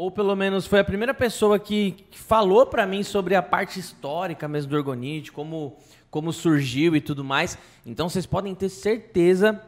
ou pelo menos foi a primeira pessoa que, falou para mim sobre a parte histórica mesmo do Orgonite, como, como surgiu e tudo mais. Então vocês podem ter certeza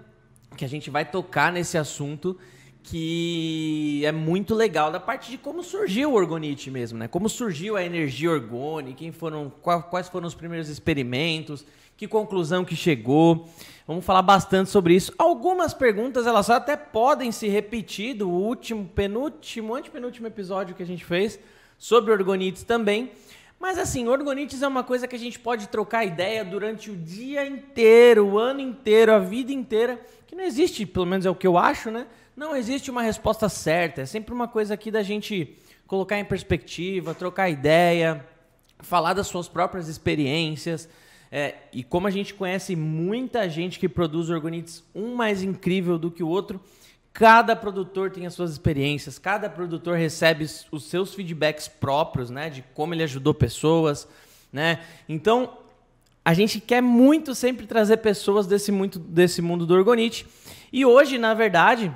que a gente vai tocar nesse assunto que é muito legal da parte de como surgiu o Orgonite mesmo, né? Como surgiu a energia orgônica, quem foram, quais foram os primeiros experimentos, que conclusão que chegou. Vamos falar bastante sobre isso. Algumas perguntas, elas até podem se repetir do último, penúltimo, antepenúltimo episódio que a gente fez sobre orgonites também. Mas assim, orgonites é uma coisa que a gente pode trocar ideia durante o dia inteiro, o ano inteiro, a vida inteira, que não existe, pelo menos é o que eu acho, né? Não existe uma resposta certa. É sempre uma coisa aqui da gente colocar em perspectiva, trocar ideia, falar das suas próprias experiências. É, e como a gente conhece muita gente que produz orgonites, um mais incrível do que o outro, cada produtor tem as suas experiências, cada produtor recebe os seus feedbacks próprios, né, de como ele ajudou pessoas, né? Então, a gente quer muito sempre trazer pessoas desse, muito, desse mundo do orgonite. E hoje, na verdade,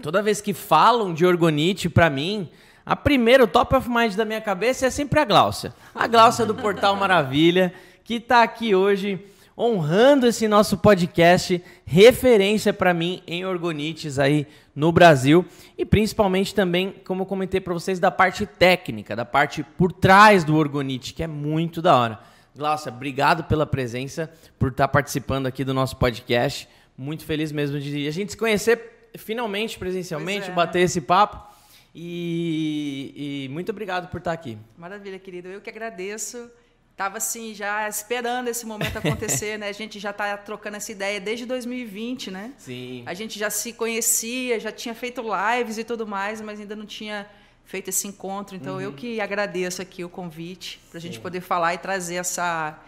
toda vez que falam de orgonite para mim, a primeira, o top of mind da minha cabeça é sempre a Gláucia. A Gláucia do Portal Maravilha que está aqui hoje honrando esse nosso podcast, referência para mim em orgonites aí no Brasil e principalmente também, como eu comentei para vocês, da parte técnica, da parte por trás do orgonite, que é muito da hora. Glaucia, obrigado pela presença, por estar tá participando aqui do nosso podcast. Muito feliz mesmo de a gente se conhecer finalmente presencialmente, é. bater esse papo. E, e muito obrigado por estar tá aqui. Maravilha, querido. Eu que agradeço estava assim já esperando esse momento acontecer, né? A gente já está trocando essa ideia desde 2020, né? Sim. A gente já se conhecia, já tinha feito lives e tudo mais, mas ainda não tinha feito esse encontro. Então uhum. eu que agradeço aqui o convite para a gente poder falar e trazer essa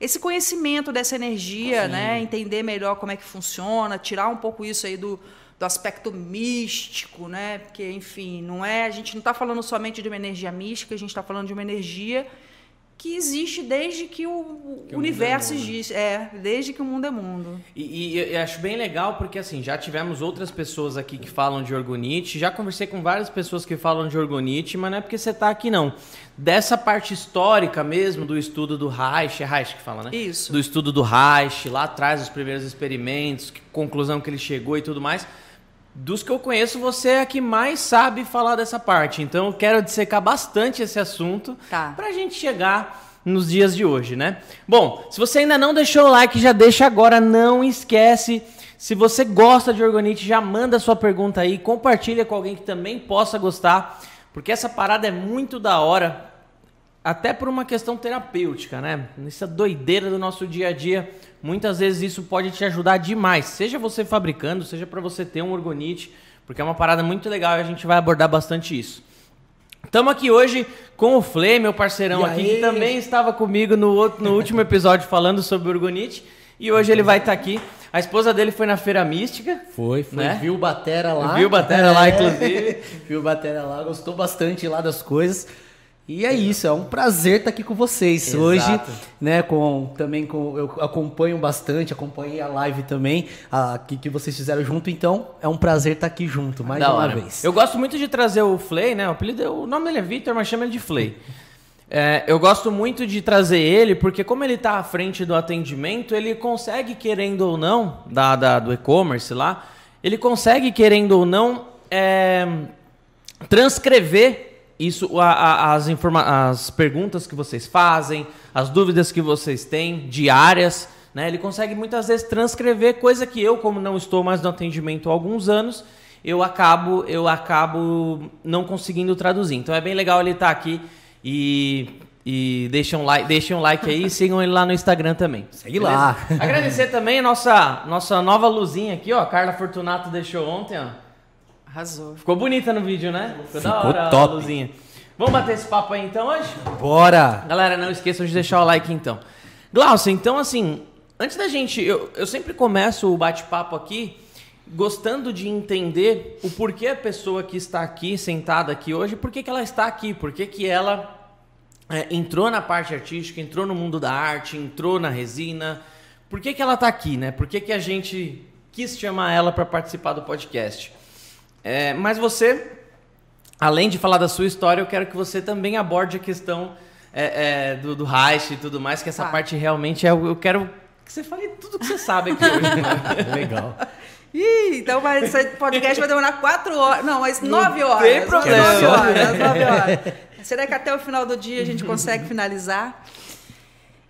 esse conhecimento dessa energia, Sim. né? Entender melhor como é que funciona, tirar um pouco isso aí do do aspecto místico, né? Porque, enfim, não é, a gente não está falando somente de uma energia mística, a gente está falando de uma energia que existe desde que o que universo o é existe. É, desde que o mundo é mundo. E, e, eu acho bem legal porque, assim, já tivemos outras pessoas aqui que falam de orgonite, já conversei com várias pessoas que falam de orgonite, mas não é porque você está aqui, não. Dessa parte histórica mesmo, do estudo do Reich, é Reich que fala, né? Isso. Do estudo do Reich, lá atrás, os primeiros experimentos, que conclusão que ele chegou e tudo mais dos que eu conheço, você é a que mais sabe falar dessa parte. Então eu quero dissecar bastante esse assunto tá. para a gente chegar nos dias de hoje, né? Bom, se você ainda não deixou o like, já deixa agora. Não esquece. Se você gosta de Orgonite, já manda sua pergunta aí, compartilha com alguém que também possa gostar, porque essa parada é muito da hora, até por uma questão terapêutica, né? Nessa doideira do nosso dia a dia, muitas vezes isso pode te ajudar demais. Seja você fabricando, seja para você ter um orgonite, porque é uma parada muito legal e a gente vai abordar bastante isso. Estamos aqui hoje com o Flay, meu parceirão e aqui, aí? que também estava comigo no, outro, no último episódio falando sobre orgonite. E hoje ele vai estar tá aqui. A esposa dele foi na Feira Mística. Foi, foi. Né? Viu Batera lá. Viu Batera é. lá, inclusive. Viu Batera lá, gostou bastante lá das coisas. E é isso, é um prazer estar aqui com vocês Exato. hoje, né? Com também com eu acompanho bastante, acompanhei a live também, a, que, que vocês fizeram junto, então é um prazer estar aqui junto mais da uma hora. vez. Eu gosto muito de trazer o Flay, né? O apelido, o nome dele é Victor, mas chama ele de Flay. É, eu gosto muito de trazer ele porque como ele está à frente do atendimento, ele consegue querendo ou não da, da do e-commerce lá, ele consegue querendo ou não é, transcrever isso, a, a, as, informa as perguntas que vocês fazem, as dúvidas que vocês têm, diárias, né? Ele consegue muitas vezes transcrever coisa que eu, como não estou mais no atendimento há alguns anos, eu acabo, eu acabo não conseguindo traduzir. Então é bem legal ele estar tá aqui e e deixem um like, deixem um like aí e sigam ele lá no Instagram também. Segue lá. Agradecer também a nossa, nossa nova luzinha aqui, ó. A Carla Fortunato deixou ontem, ó. Arrasou. Ficou bonita no vídeo, né? Ficou, Ficou da hora top. a luzinha. Vamos bater esse papo aí então hoje? Bora! Galera, não esqueçam de deixar o like então. Glaucia, então assim, antes da gente. Eu, eu sempre começo o bate-papo aqui gostando de entender o porquê a pessoa que está aqui, sentada aqui hoje, por que, que ela está aqui, por que, que ela é, entrou na parte artística, entrou no mundo da arte, entrou na resina. Por que, que ela está aqui, né? Por que, que a gente quis chamar ela para participar do podcast? É, mas você além de falar da sua história, eu quero que você também aborde a questão é, é, do, do Reich e tudo mais, que essa Tá. parte realmente é. Eu quero que você fale tudo que você sabe aqui hoje. né? Legal. Ih, então vai, esse podcast vai demorar quatro horas. Não, mas nove horas. tem problema. Nove horas, nove horas. Será que até o final do dia a gente consegue finalizar?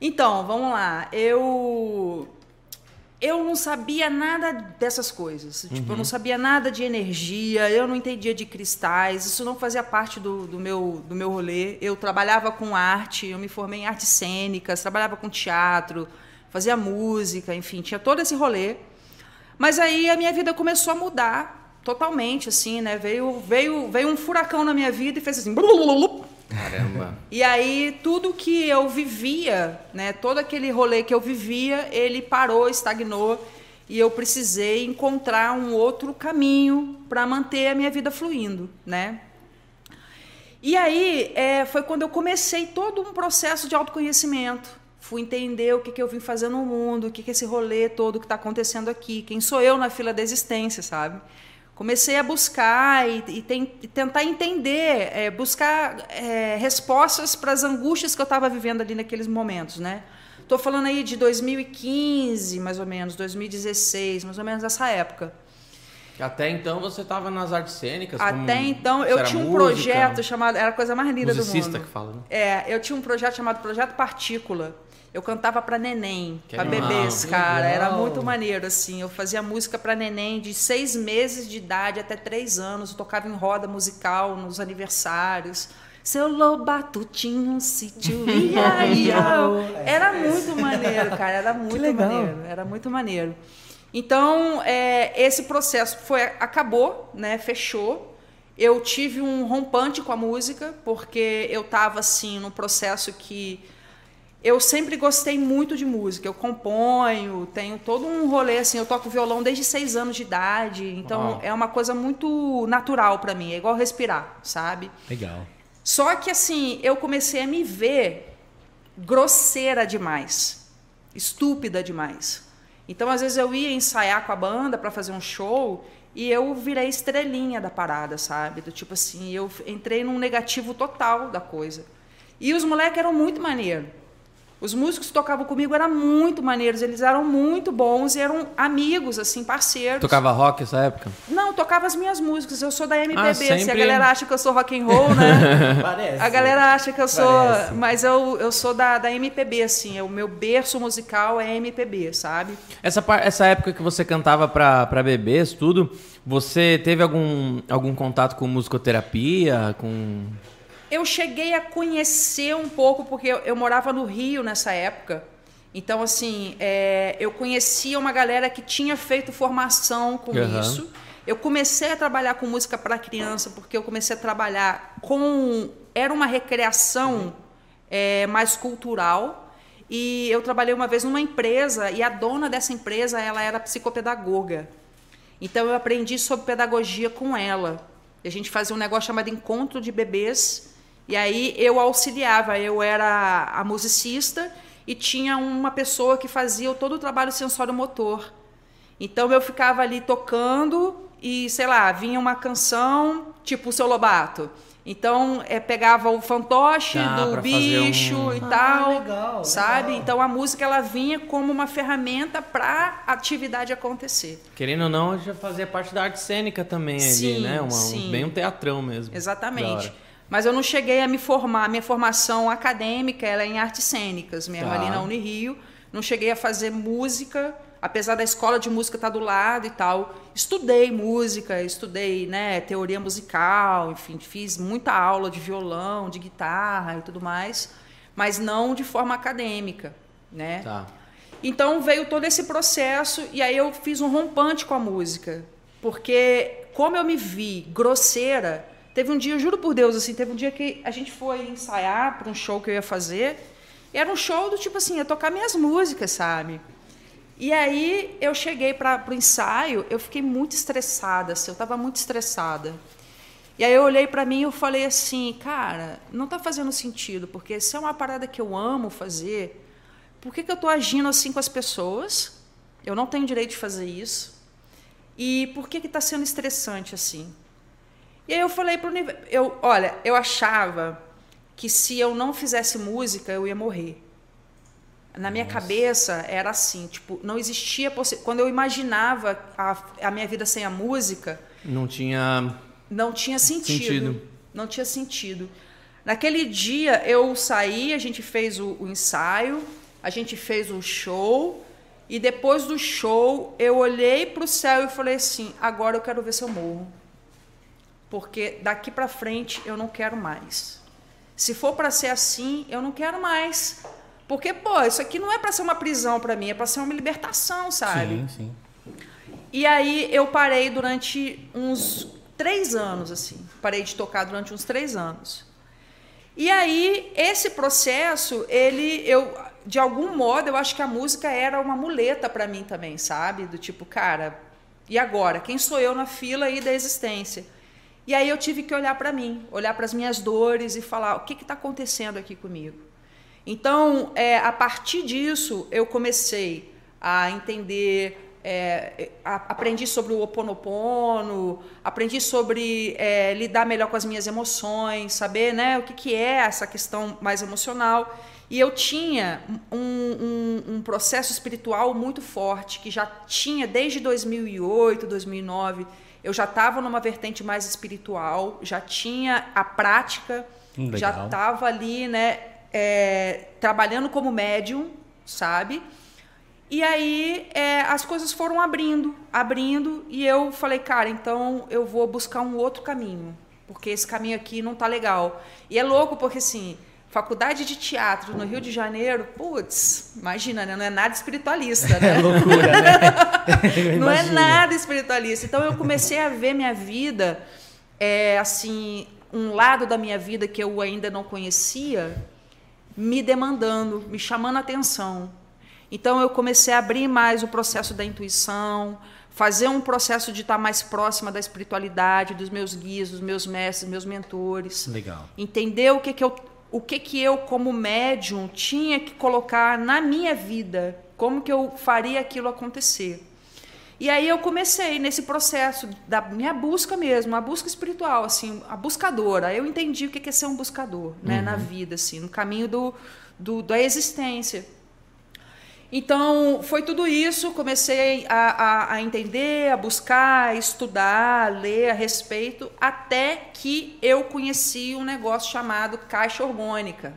Então, vamos lá. Eu eu não sabia nada dessas coisas. Tipo, eu não sabia nada de energia, eu não entendia de cristais, isso não fazia parte do, do, meu, do meu rolê. Eu trabalhava com arte, eu me formei em artes cênicas, trabalhava com teatro, fazia música, enfim, tinha todo esse rolê. Mas aí a minha vida começou a mudar totalmente, assim, né? Veio, veio, veio um furacão na minha vida e fez assim. blulululup. Caramba. E aí tudo que eu vivia, né, todo aquele rolê que eu vivia, ele parou, estagnou e eu precisei encontrar um outro caminho para manter a minha vida fluindo, né? E aí é, foi quando eu comecei todo um processo de autoconhecimento. Fui entender o que, que eu vim fazer no mundo, o que, que esse rolê todo que está acontecendo aqui, quem sou eu na fila da existência, sabe? Comecei a buscar e, e ten- e tentar entender, é, buscar é, respostas para as angústias que eu estava vivendo ali naqueles momentos, né? Estou falando aí de 2015, mais ou menos, 2016, mais ou menos essa época. Até então você estava nas artes cênicas. Até então, eu tinha um música, projeto chamado. Era a coisa mais linda do mundo. que fala, né? É, eu tinha um projeto chamado Projeto Partícula. Eu cantava pra neném, Que pra animal. bebês, cara. Era legal. muito maneiro, assim. Eu fazia música pra neném de seis meses de idade até três anos. Eu tocava em roda musical nos aniversários. Seu Lobatutinho, um sítio, ia, ia. Era muito maneiro, cara. Era muito legal. maneiro. Era muito maneiro. Então, é, esse processo foi acabou, né? Fechou. Eu tive um rompante com a música, porque eu estava assim num processo que eu sempre gostei muito de música. Eu componho, tenho todo um rolê assim. Eu toco violão desde seis anos de idade, então Uau. é uma coisa muito natural para mim. É igual respirar, sabe? Legal. Só que assim, eu comecei a me ver grosseira demais, estúpida demais. Então, às vezes eu ia ensaiar com a banda para fazer um show e eu virei estrelinha da parada, sabe? Do tipo assim, eu entrei num negativo total da coisa. E os moleques eram muito maneiros. Os músicos que tocavam comigo eram muito maneiros, eles eram muito bons e eram amigos, assim, parceiros. Tocava rock nessa época? Não, eu tocava as minhas músicas, eu sou da MPB. Ah, Se a sempre- galera acha que eu sou rock and roll, né? Parece. A galera acha que eu sou. Parece. Mas eu, eu sou da, da MPB, assim. O meu berço musical é MPB, sabe? Essa, essa época que você cantava pra, pra bebês, tudo, você teve algum, algum contato com musicoterapia? Com. Eu cheguei a conhecer um pouco, porque eu, eu morava no Rio nessa época. Então, assim, é, eu conhecia uma galera que tinha feito formação com Aham. isso. Eu comecei a trabalhar com música para criança, porque eu comecei a trabalhar com. Era uma recreação é, mais cultural. E eu trabalhei uma vez numa empresa, e a dona dessa empresa ela era psicopedagoga. Então eu aprendi sobre pedagogia com ela. A gente fazia um negócio chamado Encontro de Bebês. E aí eu auxiliava, eu era a musicista e tinha uma pessoa que fazia todo o trabalho sensório-motor. Então eu ficava ali tocando e, sei lá, vinha uma canção, tipo o seu Lobato. Então é, pegava o fantoche Tá, do bicho um- e Ah, tal, legal, sabe? legal. Então a música ela vinha como uma ferramenta para a atividade acontecer. Querendo ou não, já fazia parte da arte cênica também Sim, ali, né? Uma, um- sim. bem um teatrão mesmo. Exatamente. Mas eu não cheguei a me formar. Minha formação acadêmica ela é em artes cênicas mesmo, Tá. ali na Unirio. Não cheguei a fazer música, apesar da escola de música estar do lado e tal. Estudei música, estudei né, teoria musical, enfim, fiz muita aula de violão, de guitarra e tudo mais, mas não de forma acadêmica, né? Tá. Então veio todo esse processo e aí eu fiz um rompante com a música, porque como eu me vi grosseira, teve um dia, juro por Deus, assim, teve um dia que a gente foi ensaiar para um show que eu ia fazer, era um show do tipo assim, ia tocar minhas músicas, sabe? E aí eu cheguei para o ensaio, eu fiquei muito estressada, assim, eu estava muito estressada. E aí eu olhei para mim e eu falei assim, cara, não está fazendo sentido, porque se é uma parada que eu amo fazer, por que, que eu estou agindo assim com as pessoas? Eu não tenho direito de fazer isso. E por que está sendo estressante assim? E aí eu falei para o universo, eu, olha, eu achava que se eu não fizesse música, eu ia morrer. Na minha Nossa. cabeça era assim, tipo, não existia quando eu imaginava a, a minha vida sem a música, não tinha não tinha sentido. sentido. Não tinha sentido. Naquele dia eu saí, a gente fez o, o ensaio, a gente fez o show e depois do show eu olhei para o céu e falei assim: agora eu quero ver se eu morro, porque daqui para frente eu não quero mais. Se for para ser assim, eu não quero mais. Porque, pô, isso aqui não é para ser uma prisão para mim, é para ser uma libertação, sabe? Sim, sim. E aí eu parei durante uns três anos, assim. Parei de tocar durante uns três anos. E aí, esse processo, ele, eu, de algum modo, eu acho que a música era uma muleta para mim também, sabe? Do tipo, cara, e agora? Quem sou eu na fila aí da existência? E aí eu tive que olhar para mim, olhar para as minhas dores e falar: o que está acontecendo aqui comigo? Então, é, a partir disso, eu comecei a entender é, aprendi sobre o oponopono, aprendi sobre é, lidar melhor com as minhas emoções, saber né, o que, que é essa questão mais emocional. E eu tinha um, um, um, processo espiritual muito forte, que já tinha desde 2008, 2009. Eu já estava numa vertente mais espiritual, já tinha a prática, hum, Legal. já estava ali né, é, trabalhando como médium, sabe? E aí é, as coisas foram abrindo, abrindo, e eu falei, cara, então eu vou buscar um outro caminho, porque esse caminho aqui não tá legal. E é louco porque assim, faculdade de teatro no Rio de Janeiro, putz, imagina, né? Não é nada espiritualista, né? É loucura, né? não é nada espiritualista. Então eu comecei a ver minha vida, é, assim, um lado da minha vida que eu ainda não conhecia, me demandando, me chamando a atenção. Então eu comecei a abrir mais o processo da intuição, fazer um processo de estar mais próxima da espiritualidade, dos meus guias, dos meus mestres, dos meus mentores. Legal. Entender o que que eu o que que eu como médium tinha que colocar na minha vida, como que eu faria aquilo acontecer. E aí eu comecei nesse processo da minha busca mesmo, a busca espiritual, assim, a buscadora. Eu entendi o que é ser um buscador, né, uhum. na vida, assim, no caminho do, do da existência. Então, foi tudo isso. Comecei a, a, a, entender, a buscar, a estudar, a ler a respeito, até que eu conheci um negócio chamado caixa orgânica.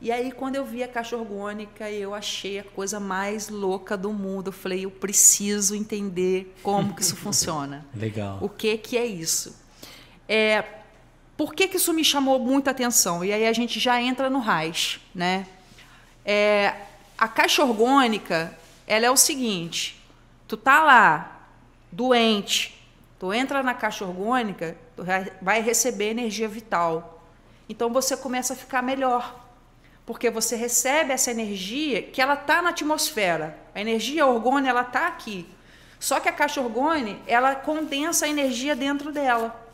E aí, quando eu vi a caixa orgânica, eu achei a coisa mais louca do mundo. Eu falei, eu preciso entender como que isso funciona. Legal. O que, que é isso? É, por que, que isso me chamou muita atenção? E aí a gente já entra no raiz, né? É, a caixa orgânica, ela é o seguinte: tu tá lá, doente, tu entra na caixa orgânica, tu vai receber energia vital. Então você começa a ficar melhor. Porque você recebe essa energia que ela tá na atmosfera. A energia orgânica ela tá aqui. Só que a caixa orgânica, ela condensa a energia dentro dela.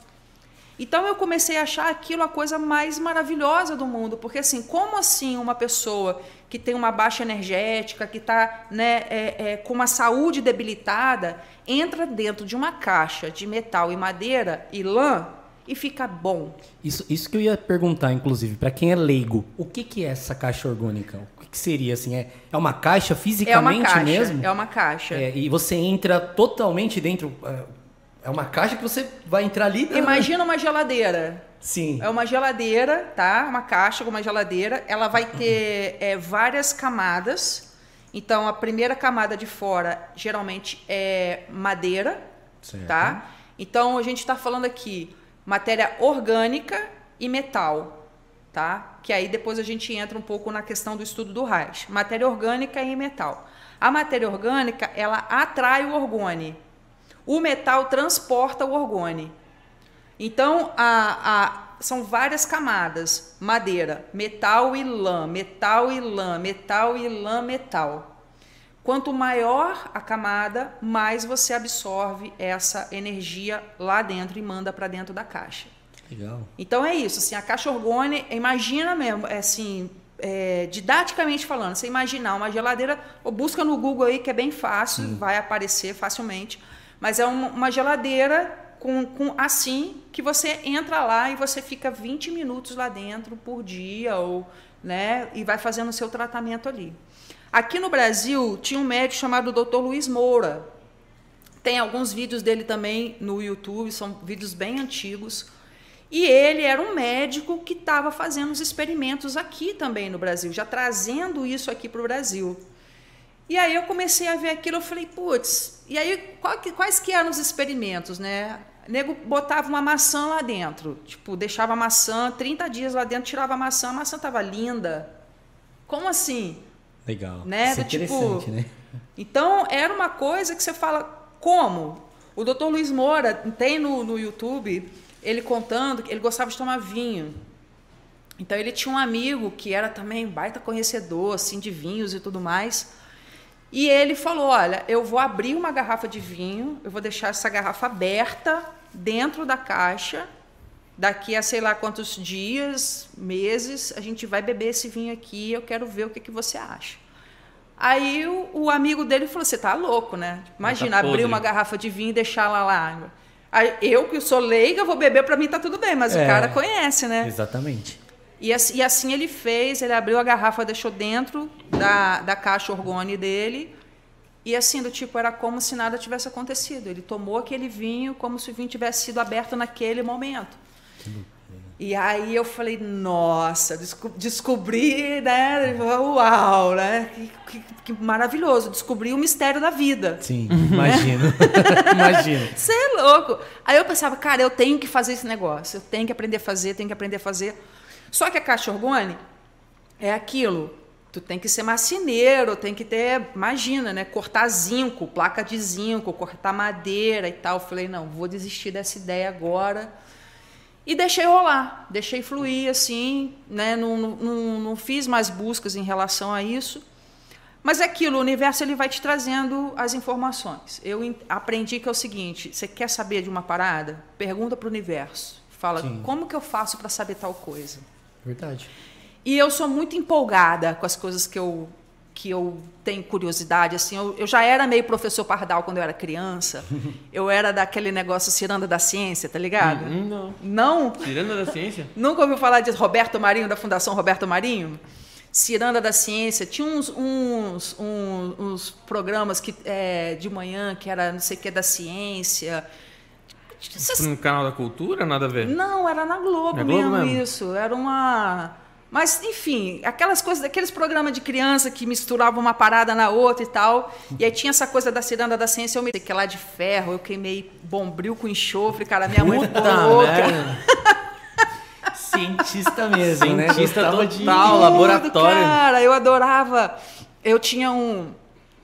Então eu comecei a achar aquilo a coisa mais maravilhosa do mundo, porque assim, como assim uma pessoa que tem uma baixa energética, que está né, é, é, com uma saúde debilitada, entra dentro de uma caixa de metal e madeira e lã e fica bom. Isso, isso que eu ia perguntar, inclusive, para quem é leigo, o que, que é essa caixa orgânica? O que, que seria assim? É, é uma caixa fisicamente é uma caixa, mesmo? É uma caixa. É, e você entra totalmente dentro. É, é uma caixa que você vai entrar ali. Né? Imagina uma geladeira. Sim. É uma geladeira, tá? Uma caixa com uma geladeira. Ela vai ter é, várias camadas. Então, a primeira camada de fora geralmente é madeira, certo. tá? Então, a gente está falando aqui matéria orgânica e metal, tá? Que aí depois a gente entra um pouco na questão do estudo do Reich. Matéria orgânica e metal. A matéria orgânica, ela atrai o orgone o metal transporta o orgone. Então, a, a, são várias camadas: madeira, metal e lã, metal e lã, metal e lã, metal. Quanto maior a camada, mais você absorve essa energia lá dentro e manda para dentro da caixa. Legal. Então é isso. Assim, a caixa orgone, imagina mesmo, é assim, é, didaticamente falando, você imaginar uma geladeira, ou busca no Google aí que é bem fácil, Sim. vai aparecer facilmente mas é uma, geladeira com, com assim que você entra lá e você fica 20 minutos lá dentro por dia ou, né, e vai fazendo o seu tratamento ali. Aqui no Brasil tinha um médico chamado Dr. Luiz Moura. Tem alguns vídeos dele também no YouTube, são vídeos bem antigos. E ele era um médico que estava fazendo os experimentos aqui também no Brasil, já trazendo isso aqui para o Brasil. E aí eu comecei a ver aquilo, eu falei, putz, e aí quais que eram os experimentos, né? O nego botava uma maçã lá dentro, tipo, deixava a maçã 30 dias lá dentro, tirava a maçã, a maçã tava linda. Como assim? Legal. Né? É interessante, tipo, né? Então, era uma coisa que você fala, como? O doutor Luiz Moura tem no, no YouTube ele contando que ele gostava de tomar vinho. Então ele tinha um amigo que era também baita conhecedor assim de vinhos e tudo mais. E ele falou: Olha, eu vou abrir uma garrafa de vinho, eu vou deixar essa garrafa aberta dentro da caixa. Daqui a sei lá quantos dias, meses, a gente vai beber esse vinho aqui. Eu quero ver o que, que você acha. Aí o, o amigo dele falou: Você tá louco, né? Imagina, tá abrir uma garrafa de vinho e deixar lá lá. Eu, que sou leiga, vou beber, para mim tá tudo bem, mas é, o cara conhece, né? Exatamente. E assim, e assim, ele fez, ele abriu a garrafa, deixou dentro da, da caixa orgone dele. E assim, do tipo, era como se nada tivesse acontecido. Ele tomou aquele vinho como se o vinho tivesse sido aberto naquele momento. E aí eu falei, nossa, descobri, né? Uau, né? Que, que, que, maravilhoso, descobri o mistério da vida. Sim, imagino. imagino. Você é louco. Aí eu pensava, cara, eu tenho que fazer esse negócio, eu tenho que aprender a fazer, tenho que aprender a fazer. Só que a caixa orgone é aquilo. Tu tem que ser marceneiro, tem que ter, imagina, né? Cortar zinco, placa de zinco, cortar madeira e tal. Eu falei, não, vou desistir dessa ideia agora. E deixei rolar, deixei fluir assim, né? Não, não, não fiz mais buscas em relação a isso. Mas é aquilo, o universo ele vai te trazendo as informações. Eu aprendi que é o seguinte: você quer saber de uma parada? Pergunta para o universo. Fala, Sim. como que eu faço para saber tal coisa? Verdade. E eu sou muito empolgada com as coisas que eu que eu tenho curiosidade assim. Eu, eu já era meio professor pardal quando eu era criança. Eu era daquele negócio ciranda da ciência tá ligado? Hum, não. Não? Ciranda da ciência? Nunca ouviu falar de Roberto Marinho da Fundação Roberto Marinho? Ciranda da ciência. Tinha uns uns, uns, uns programas que é, de manhã que era não sei o que da ciência no canal da cultura, nada a ver? Não, era na Globo, na Globo mesmo, mesmo, isso. Era uma. Mas, enfim, aquelas coisas, aqueles programas de criança que misturavam uma parada na outra e tal. E aí tinha essa coisa da ciranda da ciência, eu me que lá de ferro, eu queimei bombril com enxofre, cara, minha mãe ficou louca. Cientista mesmo, Cientista né? Cientista total, de... laboratório. Cara, eu adorava. Eu tinha um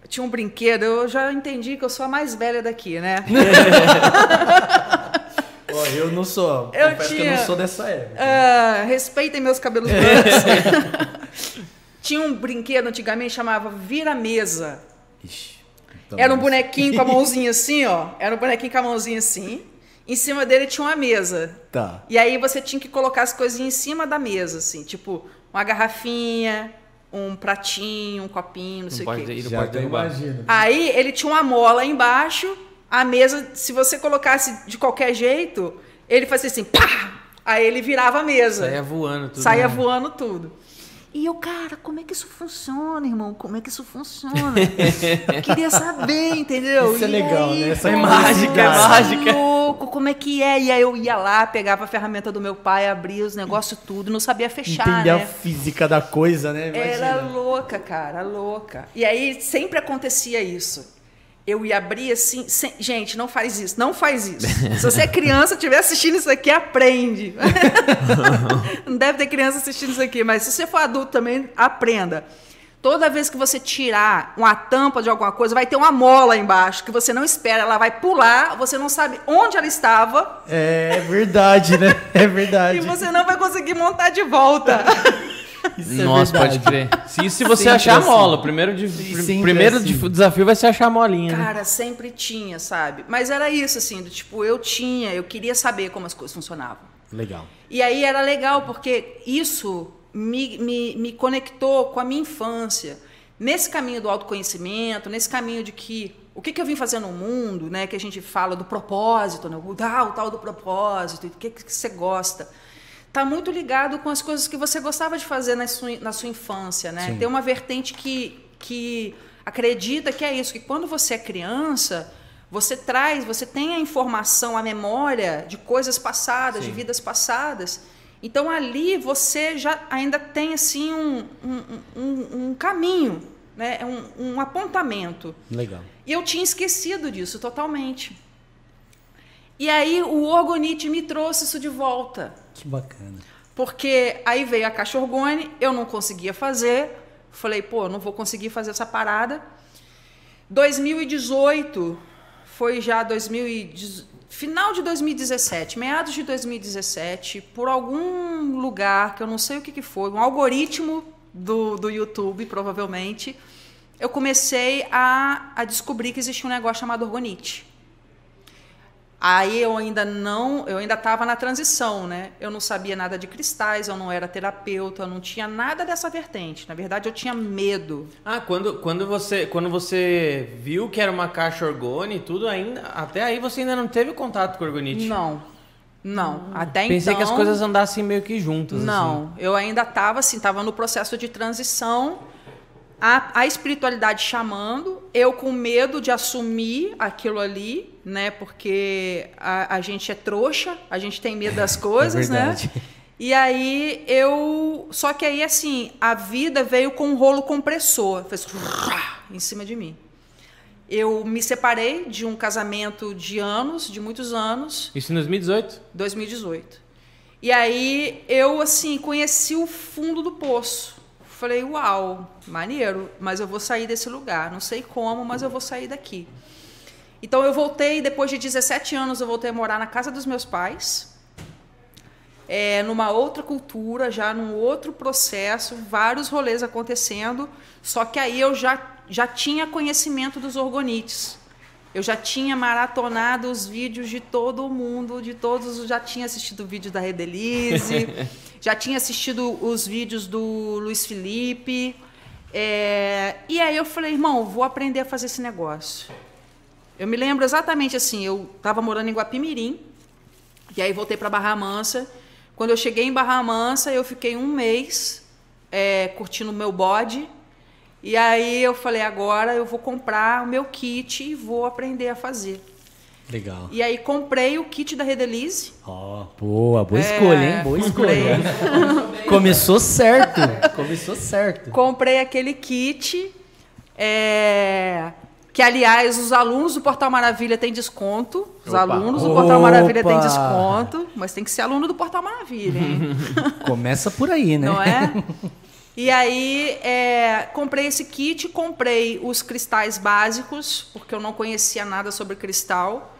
tinha um brinquedo, eu já entendi que eu sou a mais velha daqui, né? Eu não sou. Eu tinha, que eu não sou dessa época. Uh, respeitem meus cabelos brancos. tinha um brinquedo antigamente chamava Vira-Mesa. Então Era um bonequinho com a mãozinha assim, ó. Era um bonequinho com a mãozinha assim. Em cima dele tinha uma mesa. Tá. E aí você tinha que colocar as coisinhas em cima da mesa, assim. Tipo, uma garrafinha, um pratinho, um copinho, não, sei o quê. Já pode derrubar. Aí ele tinha uma mola embaixo, a mesa, se você colocasse de qualquer jeito, ele fazia assim, pá! Aí ele virava a mesa. Saía voando tudo. Saía né? voando tudo. E eu, cara, como é que isso funciona, irmão? Como é que isso funciona? eu queria saber, entendeu? Isso é legal, aí, né? Essa é mágica, é mágica. louco, como é que é? E aí eu ia lá, pegava a ferramenta do meu pai, abria os negócios tudo, não sabia fechar, Entender né? a física da coisa, né? Imagina. Era louca, cara, louca. E aí sempre acontecia isso eu ia abrir assim. Sem... Gente, não faz isso, não faz isso. Se você é criança, estiver assistindo isso aqui, aprende. não deve ter criança assistindo isso aqui, mas se você for adulto também, aprenda. Toda vez que você tirar uma tampa de alguma coisa, vai ter uma mola embaixo que você não espera, ela vai pular, você não sabe onde ela estava. É verdade, né? É verdade. e você não vai conseguir montar de volta. Isso é Nossa, é pode crer. Se, se você sempre achar a mola, assim. primeiro, de, primeiro assim. desafio vai ser achar a molinha. Né? Cara, né? sempre tinha, sabe? Mas era isso, assim, do, tipo, eu tinha, eu queria saber como as coisas funcionavam. Legal. E aí era legal, porque isso me, me, me conectou com a minha infância. Nesse caminho do autoconhecimento, nesse caminho de que o que, que eu vim fazer no mundo, né? Que a gente fala do propósito, né? o, tal, o tal do propósito, o que, que você gosta. Está muito ligado com as coisas que você gostava de fazer na sua, na sua infância, né? Tem uma vertente que, que acredita que é isso, que quando você é criança, você traz, você tem a informação, a memória de coisas passadas, Sim. de vidas passadas. Então ali você já ainda tem assim um, um, um, um caminho, né? um, um apontamento. Legal. E eu tinha esquecido disso totalmente. E aí o Orgonite me trouxe isso de volta. Que bacana. Porque aí veio a cachorgone, eu não conseguia fazer. Falei, pô, não vou conseguir fazer essa parada. 2018 foi já 2018, final de 2017, meados de 2017, por algum lugar que eu não sei o que, que foi, um algoritmo do, do YouTube, provavelmente, eu comecei a, a descobrir que existia um negócio chamado orgonite. Aí eu ainda não, eu ainda estava na transição, né? Eu não sabia nada de cristais, eu não era terapeuta, eu não tinha nada dessa vertente. Na verdade, eu tinha medo. Ah, quando, quando você quando você viu que era uma caixa orgone e tudo ainda, até aí você ainda não teve contato com orgonite? Não. Não, hum, até Pensei então. Pensei que as coisas andassem meio que juntas. Não, assim. eu ainda estava assim, estava no processo de transição a, a espiritualidade chamando, eu com medo de assumir aquilo ali, né? Porque a, a gente é trouxa, a gente tem medo das coisas, é né? E aí eu. Só que aí, assim, a vida veio com um rolo compressor, fez em cima de mim. Eu me separei de um casamento de anos, de muitos anos. Isso em 2018? 2018. E aí eu, assim, conheci o fundo do poço. Falei, uau, maneiro, mas eu vou sair desse lugar. Não sei como, mas eu vou sair daqui. Então eu voltei, depois de 17 anos, eu voltei a morar na casa dos meus pais. É, numa outra cultura, já num outro processo, vários rolês acontecendo. Só que aí eu já, já tinha conhecimento dos orgonites. Eu já tinha maratonado os vídeos de todo mundo, de todos, já tinha assistido o vídeo da Redelise. Já tinha assistido os vídeos do Luiz Felipe. É, e aí eu falei, irmão, vou aprender a fazer esse negócio. Eu me lembro exatamente assim, eu estava morando em Guapimirim, e aí voltei para Barra Mansa. Quando eu cheguei em Barra Mansa, eu fiquei um mês é, curtindo o meu bode. E aí eu falei, agora eu vou comprar o meu kit e vou aprender a fazer. Legal. E aí comprei o kit da Redelize. Ó, oh, boa, boa é, escolha, hein? Boa escolha. Começou certo. Começou certo. Comprei aquele kit. É, que, aliás, os alunos do Portal Maravilha têm desconto. Os Opa. alunos do Portal Opa. Maravilha têm desconto. Mas tem que ser aluno do Portal Maravilha, hein? Começa por aí, né? Não é? E aí é, comprei esse kit, comprei os cristais básicos, porque eu não conhecia nada sobre cristal.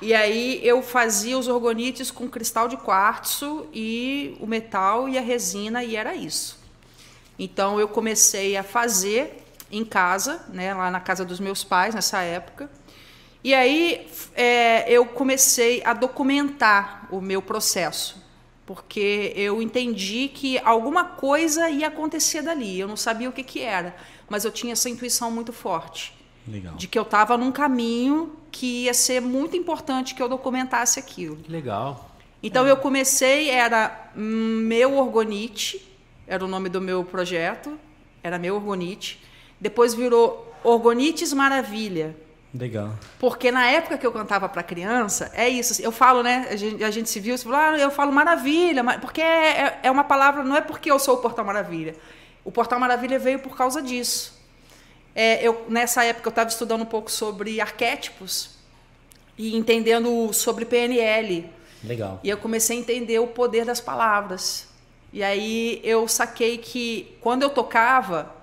E aí eu fazia os orgonites com cristal de quartzo e o metal e a resina e era isso. Então eu comecei a fazer em casa, né, lá na casa dos meus pais nessa época. E aí é, eu comecei a documentar o meu processo, porque eu entendi que alguma coisa ia acontecer dali. Eu não sabia o que, que era, mas eu tinha essa intuição muito forte. Legal. De que eu estava num caminho que ia ser muito importante que eu documentasse aquilo. Legal. Então é. eu comecei, era meu orgonite, era o nome do meu projeto, era meu orgonite. Depois virou Orgonites Maravilha. Legal. Porque na época que eu cantava para criança, é isso. Eu falo, né? A gente, a gente se viu, você falou, ah, eu falo maravilha, porque é, é, é uma palavra, não é porque eu sou o Portal Maravilha. O Portal Maravilha veio por causa disso. É, eu, nessa época eu estava estudando um pouco sobre arquétipos e entendendo sobre PNL. Legal. E eu comecei a entender o poder das palavras. E aí eu saquei que quando eu tocava,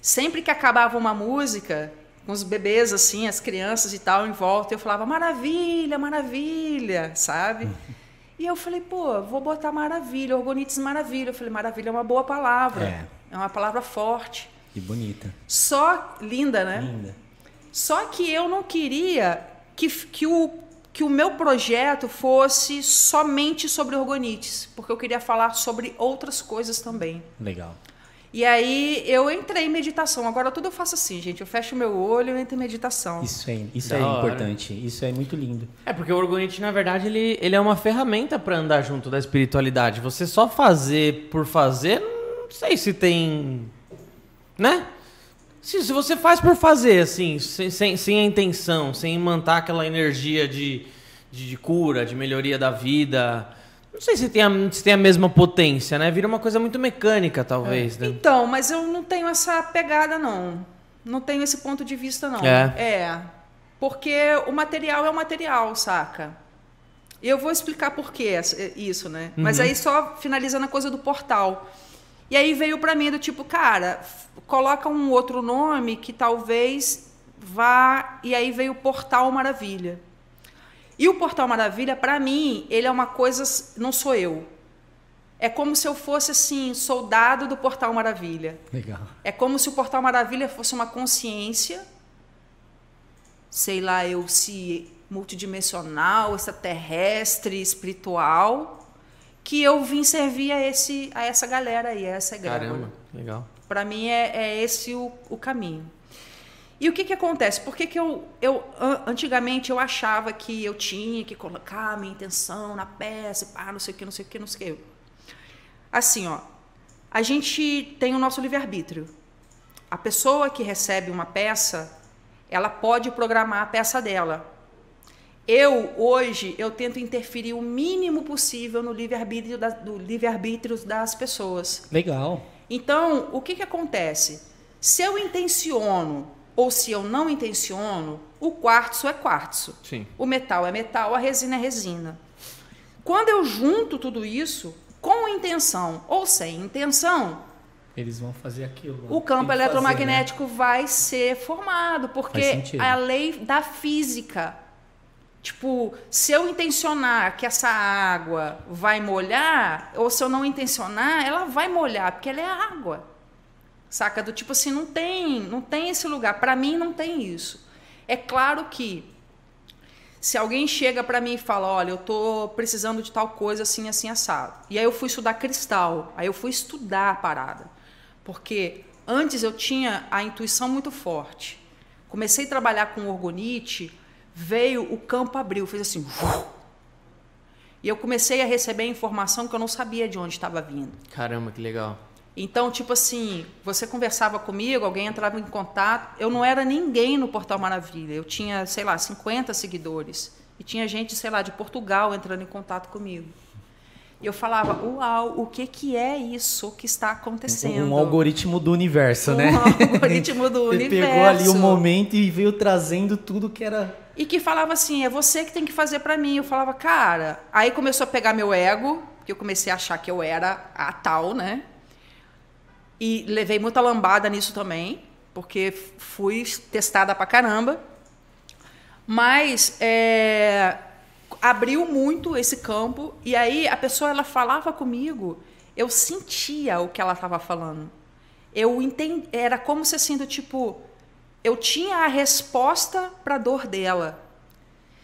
sempre que acabava uma música, com os bebês assim, as crianças e tal em volta, eu falava maravilha, maravilha, sabe? E eu falei, pô, vou botar maravilha, orgonites maravilha. Eu falei, maravilha é uma boa palavra. É, é uma palavra forte. E bonita. Só linda, né? Linda. Só que eu não queria que, que, o, que o meu projeto fosse somente sobre orgonites, porque eu queria falar sobre outras coisas também. Legal. E aí eu entrei em meditação. Agora tudo eu faço assim, gente. Eu fecho meu olho e entro em meditação. Isso é, isso Da é hora. importante. Isso é muito lindo. É, porque o orgonite, na verdade, ele, ele é uma ferramenta pra andar junto da espiritualidade. Você só fazer por fazer, não sei se tem. Né? Se, se você faz por fazer, assim, sem, sem, sem a intenção, sem manter aquela energia de, de, de cura, de melhoria da vida. Não sei se tem, a, se tem a mesma potência, né? Vira uma coisa muito mecânica, talvez, né? Então, mas eu não tenho essa pegada, não. Não tenho esse ponto de vista, não. É. É. Porque o material é o material, saca? E eu vou explicar por que isso, né? Mas aí só finalizando a coisa do portal. E aí veio pra mim do tipo, cara, coloca um outro nome que talvez vá. E aí veio o Portal Maravilha. E o Portal Maravilha, pra mim, ele é uma coisa. Não sou eu. É como se eu fosse, assim, soldado do Portal Maravilha. Legal. É como se o Portal Maravilha fosse uma consciência, sei lá, eu se multidimensional, extraterrestre, espiritual, que eu vim servir a, esse, a essa galera aí, a essa egrégora. Caramba, legal. Para mim é, é esse o, o caminho. E o que, que acontece? Por que, que eu, eu an- antigamente eu achava que eu tinha que colocar a minha intenção na peça, pá, não sei o que, não sei o que, não sei o que. Assim, ó, a gente tem o nosso livre-arbítrio. A pessoa que recebe uma peça, ela pode programar a peça dela. Eu, hoje, eu tento interferir o mínimo possível no livre-arbítrio da- do livre-arbítrio das pessoas. Legal. Então, o que, que acontece? Se eu intenciono ou se eu não intenciono, o quartzo é quartzo. Sim. O metal é metal, a resina é resina. Quando eu junto tudo isso, com intenção ou sem intenção, Eles vão fazer aquilo. o campo que fazer, né? eletromagnético vai ser formado, porque a lei da física. Tipo, se eu intencionar que essa água vai molhar, ou se eu não intencionar, ela vai molhar, porque ela é água. Saca? Do tipo assim, não tem, não tem esse lugar. Para mim não tem isso. É claro que se alguém chega para mim e fala, olha, eu tô precisando de tal coisa assim, assim, assado. E aí eu fui estudar cristal, aí eu fui estudar a parada. Porque antes eu tinha a intuição muito forte. Comecei a trabalhar com orgonite, veio, o campo abriu, fez assim. E eu comecei a receber informação que eu não sabia de onde estava vindo. Caramba, que legal. Então, tipo assim, você conversava comigo, alguém entrava em contato. Eu não era ninguém no Portal Maravilha. Eu tinha, sei lá, 50 seguidores. E tinha gente, sei lá, de Portugal entrando em contato comigo. E eu falava, uau, o que, que é isso que está acontecendo? Um algoritmo do universo, Um né? algoritmo do Você universo. pegou ali o momento e veio trazendo tudo que era. E que falava assim, é você que tem que fazer pra mim. Eu falava, cara. Aí começou a pegar meu ego, porque eu comecei a achar que eu era a tal, né? E levei muita lambada nisso também, porque fui testada pra caramba. Mas é, abriu muito esse campo e aí a pessoa ela falava comigo, eu sentia o que ela estava falando. Eu entendi, era como se assim do tipo, eu tinha a resposta para a dor dela.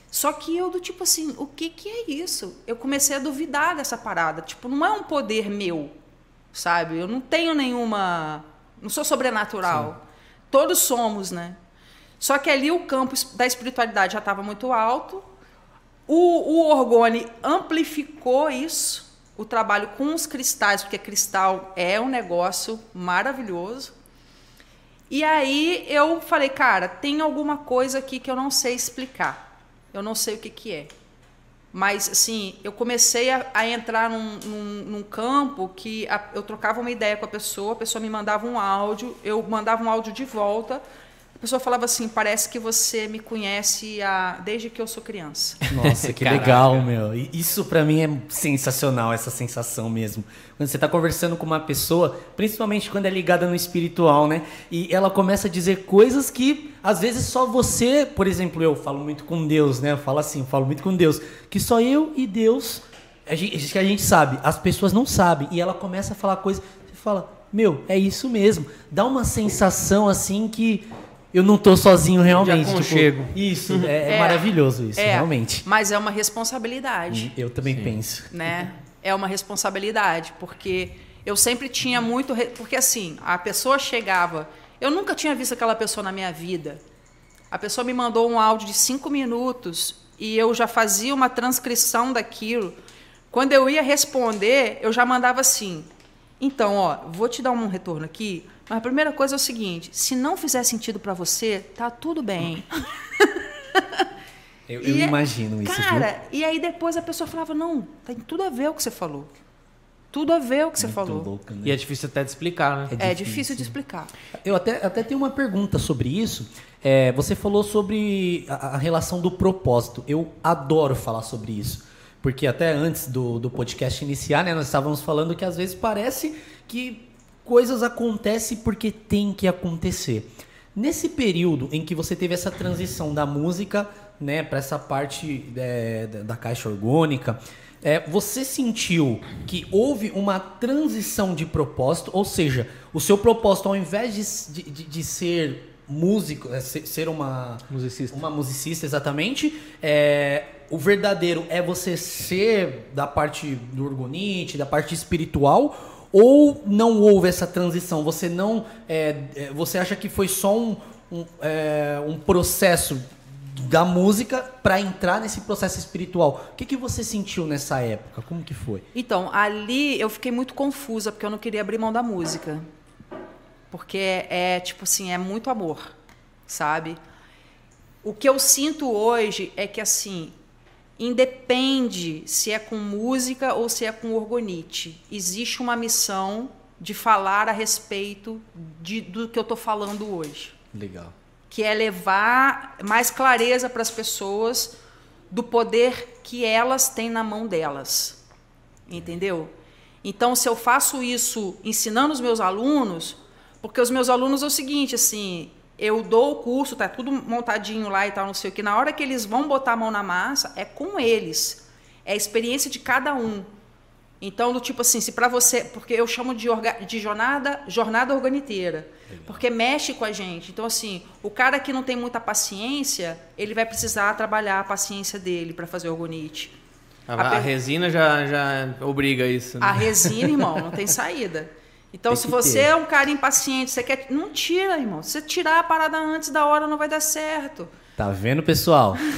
Só que eu do tipo assim, o que que é isso? Eu comecei a duvidar dessa parada, tipo, não é um poder meu, sabe? Eu não tenho nenhuma, não sou sobrenatural. Todos somos, né? Só que ali o campo da espiritualidade já estava muito alto. O, o Orgone amplificou isso, o trabalho com os cristais, porque cristal é um negócio maravilhoso. E aí eu falei, cara, tem alguma coisa aqui que eu não sei explicar. Eu não sei o que, que é. Mas, assim, eu comecei a, a entrar num, num- num campo que a- eu trocava uma ideia com a pessoa, a pessoa me mandava um áudio, eu mandava um áudio de volta. A pessoa falava assim: parece que você me conhece há- desde que eu sou criança. Nossa, que legal, meu. Isso pra mim é sensacional, essa sensação mesmo. Quando você tá conversando com uma pessoa, principalmente quando é ligada no espiritual, né? E ela começa a dizer coisas que às vezes só você, por exemplo, eu falo muito com Deus, né? Eu falo assim, falo muito com Deus, que só eu e Deus a gente, que a gente sabe, as pessoas não sabem. E ela começa a falar coisas, você fala, meu, é isso mesmo. Dá uma sensação assim que eu não tô sozinho realmente. tipo, aconchego. isso, é, é É. maravilhoso isso, É, realmente. Mas é uma responsabilidade. Eu também penso. né? É uma responsabilidade, porque eu sempre tinha muito. Porque assim, a pessoa chegava. Eu nunca tinha visto aquela pessoa na minha vida. A pessoa me mandou um áudio de cinco minutos e eu já fazia uma transcrição daquilo. Quando eu ia responder, eu já mandava assim: então, ó, vou te dar um retorno aqui, mas a primeira coisa é o seguinte: se não fizer sentido para você, tá tudo bem. Eu, eu imagino isso. Cara, viu? e aí depois a pessoa falava: não, tem tudo a ver o que você falou. Tudo a ver o que você Muito falou. louco, né? E é difícil até de explicar, né? É difícil de explicar. Eu até, até tenho uma pergunta sobre isso. É, você falou sobre a, a relação do propósito. Eu adoro falar sobre isso. Porque até antes do, do podcast iniciar, né, nós estávamos falando que às vezes parece que coisas acontecem porque tem que acontecer. Nesse período em que você teve essa transição da música né, para essa parte é, da- caixa orgânica, é, você sentiu que houve uma transição de propósito, ou seja, o seu propósito, ao invés de, de, de ser músico, é, ser, ser uma, Musicista. uma musicista exatamente, é, o verdadeiro é você ser da parte do orgonite, da parte espiritual, ou não houve essa transição? Você não, é, é, você acha que foi só um, um, é, um processo da música para entrar nesse processo espiritual? O que, que você sentiu nessa época? Como que foi? Então, ali eu fiquei muito confusa, porque eu não queria abrir mão da música. Porque é, é, tipo assim, é muito amor, sabe? O que eu sinto hoje é que, assim, independe se é com música ou se é com orgonite, existe uma missão de falar a respeito de, do que eu estou falando hoje Legal. que é levar mais clareza para as pessoas do poder que elas têm na mão delas. Entendeu? Então, se eu faço isso ensinando os meus alunos, porque os meus alunos é o seguinte, assim, eu dou o curso, tá tudo montadinho lá e tal, não sei o que. Na hora que eles vão botar a mão na massa, é com eles. É a experiência de cada um. Então, do tipo assim, se para você, porque eu chamo de, orga, de jornada, jornada organiteira, porque mexe com a gente. Então, assim, o cara que não tem muita paciência, ele vai precisar trabalhar a paciência dele para fazer orgonite. A, A a per- resina já, já obriga isso. Né? A resina, irmão, não tem saída. Então, se você ter. é um cara impaciente, você quer. Não tira, irmão. Se você tirar a parada antes da hora, não vai dar certo. Tá vendo, pessoal?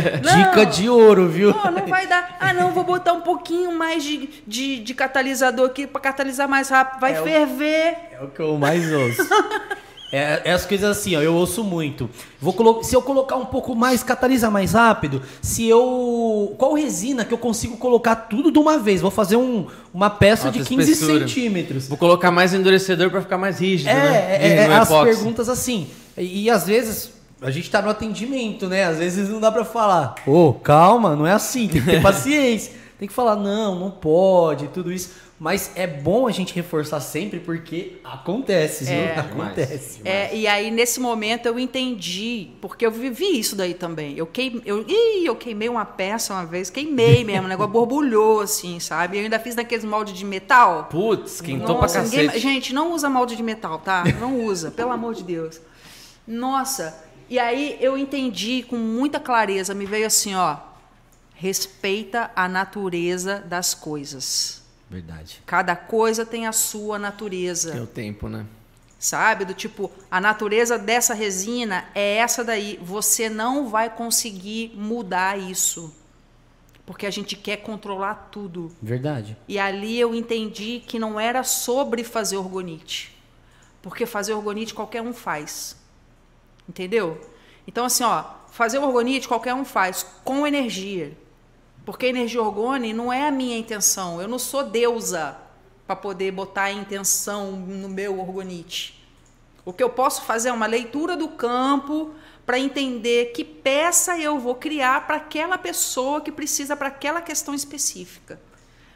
Dica de ouro, viu? Pô, não vai dar. Ah, não, vou botar um pouquinho mais de, de, de catalisador aqui para catalisar mais rápido. Vai É o- ferver. É o que eu mais ouço. É, é as coisas assim, ó, eu ouço muito. Vou se eu colocar um pouco mais, catalisar mais rápido, se eu. Qual resina que eu consigo colocar tudo de uma vez? Vou fazer um- uma peça Alta de 15 espessura. centímetros. Vou colocar mais endurecedor para ficar mais rígido, É, né? é, é, as epóxi. perguntas assim. E, e às vezes a gente tá no atendimento, né? Às vezes não dá pra falar, ô, calma, não é assim, tem que ter paciência. Tem que falar, não, não pode, tudo isso. Mas é bom a gente reforçar sempre porque acontece, viu? É. Acontece. É, e aí, nesse momento, eu entendi, porque eu vivi isso daí também. Eu, queim, eu, ih, eu queimei uma peça uma vez, queimei mesmo, o negócio borbulhou, assim, sabe? Eu ainda fiz naqueles moldes de metal. Putz, quentou Nossa, pra ninguém- cacete. gente, não usa molde de metal, tá? Não usa, pelo amor de Deus. Nossa, e aí eu entendi com muita clareza, me veio assim, ó, respeita a natureza das coisas. Verdade. Cada coisa tem a sua natureza Tem o tempo, né? sabe? Do tipo, a natureza dessa resina é essa daí. Você não vai conseguir mudar isso. Porque a gente quer controlar tudo. Verdade. E ali eu entendi que não era sobre fazer orgonite. Porque fazer orgonite qualquer um faz. Entendeu? Então, assim, ó, fazer orgonite qualquer um faz, com energia. Porque energia orgone não é a minha intenção. Eu não sou deusa para poder botar a intenção no meu orgonite. O que eu posso fazer é uma leitura do campo para entender que peça eu vou criar para aquela pessoa que precisa para aquela questão específica.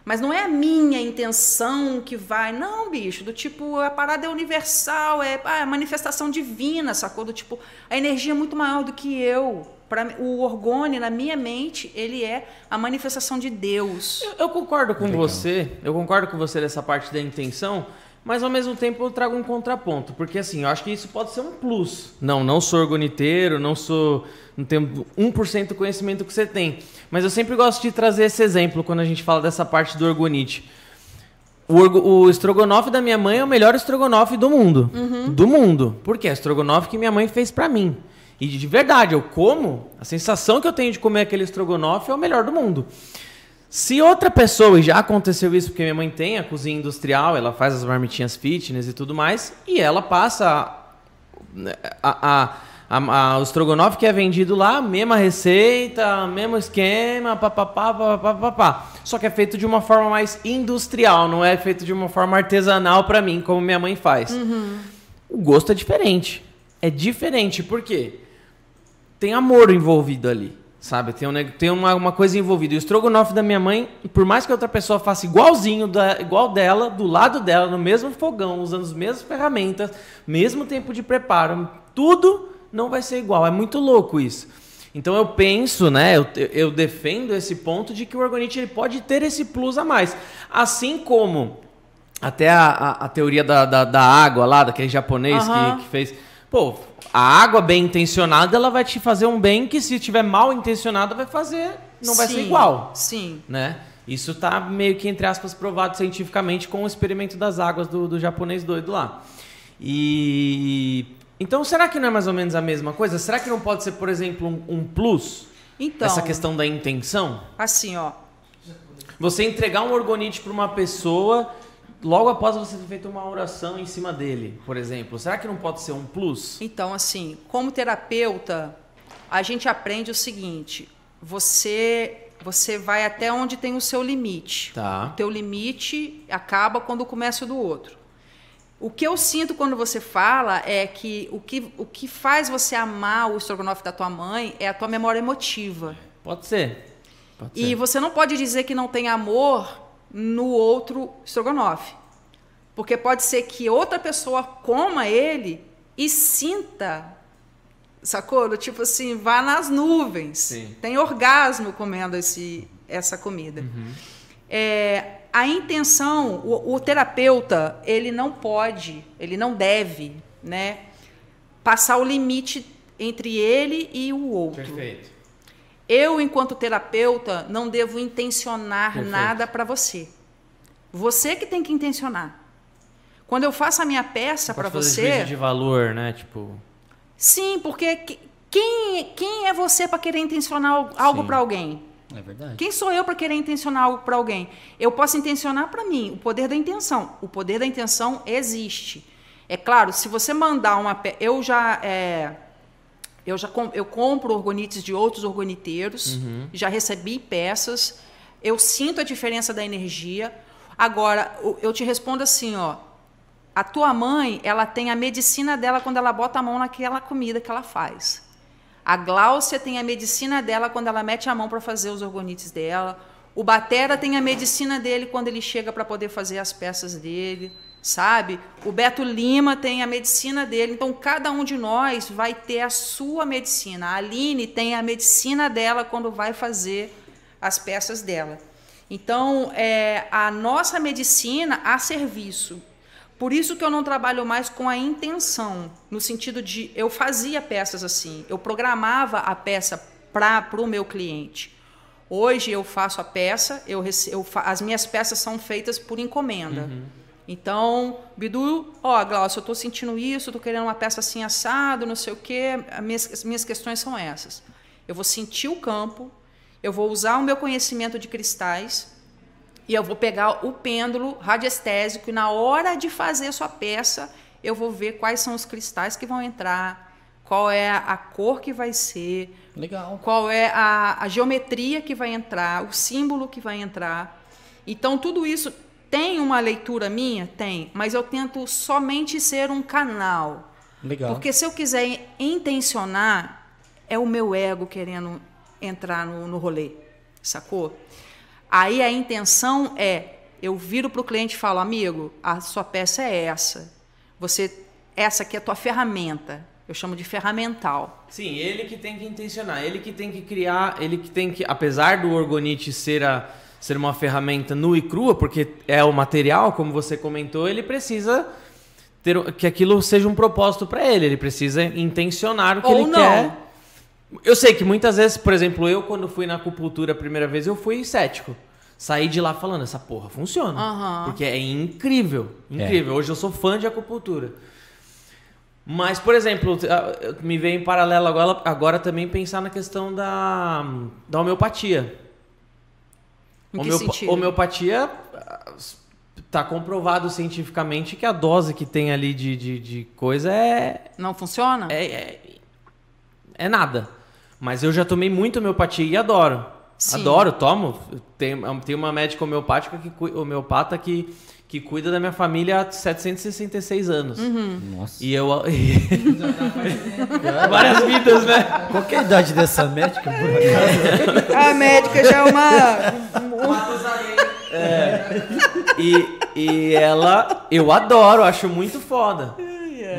Mas não é a minha intenção que vai. Não, bicho, do tipo, a parada é universal, é ah, é manifestação divina, sacou? Do tipo, a energia é muito maior do que eu. Pra, o orgone, na minha mente, ele é a manifestação de Deus. Eu, eu concordo com você, eu concordo com você dessa parte da intenção, mas ao mesmo tempo eu trago um contraponto, porque assim, eu acho que isso pode ser um plus. Não, não sou orgoniteiro, não sou. não tenho 1% do conhecimento que você tem. Mas eu sempre gosto de trazer esse exemplo quando a gente fala dessa parte do orgonite. o, o estrogonofe da minha mãe é o melhor estrogonofe do mundo. Uhum. Do mundo. Por quê? É estrogonofe que minha mãe fez para mim. E de verdade, eu como, a sensação que eu tenho de comer aquele estrogonofe é o melhor do mundo. Se outra pessoa, e já aconteceu isso porque minha mãe tem a cozinha industrial, ela faz as marmitinhas fitness e tudo mais, e ela passa a, a, a, a o estrogonofe que é vendido lá, mesma receita, mesmo esquema, papapá, papapá, papapá. Só que é feito de uma forma mais industrial, não é feito de uma forma artesanal para mim, como minha mãe faz. Uhum. O gosto é diferente. É diferente, por quê? Tem amor envolvido ali. Sabe, tem, um, tem uma, uma coisa envolvida. E o estrogonofe da minha mãe, por mais que outra pessoa faça igualzinho, da, igual dela, do lado dela, no mesmo fogão, usando as mesmas ferramentas, mesmo tempo de preparo, tudo não vai ser igual. É muito louco isso. Então eu penso, né, eu, eu defendo esse ponto de que o Orgonite ele pode ter esse plus a mais. Assim como até a, a, a teoria da, da, da, água lá, daquele japonês uhum. que, que fez. Pô, a água bem intencionada, ela vai te fazer um bem que se estiver mal intencionada vai fazer, não vai ser igual. Sim. Né? Isso está meio que, entre aspas, provado cientificamente com o experimento das águas do, do japonês doido lá. E. Então, será que não é mais ou menos a mesma coisa? Será que não pode ser, por exemplo, um, um plus? Então. Essa questão da intenção? Assim, ó. Você entregar um orgonite para uma pessoa logo após você ter feito uma oração em cima dele, por exemplo, será que não pode ser um plus? Então, assim, como terapeuta, a gente aprende o seguinte: você você vai até onde tem o seu limite. Tá. O teu limite acaba quando começa o do outro. O que eu sinto quando você fala é que o que, o que faz você amar o estrogonofe da tua mãe é a tua memória emotiva. Pode ser. Pode e ser. você não pode dizer que não tem amor no outro estrogonofe. Porque pode ser que outra pessoa coma ele e sinta, sacou? Tipo assim, vá nas nuvens. Sim. Tem orgasmo comendo esse, essa comida. Uhum. É, a intenção, o, o, terapeuta, ele não pode, ele não deve, né, passar o limite entre ele e o outro. Perfeito. Eu, enquanto terapeuta, não devo intencionar Perfeito. nada para você. Você que tem que intencionar. Quando eu faço a minha peça para você. de valor, né? Tipo. Sim, porque quem, quem é você para querer intencionar algo para alguém? É verdade. Quem sou eu para querer intencionar algo para alguém? Eu posso intencionar para mim, o poder da intenção. O poder da intenção existe. É claro, se você mandar uma. Pe... Eu já. É eu já com, eu compro orgonites de outros orgoniteiros, uhum. já recebi peças, eu sinto a diferença da energia. Agora, eu te respondo assim, ó, a tua mãe, ela tem a medicina dela quando ela bota a mão naquela comida que ela faz. A Gláucia tem a medicina dela quando ela mete a mão para fazer os orgonites dela. O Batera tem a medicina dele quando ele chega para poder fazer as peças dele sabe? O Beto Lima tem a medicina dele, então cada um de nós vai ter a sua medicina. A Aline tem a medicina dela quando vai fazer as peças dela. Então, é, a nossa medicina a serviço. Por isso que eu não trabalho mais com a intenção, no sentido de eu fazia peças assim, eu programava a peça para o meu cliente. Hoje eu faço a peça, eu, eu, as minhas peças são feitas por encomenda. Uhum. Então, Bidu, ó, Glaucio, eu estou sentindo isso, estou querendo uma peça assim assado, não sei o quê. As minhas, as minhas questões são essas. Eu vou sentir o campo, eu vou usar o meu conhecimento de cristais e eu vou pegar o pêndulo radiestésico e na hora de fazer a sua peça, eu vou ver quais são os cristais que vão entrar, qual é a cor que vai ser, Legal. qual é a, a geometria que vai entrar, o símbolo que vai entrar. Então, tudo isso tem uma leitura minha? Tem, mas eu tento somente ser um canal. Legal. Porque se eu quiser intencionar, é o meu ego querendo entrar no, no rolê, sacou? Aí a intenção é, eu viro para o cliente e falo, amigo, a sua peça é essa. Você, essa aqui é a tua ferramenta. Eu chamo de ferramental. Sim, ele que tem que intencionar, ele que tem que criar, ele que tem que, apesar do orgonite ser a ser uma ferramenta nua e crua, porque é o material, como você comentou, ele precisa ter que aquilo seja um propósito para ele, ele precisa intencionar o que Ou ele não. quer. Eu sei que muitas vezes, por exemplo, eu quando fui na acupuntura a primeira vez, eu fui cético. saí de lá falando, essa porra funciona. Aham. Porque é incrível, incrível. Hoje eu sou fã de acupuntura. Mas, por exemplo, me veio em paralelo agora, agora também pensar na questão da, da homeopatia. Em que sentido? Homeopatia está comprovado cientificamente que a dose que tem ali de, de, de coisa é, Não funciona? é, é, é nada. Mas eu já tomei muito homeopatia e adoro. Sim. Adoro, tomo. Tem, tem uma médica homeopática que, homeopata que, que cuida da minha família há 766 anos. Uhum. Nossa. E eu. Várias vidas, né? Qual que é a idade dessa médica, por acaso? A médica já é uma. E, e ela, eu adoro, acho muito foda.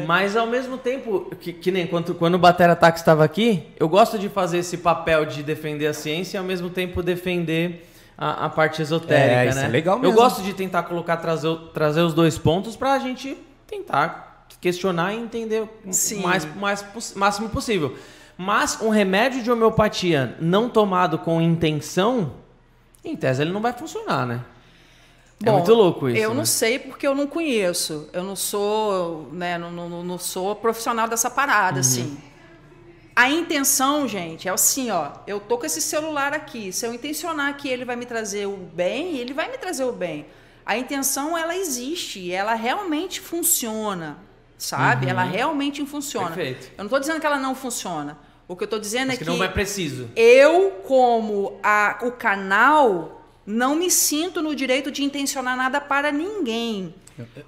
Mas ao mesmo tempo, que, que nem quando, quando o Batera Tax estava aqui, eu gosto de fazer esse papel de defender a ciência e ao mesmo tempo defender a, a parte esotérica, É, isso né? é legal Eu mesmo. gosto de tentar colocar, trazer, trazer os dois pontos pra gente tentar questionar e entender o mais, mais, máximo possível. Mas um remédio de homeopatia não tomado com intenção, em tese ele não vai funcionar, né? é Bom, muito louco isso. Eu né? não sei porque eu não conheço. Eu não sou, né, não, não, não sou profissional dessa parada, Uhum. assim. A intenção, gente, é assim, ó. Eu tô com esse celular aqui. Se eu intencionar que ele vai me trazer o bem, ele vai me trazer o bem. A intenção, ela existe. Ela realmente funciona, sabe? Ela realmente funciona. Uhum. Perfeito. Eu não tô dizendo que ela não funciona. O que eu tô dizendo Mas é que que não é preciso. eu, como a, o canal, não me sinto no direito de intencionar nada para ninguém.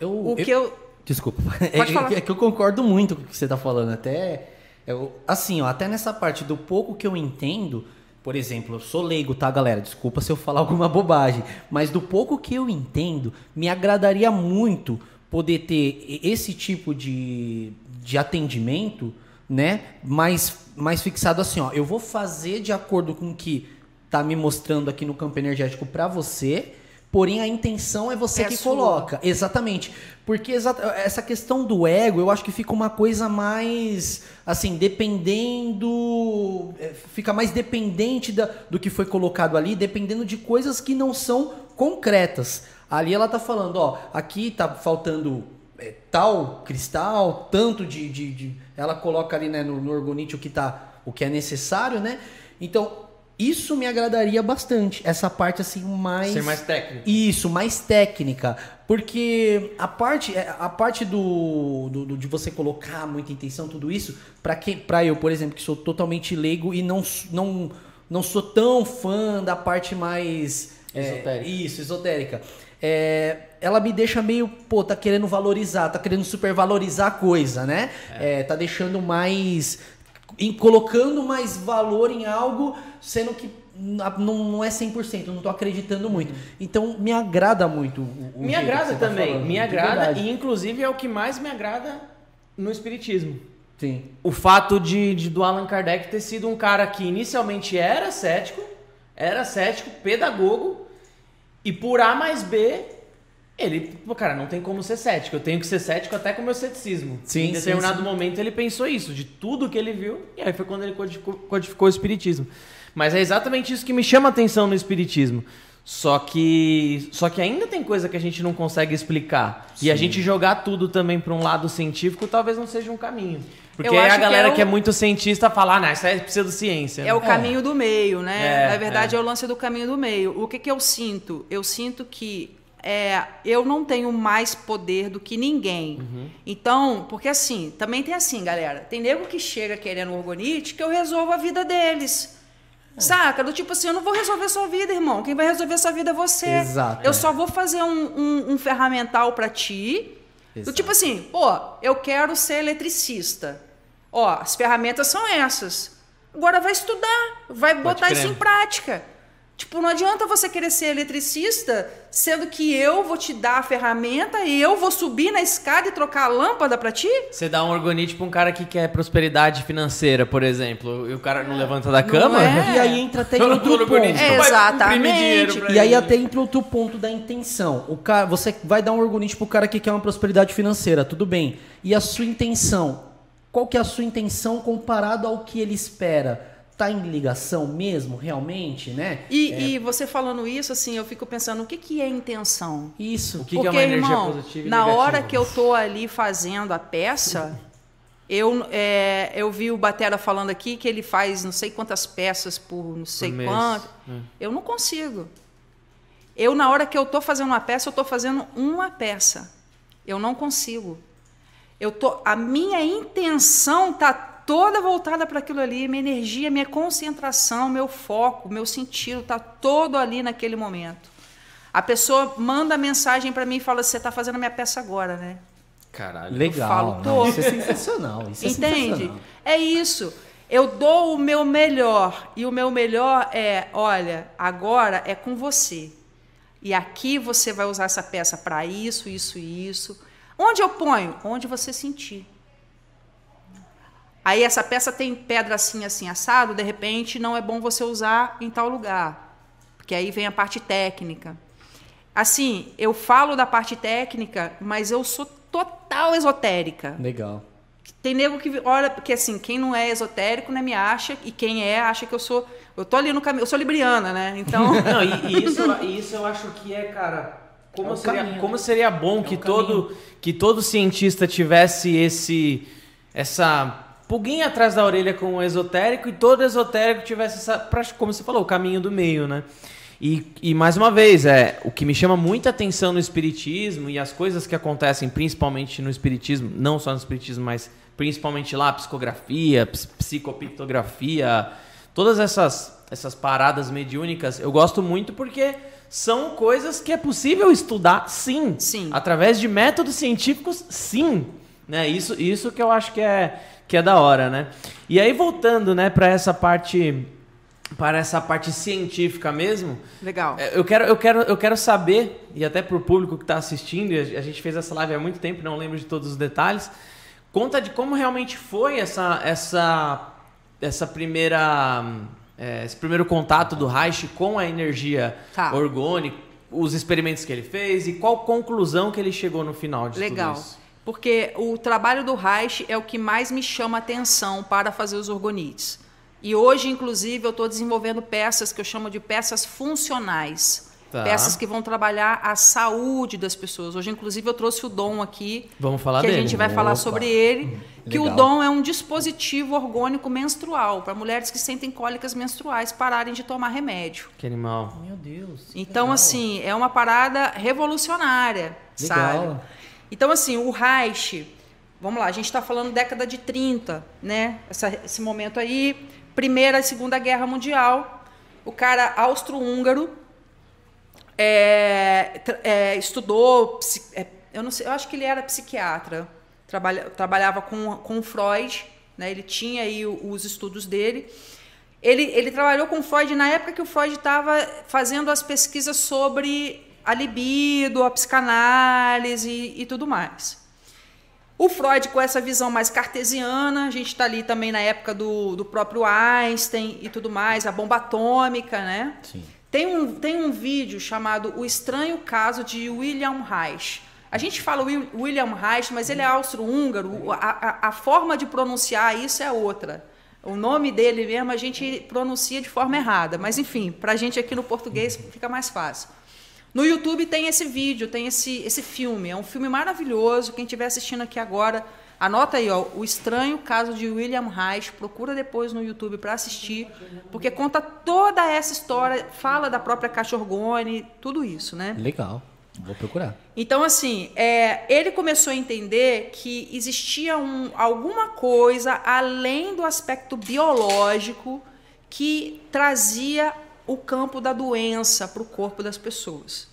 Eu, O eu- que eu. Desculpa. Pode é, falar. é que eu concordo muito com o que você está falando. Até. Eu- assim, ó, até nessa parte do pouco que eu entendo. Por exemplo, eu sou leigo, tá, galera? Desculpa se eu falar alguma bobagem. Mas do pouco que eu entendo, me agradaria muito poder ter esse tipo de, de atendimento, né? Mais, mais fixado assim, ó. Eu vou fazer de acordo com o que tá me mostrando aqui no campo energético para você. Porém, a intenção é você É que sua. coloca. Exatamente. Porque essa questão do ego, eu acho que fica uma coisa mais, assim, dependendo. é, Fica mais dependente da- do que foi colocado ali, dependendo de coisas que não são concretas. Ali ela tá falando, ó, aqui tá faltando é, tal cristal, tanto de. de- de- ela coloca ali né, no, no orgonite o que, tá, o que é necessário, né? Então, isso me agradaria bastante. Essa parte assim mais. Ser mais técnico. Isso, mais técnica. Porque a parte, é, a parte do, do- do- de você colocar muita intenção, tudo isso, para quem, para eu, por exemplo, que sou totalmente leigo e não, não, não sou tão fã da parte mais é, Esotérica. isso, esotérica. É, ela me deixa meio, pô, tá querendo valorizar, tá querendo supervalorizar a coisa, né? É, tá deixando mais. Em- colocando mais valor em algo, sendo que não, não é 100%, não tô acreditando muito. Então me agrada muito. O, o Me agrada tá também, falando, me agrada e inclusive é o que mais me agrada no espiritismo. Sim. O fato de, de do Allan Kardec ter sido um cara que inicialmente era cético, era cético, pedagogo, e por A mais B, ele, pô, cara, não tem como ser cético. Eu tenho que ser cético até com o meu ceticismo. Sim, em sim, determinado sim. momento ele pensou isso, de tudo que ele viu, e aí foi quando ele codificou, codificou o espiritismo. Mas é exatamente isso que me chama a atenção no espiritismo. Só que, só que ainda tem coisa que a gente não consegue explicar. E a gente jogar tudo também para um lado científico talvez não seja um caminho. Porque Eu aí acho a que galera é o- que é muito cientista fala, ah, não, isso é pseudociência. É o caminho do meio, né? É, Na verdade, é. é. o lance do caminho do meio. O que, que eu sinto? Eu sinto que é, eu não tenho mais poder do que ninguém. Uhum. Então, porque assim, também tem assim, galera. Tem nego que chega querendo orgonite que eu resolvo a vida deles. É. Saca? Do tipo assim, eu não vou resolver sua vida, irmão. Quem vai resolver sua vida é você. Exato, Eu só vou fazer um, um, um ferramental pra ti. Do Exato. tipo assim, pô, eu quero ser eletricista. Ó, as ferramentas são essas. Agora vai estudar, vai botar crer. isso em prática. Tipo, não adianta você querer ser eletricista, sendo que eu vou te dar a ferramenta e eu vou subir na escada e trocar a lâmpada pra ti? Você dá um orgonite pra um cara que quer prosperidade financeira, por exemplo, e o cara não levanta da Não cama? é? E aí entra até em Eu não outro ponto. Exatamente. imprimir dinheiro pra E aí ele. até entra outro ponto da intenção. O cara, você vai dar um orgonite pro cara que quer uma prosperidade financeira, tudo bem. E a sua intenção? Qual que é a sua intenção comparado ao que ele espera? Tá em ligação mesmo, realmente, né? E, É, e você falando isso, assim, eu fico pensando, o que, que é intenção? isso. O que, Porque, que é uma energia irmão, positiva e na negativa? hora que eu tô ali fazendo a peça, eu, é, eu vi o Batera falando aqui que ele faz não sei quantas peças por não sei mês. quanto. É. Eu não consigo. Eu, na hora que eu tô fazendo uma peça, eu tô fazendo uma peça. Eu não consigo. Eu tô, a minha intenção tá toda voltada para aquilo ali, minha energia, minha concentração, meu foco, meu sentido tá todo ali naquele momento. A pessoa manda mensagem para mim e fala: "Você tá fazendo a minha peça agora, né?" Caralho. Legal. falo, não, tô. isso é sensacional. Isso é Entende? sensacional. É isso. Eu dou o meu melhor e o meu melhor é, olha, agora é com você. E aqui você vai usar essa peça para isso, isso e isso. Onde eu ponho? Onde você sentir. Aí essa peça tem pedra assim, assim, assado, de repente não é bom você usar em tal lugar. Porque aí vem a parte técnica. Assim, eu falo da parte técnica, mas eu sou total esotérica. Legal. Tem nego que olha, porque assim, quem não é esotérico, né, me acha, e quem é, acha que eu sou. Eu tô ali no caminho, eu sou libriana, né? Então. Não, e, e isso, e isso eu acho que é, cara. Como, É seria, caminho, como né? seria bom É que, o todo, que todo cientista tivesse esse essa pulguinha atrás da orelha com o esotérico e todo esotérico tivesse essa, como você falou, o caminho do meio, né? E, e mais uma vez, é o que me chama muita atenção no espiritismo e as coisas que acontecem principalmente no espiritismo, não só no espiritismo, mas principalmente lá psicografia, ps- psicopictografia, todas essas essas paradas mediúnicas, eu gosto muito porque são coisas que é possível estudar, sim. Sim. Através de métodos científicos, sim. Né? Isso, isso que eu acho que é, que é da hora, né? E aí, voltando né, para essa parte para essa parte científica mesmo, Legal. é, eu quero, eu quero, eu quero saber, e até para o público que está assistindo, a gente fez essa live há muito tempo, não lembro de todos os detalhes, conta de como realmente foi essa, essa, essa primeira, é, esse primeiro contato do Reich com a energia Tá. orgânica, os experimentos que ele fez e qual conclusão que ele chegou no final de Legal. tudo isso. Porque o trabalho do Reich é o que mais me chama atenção para fazer os orgonites. E hoje, inclusive, eu estou desenvolvendo peças que eu chamo de peças funcionais. Tá. Peças que vão trabalhar a saúde das pessoas. Hoje, inclusive, eu trouxe o Dom aqui, Vamos falar que dele. a gente vai falar Opa. sobre ele. Que o Legal. Dom é um dispositivo orgânico menstrual para mulheres que sentem cólicas menstruais pararem de tomar remédio. Que animal. Meu Deus. que Então, legal. assim, é uma parada revolucionária, Legal. sabe? Então, assim, o Reich, vamos lá, a gente está falando década de 30, né? Essa- esse momento aí, Primeira e Segunda Guerra Mundial, o cara austro-húngaro é, é, estudou, é, eu não sei, eu acho que ele era psiquiatra, trabalha, trabalhava com, com Freud, né? Ele tinha aí os estudos dele. Ele, ele trabalhou com Freud na época que o Freud estava fazendo as pesquisas sobre a libido, a psicanálise e, e tudo mais. O Freud, com essa visão mais cartesiana, a gente está ali também na época do, do próprio Einstein e tudo mais, a bomba atômica, né? Sim. Tem um, tem um vídeo chamado O Estranho Caso de William Reich. A gente fala Wil- William Reich, mas ele é austro-húngaro. A, a, a forma de pronunciar isso é outra. O nome dele mesmo a gente pronuncia de forma errada. Mas, enfim, para a gente aqui no português fica mais fácil. No YouTube tem esse vídeo, tem esse, esse filme. É um filme maravilhoso. Quem estiver assistindo aqui agora, anota aí, ó, O Estranho Caso de William Reich. Procura depois no YouTube para assistir, porque conta toda essa história, fala da própria caixa orgone, tudo isso, né? Legal. Vou procurar. Então, assim, é, ele começou a entender que existia um, alguma coisa além do aspecto biológico que trazia o campo da doença para o corpo das pessoas.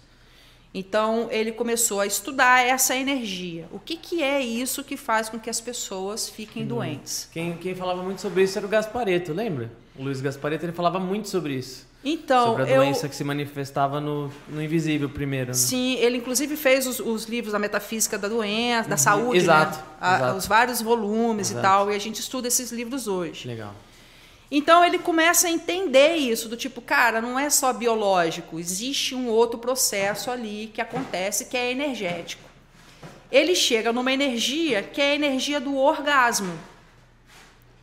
Então, ele começou a estudar essa energia. O que, que é isso que faz com que as pessoas fiquem doentes? Quem, quem falava muito sobre isso era o Gaspareto, lembra? O Luiz Gaspareto ele falava muito sobre isso. Então, sobre a eu, doença que se manifestava no, no invisível primeiro. Né? Sim, ele inclusive fez os, os livros da metafísica da doença, da saúde, Uhum. Exato, né? A- exato. os vários volumes Exato. e tal, e a gente estuda esses livros hoje. Legal. Então ele começa a entender isso, do tipo, cara, não é só biológico, existe um outro processo ali que acontece que é energético. Ele chega numa energia que é a energia do orgasmo.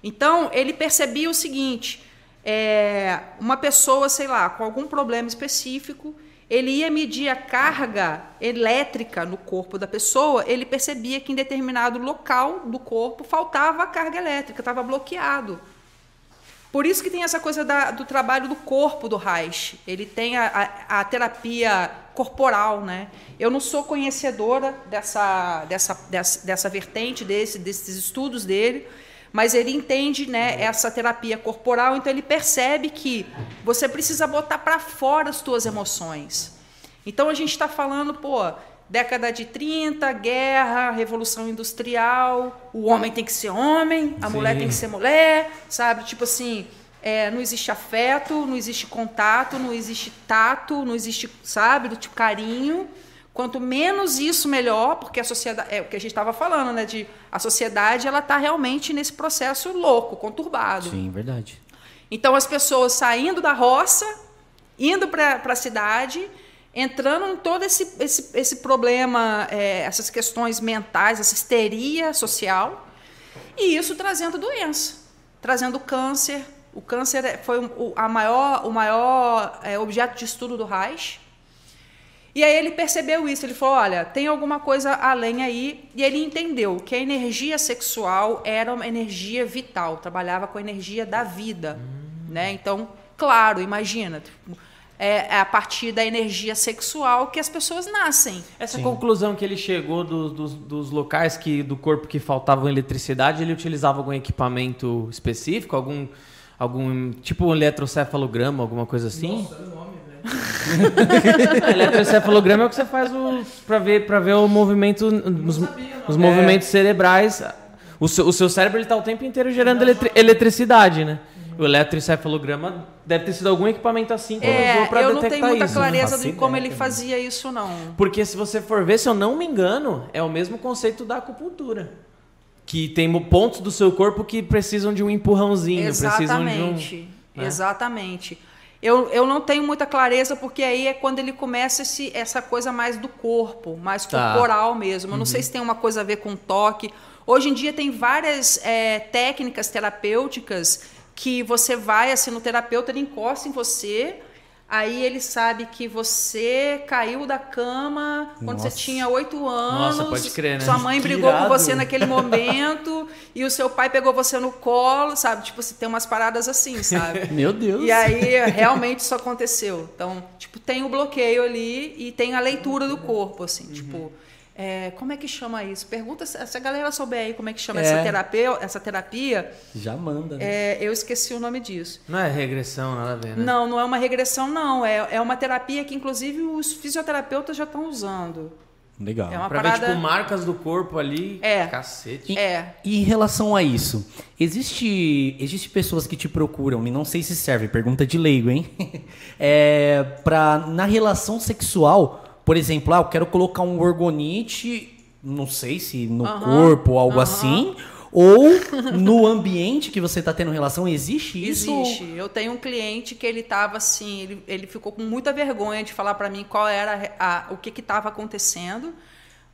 Então ele percebia o seguinte: é, uma pessoa, sei lá, com algum problema específico, ele ia medir a carga elétrica no corpo da pessoa, ele percebia que em determinado local do corpo faltava a carga elétrica, estava bloqueado. Por isso que tem essa coisa da, do trabalho do corpo do Reich. Ele tem a, a, a, terapia corporal, né? Eu não sou conhecedora dessa, dessa, dessa, dessa vertente, desse, desses estudos dele, mas ele entende né, essa terapia corporal, então ele percebe que você precisa botar para fora as suas emoções. Então a gente está falando, pô, década de 30, guerra, revolução industrial, o homem tem que ser homem, a Sim. mulher tem que ser mulher, sabe? Tipo assim, é, não existe afeto, não existe contato, não existe tato, não existe, sabe, do tipo carinho. Quanto menos isso, melhor, porque a sociedade, é o que a gente estava falando, né? De a sociedade ela está realmente nesse processo louco, conturbado. Sim, verdade. Então as pessoas saindo da roça, indo para a cidade, entrando em todo esse, esse, esse problema, é, essas questões mentais, essa histeria social, e isso trazendo doença, trazendo câncer. O câncer é, foi o, a maior, o maior é, objeto de estudo do Reich e aí ele percebeu isso, ele falou: olha, tem alguma coisa além aí. E ele entendeu que a energia sexual era uma energia vital, trabalhava com a energia da vida. Hum. Né? Então, claro, imagina. É, é a partir da energia sexual que as pessoas nascem. Essa Sim. conclusão que ele chegou do, do, dos locais que do corpo que faltavam eletricidade, ele utilizava algum equipamento específico, algum algum tipo um eletrocefalograma, alguma coisa assim? Nossa, nome, Eletroencefalograma é o que você faz para ver, pra ver o movimento, os, os movimentos cerebrais. O seu, o seu cérebro está o tempo inteiro gerando eletri eletricidade, né? O eletroencefalograma deve ter sido algum equipamento assim que é, usou para detectar isso. Eu não tenho muita isso, clareza de como ele fazia isso, não. Porque se você for ver, se eu não me engano, é o mesmo conceito da acupuntura. Que tem pontos do seu corpo que precisam de um empurrãozinho, Exatamente. precisam de um... Né? Exatamente. Eu, eu não tenho muita clareza, porque aí é quando ele começa esse, essa coisa mais do corpo, mais tá. corporal mesmo. Eu uhum. não sei se tem uma coisa a ver com toque. Hoje em dia tem várias é, técnicas terapêuticas que você vai, assim, no terapeuta, ele encosta em você Aí ele sabe que você caiu da cama quando Nossa. você tinha oito anos. Nossa, pode crer, né? Sua mãe brigou com você naquele momento e o seu pai pegou você no colo, sabe? Tipo, você tem umas paradas assim, sabe? Meu Deus. E aí realmente isso aconteceu. Então, tipo, tem o bloqueio ali e tem a leitura do corpo, assim, uhum. tipo é, como é que chama isso? Pergunta se, se, a galera souber aí como é que chama é. essa, terapia, essa terapia. Já manda. Né? É, eu esqueci o nome disso. Não é regressão, nada a ver, né? Não, não é uma regressão, não. É, é uma terapia que, inclusive, os fisioterapeutas já estão usando. Legal. É uma pra parada... ver, tipo, marcas do corpo ali. É. Cacete. E, é. E em relação a isso, existe, existe pessoas que te procuram, e não sei se serve, pergunta de leigo, hein? é, pra, na relação sexual por exemplo, ah, eu quero colocar um orgonite, não sei se no uhum, corpo ou algo uhum. assim, ou no ambiente que você está tendo relação, existe isso? Existe. Eu tenho um cliente que ele estava assim, ele, ele ficou com muita vergonha de falar para mim qual era a, o que estava acontecendo,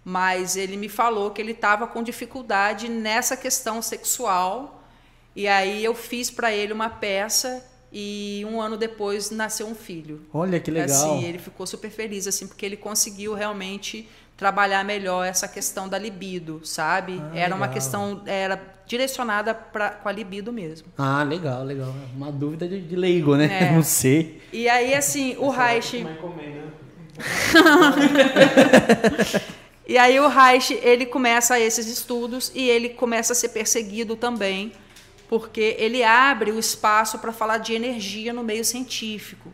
mas ele me falou que ele estava com dificuldade nessa questão sexual. E aí eu fiz para ele uma peça e um ano depois nasceu um filho. Olha que legal. Assim, ele ficou super feliz assim porque ele conseguiu realmente trabalhar melhor essa questão da libido, sabe? Ah, era legal. uma questão era direcionada para com a libido mesmo. Ah, legal, legal. Uma dúvida de, de leigo, né? É. Não sei. E aí assim, o Reich E aí o Reich, ele começa esses estudos e ele começa a ser perseguido também porque ele abre o espaço para falar de energia no meio científico.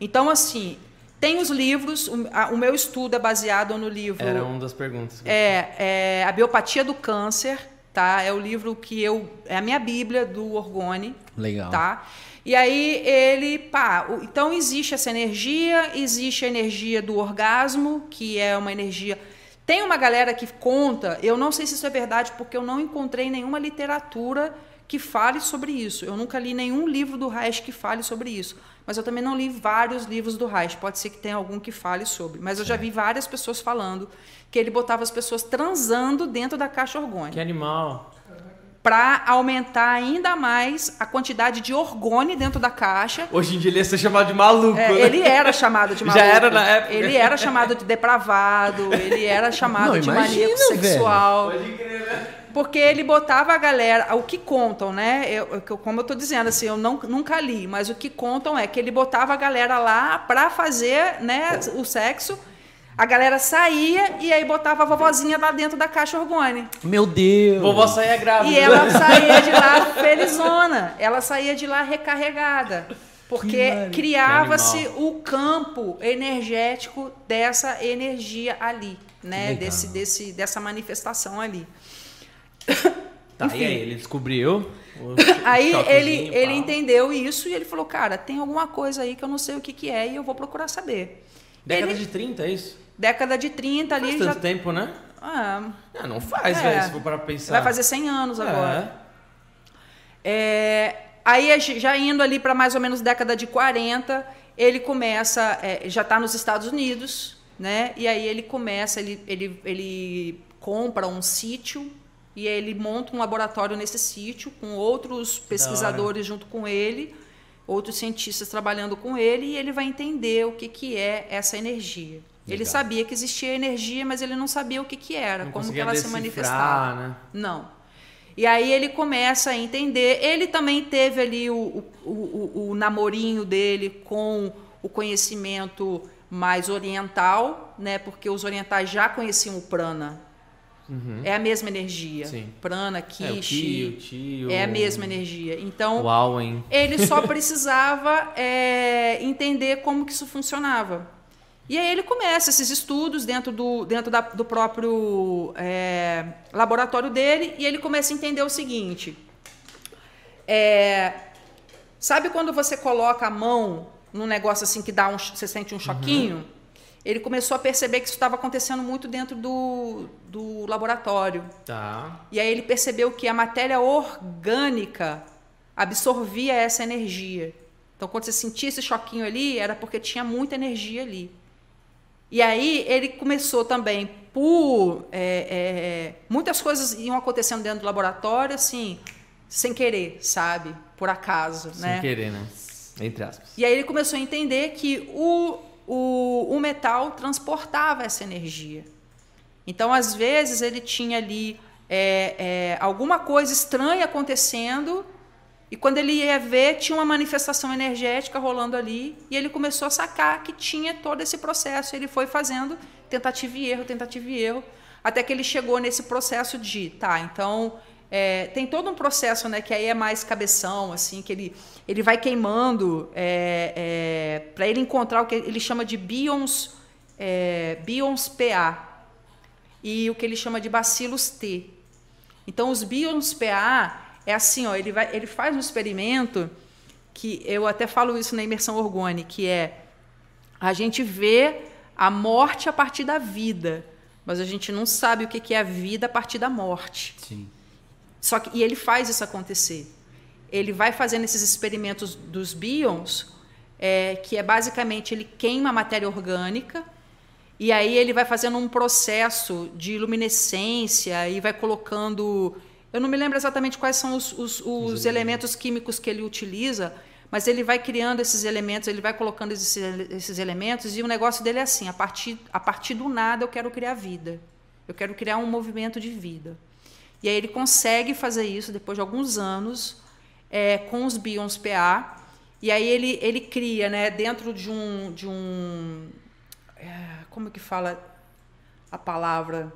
Então, assim, tem os livros, o, a, o, meu estudo é baseado no livro. Era uma das perguntas. É, é A Biopatia do Câncer, tá? É o livro que eu. É a minha Bíblia do Orgone. Legal. Tá? E aí ele, pá, então existe essa energia, existe a energia do orgasmo, que é uma energia. Tem uma galera que conta, eu não sei se isso é verdade, porque eu não encontrei nenhuma literatura que fale sobre isso. Eu nunca li nenhum livro do Reich que fale sobre isso. Mas eu também não li vários livros do Reich. Pode ser que tenha algum que fale sobre. Mas eu já vi várias pessoas falando que ele botava as pessoas transando dentro da caixa orgônica. Que animal. para aumentar ainda mais a quantidade de orgone dentro da caixa. Hoje em dia ele ia ser chamado de maluco. É, né? Ele era chamado de maluco. Já era na época. Ele era chamado de depravado, ele era chamado Não, de imagina, maníaco sexual. Pode crer, né? Porque ele botava a galera, o que contam, né? Eu, eu- como eu tô dizendo, assim, eu não, nunca li, mas o que contam é que ele botava a galera lá pra fazer, né, o sexo. A galera saía e aí botava a vovozinha lá dentro da caixa orgone. Meu Deus. Vovó saía grávida. E ela saía de lá felizona. Ela saía de lá recarregada. Porque criava-se o campo energético dessa energia ali, né? Desse, desse, dessa manifestação ali. Tá, Enfim. e aí, ele descobriu. Aí ele, ele entendeu isso e ele falou, cara, tem alguma coisa aí que eu não sei o que, que é e eu vou procurar saber. Década Ele- de 30, é isso? Década de 30 ali Faz já... tanto tempo, né? Ah, Ah, não faz, É. velho, se for para pensar. vai fazer 100 anos agora. É. É, aí, já indo ali para mais ou menos década de 40, ele começa, é, já está nos Estados Unidos, né? E aí ele começa, ele, ele, ele compra um sítio e ele monta um laboratório nesse sítio com outros pesquisadores junto com ele, outros cientistas trabalhando com ele e ele vai entender o que, que é essa energia. Ele Legal. sabia que existia energia, mas ele não sabia o que, que era, Não como que ela se manifestava. né? Não. E aí ele começa a entender. Ele também teve ali o, o, o, o namorinho dele com o conhecimento mais oriental, né? Porque os orientais já conheciam o prana. É a mesma energia. Sim. Prana, É, kishi. tio, o tio. É a mesma energia. Então, Uau, hein? ele só precisava é, entender como que isso funcionava. E aí ele começa esses estudos dentro do, dentro da- do próprio é, laboratório dele e ele começa a entender o seguinte. é, sabe quando você coloca a mão num negócio assim que dá um, você sente um choquinho? Ele começou a perceber que isso estava acontecendo muito dentro do, do laboratório. Tá. E aí ele percebeu que a matéria orgânica absorvia essa energia. Então, quando você sentia esse choquinho ali, era porque tinha muita energia ali. E aí ele começou também por é, é, muitas coisas iam acontecendo dentro do laboratório, assim, sem querer, sabe, por acaso, Sem né? querer, né? Entre aspas. E aí ele começou a entender que o, o, o metal transportava essa energia. Então, às vezes, ele tinha ali é, é, alguma coisa estranha acontecendo, e quando ele ia ver, tinha uma manifestação energética rolando ali, e ele começou a sacar que tinha todo esse processo. Ele foi fazendo tentativa e erro, tentativa e erro, até que ele chegou nesse processo de, tá, então. É, tem todo um processo, né, que aí é mais cabeção, assim, que ele, ele vai queimando é, para ele encontrar o que ele chama de bions, é, bions PA e o que ele chama de bacilos T. Então, os bions PA é assim, ó, ele, vai, ele faz um experimento que eu até falo isso na imersão orgone, que é a gente vê a morte a partir da vida, mas a gente não sabe o que é a vida a partir da morte. Sim. Só que e ele faz isso acontecer. Ele vai fazendo esses experimentos dos bions, é, que é basicamente ele queima a matéria orgânica e aí ele vai fazendo um processo de luminescência e vai colocando. Eu não me lembro exatamente quais são os, os- os elementos químicos que ele utiliza, mas ele vai criando esses elementos, ele vai colocando esses, esses elementos e o negócio dele é assim: a partir, a partir do nada eu quero criar vida. Eu quero criar um movimento de vida. E aí ele consegue fazer isso depois de alguns anos é, com os Bions PA. E aí ele, ele cria, né, dentro de um. De um é, como que fala a palavra?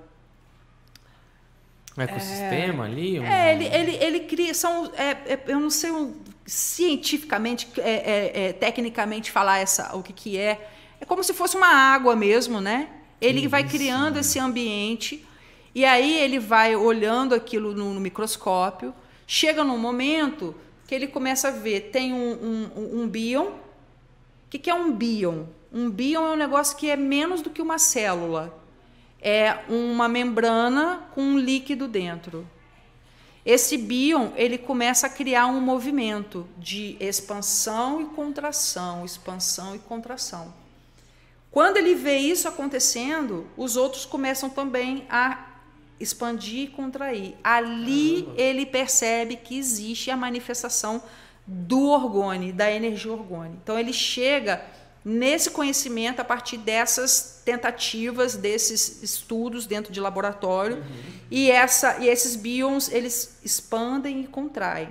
Um ecossistema ali? Um... É, ele, ele, ele cria. São, é, é, eu não sei um, cientificamente, é, é, é, tecnicamente falar essa, o que, que é. É como se fosse uma água mesmo, né? Ele vai criando esse ambiente e aí ele vai olhando aquilo no, no microscópio. Chega num momento que ele começa a ver, tem um, um, um bion. O que, que é um bion? Um bion é um negócio que é menos do que uma célula. É uma membrana com um líquido dentro. Esse bion, ele começa a criar um movimento de expansão e contração, expansão e contração. Quando ele vê isso acontecendo, os outros começam também a expandir e contrair. Ali Caramba. ele percebe que existe a manifestação do orgone, da energia orgone. Então ele chega nesse conhecimento a partir dessas tentativas, desses estudos dentro de laboratório uhum. e essa e esses bions eles expandem e contraem.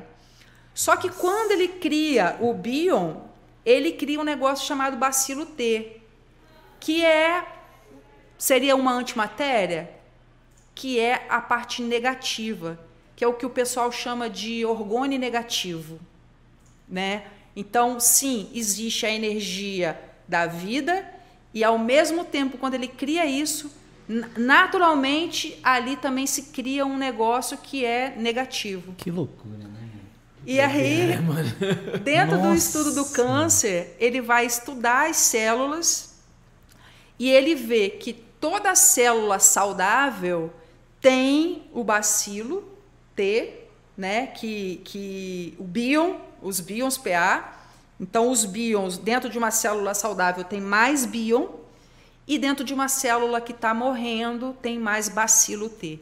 Só que quando ele cria o bion, ele cria um negócio chamado bacilo T, que é seria uma antimatéria, que é a parte negativa, que é o que o pessoal chama de orgone negativo, né? Então, sim, existe a energia da vida e ao mesmo tempo quando ele cria isso, naturalmente ali também se cria um negócio que é negativo. Que loucura, né? E aí, é, dentro Nossa. do estudo do câncer, ele vai estudar as células e ele vê que toda célula saudável tem o bacilo T, né, que, que o bion, os bions PA. Então, os bions dentro de uma célula saudável tem mais bion e dentro de uma célula que está morrendo tem mais bacilo T.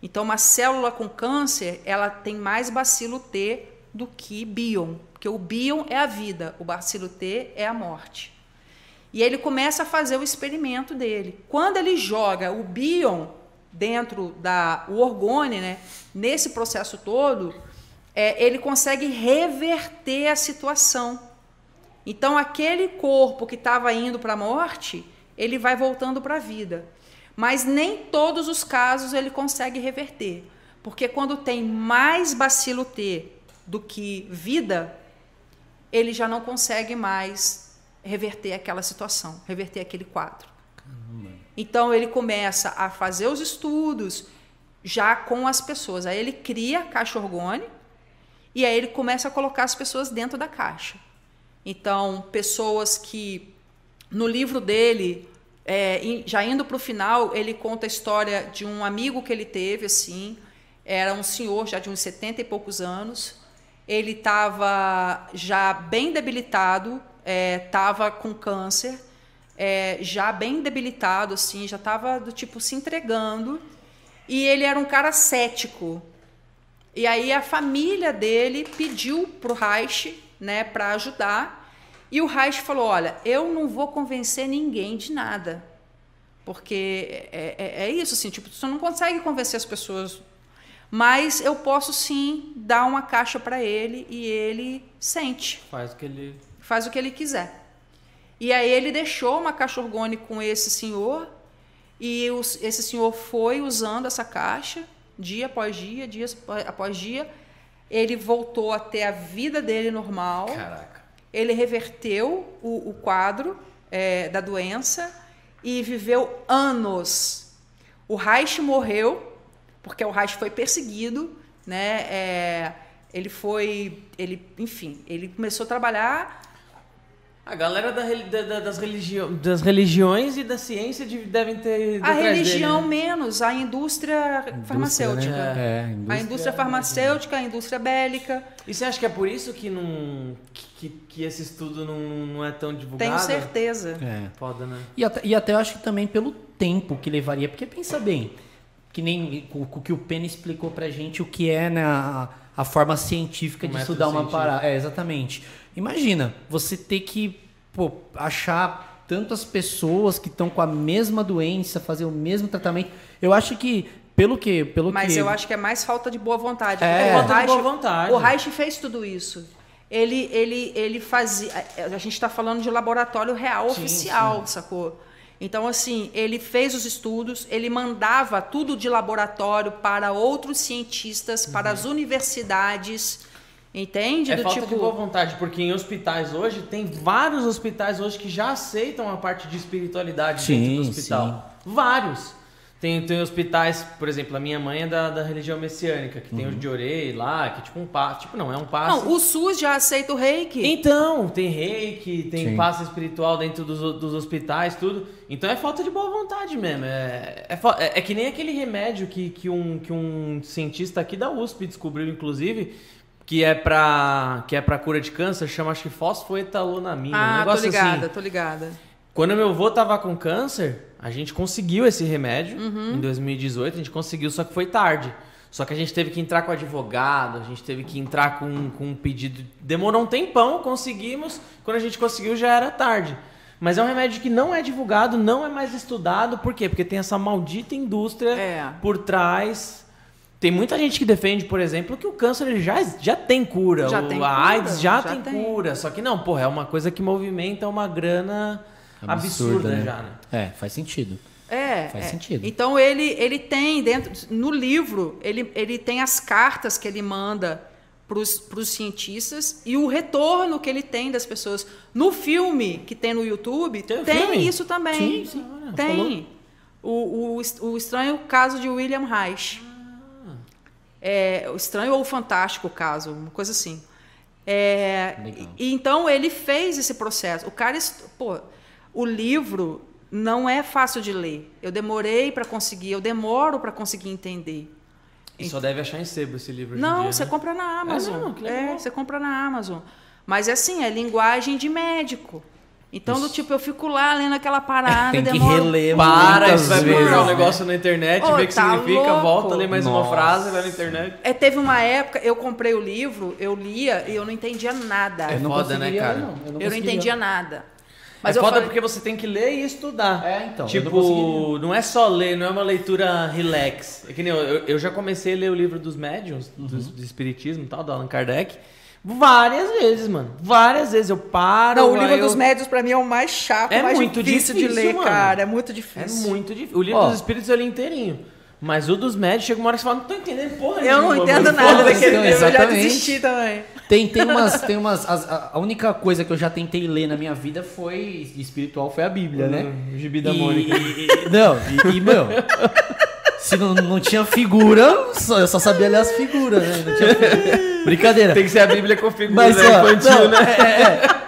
Então, uma célula com câncer, ela tem mais bacilo T do que bion, porque o bion é a vida, o bacilo T é a morte. E ele começa a fazer o experimento dele. Quando ele joga o bion dentro da o orgone, né, nesse processo todo, é, ele consegue reverter a situação. Então, aquele corpo que estava indo para a morte, ele vai voltando para a vida. Mas nem todos os casos ele consegue reverter. Porque quando tem mais bacilo T do que vida, ele já não consegue mais reverter aquela situação, reverter aquele quadro. Caramba. Então ele começa a fazer os estudos já com as pessoas. Aí ele cria a caixa orgone e aí ele começa a colocar as pessoas dentro da caixa. Então, pessoas que no livro dele, é, já indo para o final, ele conta a história de um amigo que ele teve, assim, era um senhor já de uns 70 e poucos anos. Ele estava já bem debilitado, estava é, com câncer, é, já bem debilitado, assim, já estava do tipo se entregando. E ele era um cara cético. E aí a família dele pediu para o Reich né, para ajudar. E o Reich falou: Olha, eu não vou convencer ninguém de nada. Porque é, é, é isso, assim, tipo, você não consegue convencer as pessoas. Mas eu posso sim dar uma caixa para ele e ele sente. Faz o que ele faz o que ele quiser. E aí ele deixou uma caixa orgânica com esse senhor e os, esse senhor foi usando essa caixa dia após dia, dia após dia. Ele voltou a ter a vida dele normal. Caraca. Ele reverteu o, o quadro é, da doença e viveu anos. O Reich morreu porque o Reich foi perseguido, né? É, ele foi, ele, enfim, ele começou a trabalhar a galera da, da, das, religi das religiões e da ciência devem ter. A religião dele, né? menos, a indústria, indústria farmacêutica. Né? É, a, indústria, a indústria farmacêutica, a indústria bélica. E você acha que é por isso que, não, que, que esse estudo não, não é tão divulgado? Tenho certeza. É. Foda, né? E até, e até eu acho que também pelo tempo que levaria, porque pensa bem, que nem o, o que o Penny explicou pra gente o que é né, a, forma científica o de estudar uma parada. É, exatamente. Imagina, você ter que pô, achar tantas pessoas que estão com a mesma doença, fazer o mesmo tratamento. Eu acho que pelo que, pelo Mas que... eu acho que é mais falta de boa vontade. É, falta de boa vontade. O Reich fez tudo isso. Ele, ele, ele fazia. A gente está falando de laboratório real sim, oficial, sim. sacou? Então, assim, ele fez os estudos, ele mandava tudo de laboratório para outros cientistas, uhum. para as universidades. Entende? É Do falta tipo... de boa vontade, porque em hospitais hoje, tem vários hospitais hoje que já aceitam a parte de espiritualidade sim, dentro do hospital. Sim. Vários. Tem, tem hospitais, por exemplo, a minha mãe é da, da religião messiânica, que uhum. tem o de orei lá, que é tipo um passo. Tipo, não, é um passo. Não, o SUS já aceita o reiki. Então, tem reiki, tem Sim. passo espiritual dentro dos, dos hospitais, tudo. Então é falta de boa vontade mesmo. É, é, é, é que nem aquele remédio que, que, um, que um cientista aqui da USP descobriu, inclusive, que é para que é para cura de câncer, chama acho que fosfoetalonamina, ah, um tô ligada, assim. tô ligada. Quando meu avô tava com câncer, a gente conseguiu esse remédio em 2018, a gente conseguiu, só que foi tarde. Só que a gente teve que entrar com advogado, a gente teve que entrar com, com um pedido. Demorou um tempão, conseguimos. Quando a gente conseguiu já era tarde. Mas é um remédio que não é divulgado, não é mais estudado. Por quê? Porque tem essa maldita indústria É. por trás. Tem muita gente que defende, por exemplo, que o câncer ele já, já tem cura. Já o, tem a cura, AIDS já, já tem, tem. cura. Só que não, porra, é uma coisa que movimenta uma grana absurda, né? já, né? É, faz sentido. É, Faz é. sentido. Então ele, ele tem dentro no livro ele, ele tem as cartas que ele manda para os cientistas e o retorno que ele tem das pessoas. No filme que tem no YouTube Tem tem, filme? isso também. Sim, sim. Olha, tem o, o, o estranho caso de William Reich. É, o estranho ou o fantástico caso, uma coisa assim. É, e, então ele fez esse processo. O cara, pô, o livro não é fácil de ler. Eu demorei para conseguir, eu demoro para conseguir entender. E só deve achar em sebo esse livro Não, dia, você né? compra na Amazon. mesmo? Que É, você compra na Amazon. Mas é assim, é linguagem de médico. Então, do tipo, eu fico lá lendo aquela parada, Tem que reler Para, você vai vezes. procurar um negócio na internet, ver o que tá significa, louco. volta, lê mais uma Nossa. frase, vai na internet. É, teve uma época, eu comprei o livro, eu lia e eu não entendia nada. É Eu não foda, né, conseguiria, cara? não. Eu não, eu não entendia nada. Mas é foda falei, porque você tem que ler e estudar. É, então, Tipo, não não, é só ler, não é uma leitura relax. É que nem eu, eu, eu já comecei a ler o livro dos médiuns, Uhum. do, do espiritismo e tal, do Allan Kardec. Várias vezes, mano. Várias vezes eu paro. Não, o livro eu- dos médios pra mim é o mais chato, É o mais muito difícil, de difícil, ler, mano. cara. É muito É difícil. muito difícil. O livro Ó. dos espíritos eu li inteirinho. Mas o dos médios chega uma hora que você fala, não tô entendendo porra Eu não entendo mano. nada daquele livro, eu já desisti também. Tem, tem umas. Tem umas as- a, única coisa que eu já tentei ler na minha vida foi espiritual, foi a Bíblia, né? O gibi da E- Mônica. e- e- não, e, e, meu. Se não, não tinha figura, só- eu só sabia ler as figuras, né? Não tinha figura. Brincadeira. Tem que ser a Bíblia com figura Mas, né, ó, infantil, não, né? é, é, é.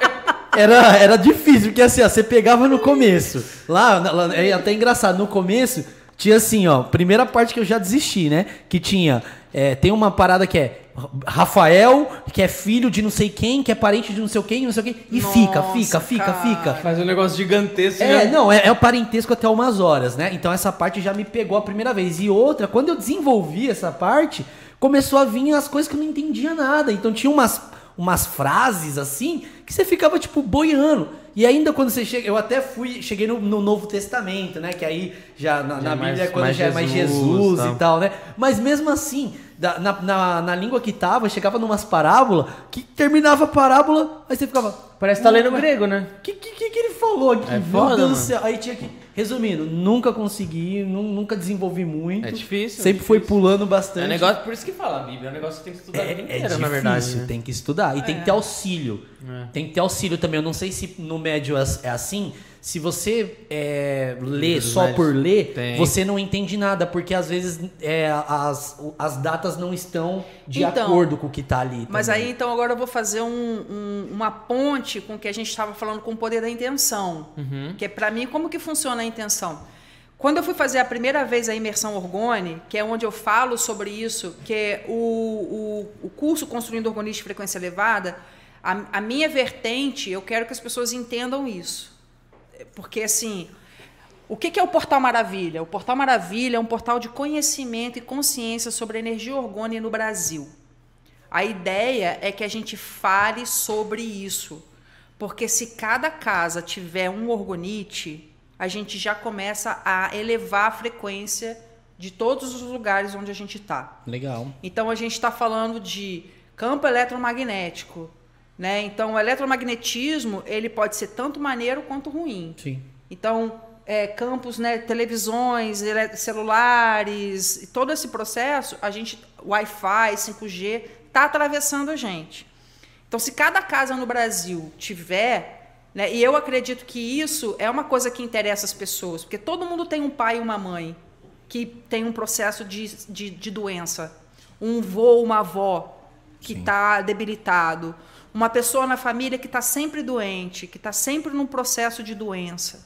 Era, era difícil, porque assim, ó, você pegava no começo. Lá, lá, é até engraçado, no começo tinha assim, ó, primeira parte que eu já desisti, né? Que tinha, é, tem uma parada que é Rafael, que é filho de não sei quem, que é parente de não sei quem, não sei quem, e fica, Nossa, fica, fica, cara. fica. Faz um negócio gigantesco. É, já- não, é, é o parentesco até umas horas, né? Então essa parte já me pegou a primeira vez. E outra, quando eu desenvolvi essa parte, começou a vir as coisas que eu não entendia nada. Então tinha umas, umas frases assim que você ficava tipo boiando. E ainda quando você chega, eu até fui, cheguei no, no Novo Testamento, né? Que aí já na, Já na é Bíblia mais- é quando mais já é mais Jesus, Jesus tal. e tal, né? Mas mesmo assim, da- na, na, na língua que tava, chegava numas parábolas que terminava a parábola, aí você ficava. Parece que tá lendo "Ué, grego, né? o que, que, que que ele falou aqui? É foda, Deus do céu. Aí tinha que. Resumindo, nunca consegui, nu- nunca desenvolvi muito. É difícil, é Sempre foi difícil. pulando É bastante. um negócio, por isso que fala a Bíblia, é um negócio que tem que estudar a vida É, é inteira, difícil, na verdade. né? tem que estudar. E tem que ter auxílio. É. Tem que ter auxílio também. Eu não sei se no médio é é assim. Se você é, lê Livros só médios. por ler, Tem. você não entende nada, porque às vezes é, as, as datas não estão de Então, acordo com o que tá ali. Mas também. aí, então, agora eu vou fazer um- um- uma ponte com o que a gente estava falando com o poder da intenção. Uhum. Que é, para mim, como que funciona a intenção? Quando eu fui fazer a primeira vez a imersão Orgone, que é onde eu falo sobre isso, que é o, o, o curso Construindo Orgonismo de Frequência Elevada, a, a minha vertente, eu quero que as pessoas entendam isso. Porque, assim, o que é o Portal Maravilha? O Portal Maravilha é um portal de conhecimento e consciência sobre a energia orgânica no Brasil. A ideia é que a gente fale sobre isso. Porque se cada casa tiver um orgonite, a gente já começa a elevar a frequência de todos os lugares onde a gente está. Legal. Então a gente está falando de campo eletromagnético, né? Então o eletromagnetismo ele pode ser tanto maneiro quanto ruim. Sim. Então é, campos, né? Televisões, ele- celulares, todo esse processo, a gente Wi-Fi, 5G está atravessando a gente. Então se cada casa no Brasil tiver né, e eu acredito que isso é uma coisa que interessa as pessoas, porque todo mundo tem um pai e uma mãe que tem um processo de, de, de doença, um vô, uma avó que está debilitado, uma pessoa na família que está sempre doente, que está sempre num processo de doença.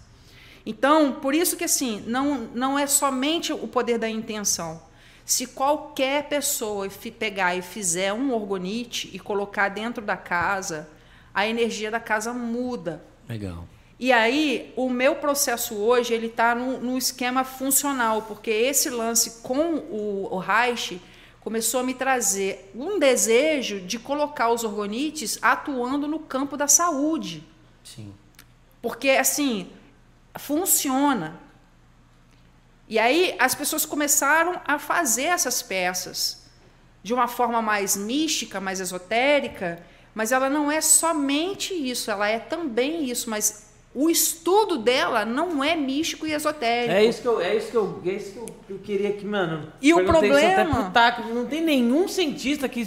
Então, por isso que assim, não, não é somente o poder da intenção. Se qualquer pessoa pegar e fizer um orgonite e colocar dentro da casa, a energia da casa muda. Legal. E aí, o meu processo hoje, ele está no, no, esquema funcional, porque esse lance com o, o Reich começou a me trazer um desejo de colocar os orgonites atuando no campo da saúde. Sim. Porque, assim, funciona. E aí as pessoas começaram a fazer essas peças de uma forma mais mística, mais esotérica, mas ela não é somente isso, ela é também isso, mas o estudo dela não é místico e esotérico. É isso que eu, é isso que eu, é isso que eu, eu queria que, mano. E o problema. Taco, não tem nenhum cientista que.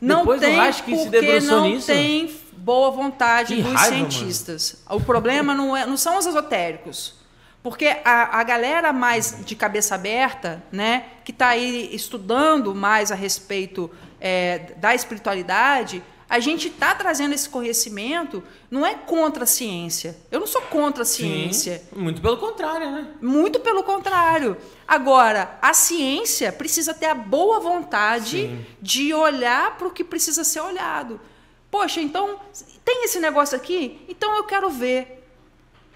Não depois tem, Reich que se debruçou não nisso. tem boa vontade Que dos raiva, cientistas. O problema não, é, não são os esotéricos. Porque a, a galera mais de cabeça aberta, né, que está aí estudando mais a respeito é, da espiritualidade, a gente está trazendo esse conhecimento, não é contra a ciência. Eu não sou contra a ciência. Sim, muito pelo contrário, né? Muito pelo contrário. Agora, a ciência precisa ter a boa vontade Sim. de olhar para o que precisa ser olhado. Poxa, então tem esse negócio aqui? Então eu quero ver.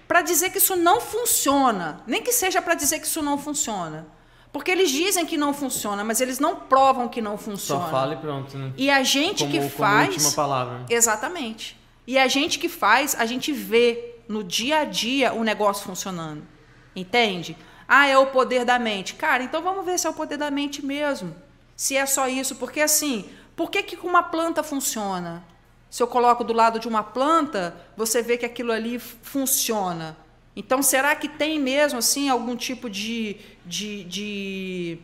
Para dizer que isso não funciona. Nem que seja para dizer que isso não funciona. Porque eles dizem que não funciona, mas eles não provam que não funciona. Só fala e pronto, né? E a gente como, que como faz. última palavra. né? Exatamente. E a gente que faz, a gente vê no dia a dia o negócio funcionando. Entende? Ah, é o poder da mente. Cara, então vamos ver se é o poder da mente mesmo. Se é só isso. Porque assim, por que, que uma planta funciona? Se eu coloco do lado de uma planta, você vê que aquilo ali funciona. Então, será que tem mesmo assim algum tipo de, de, de...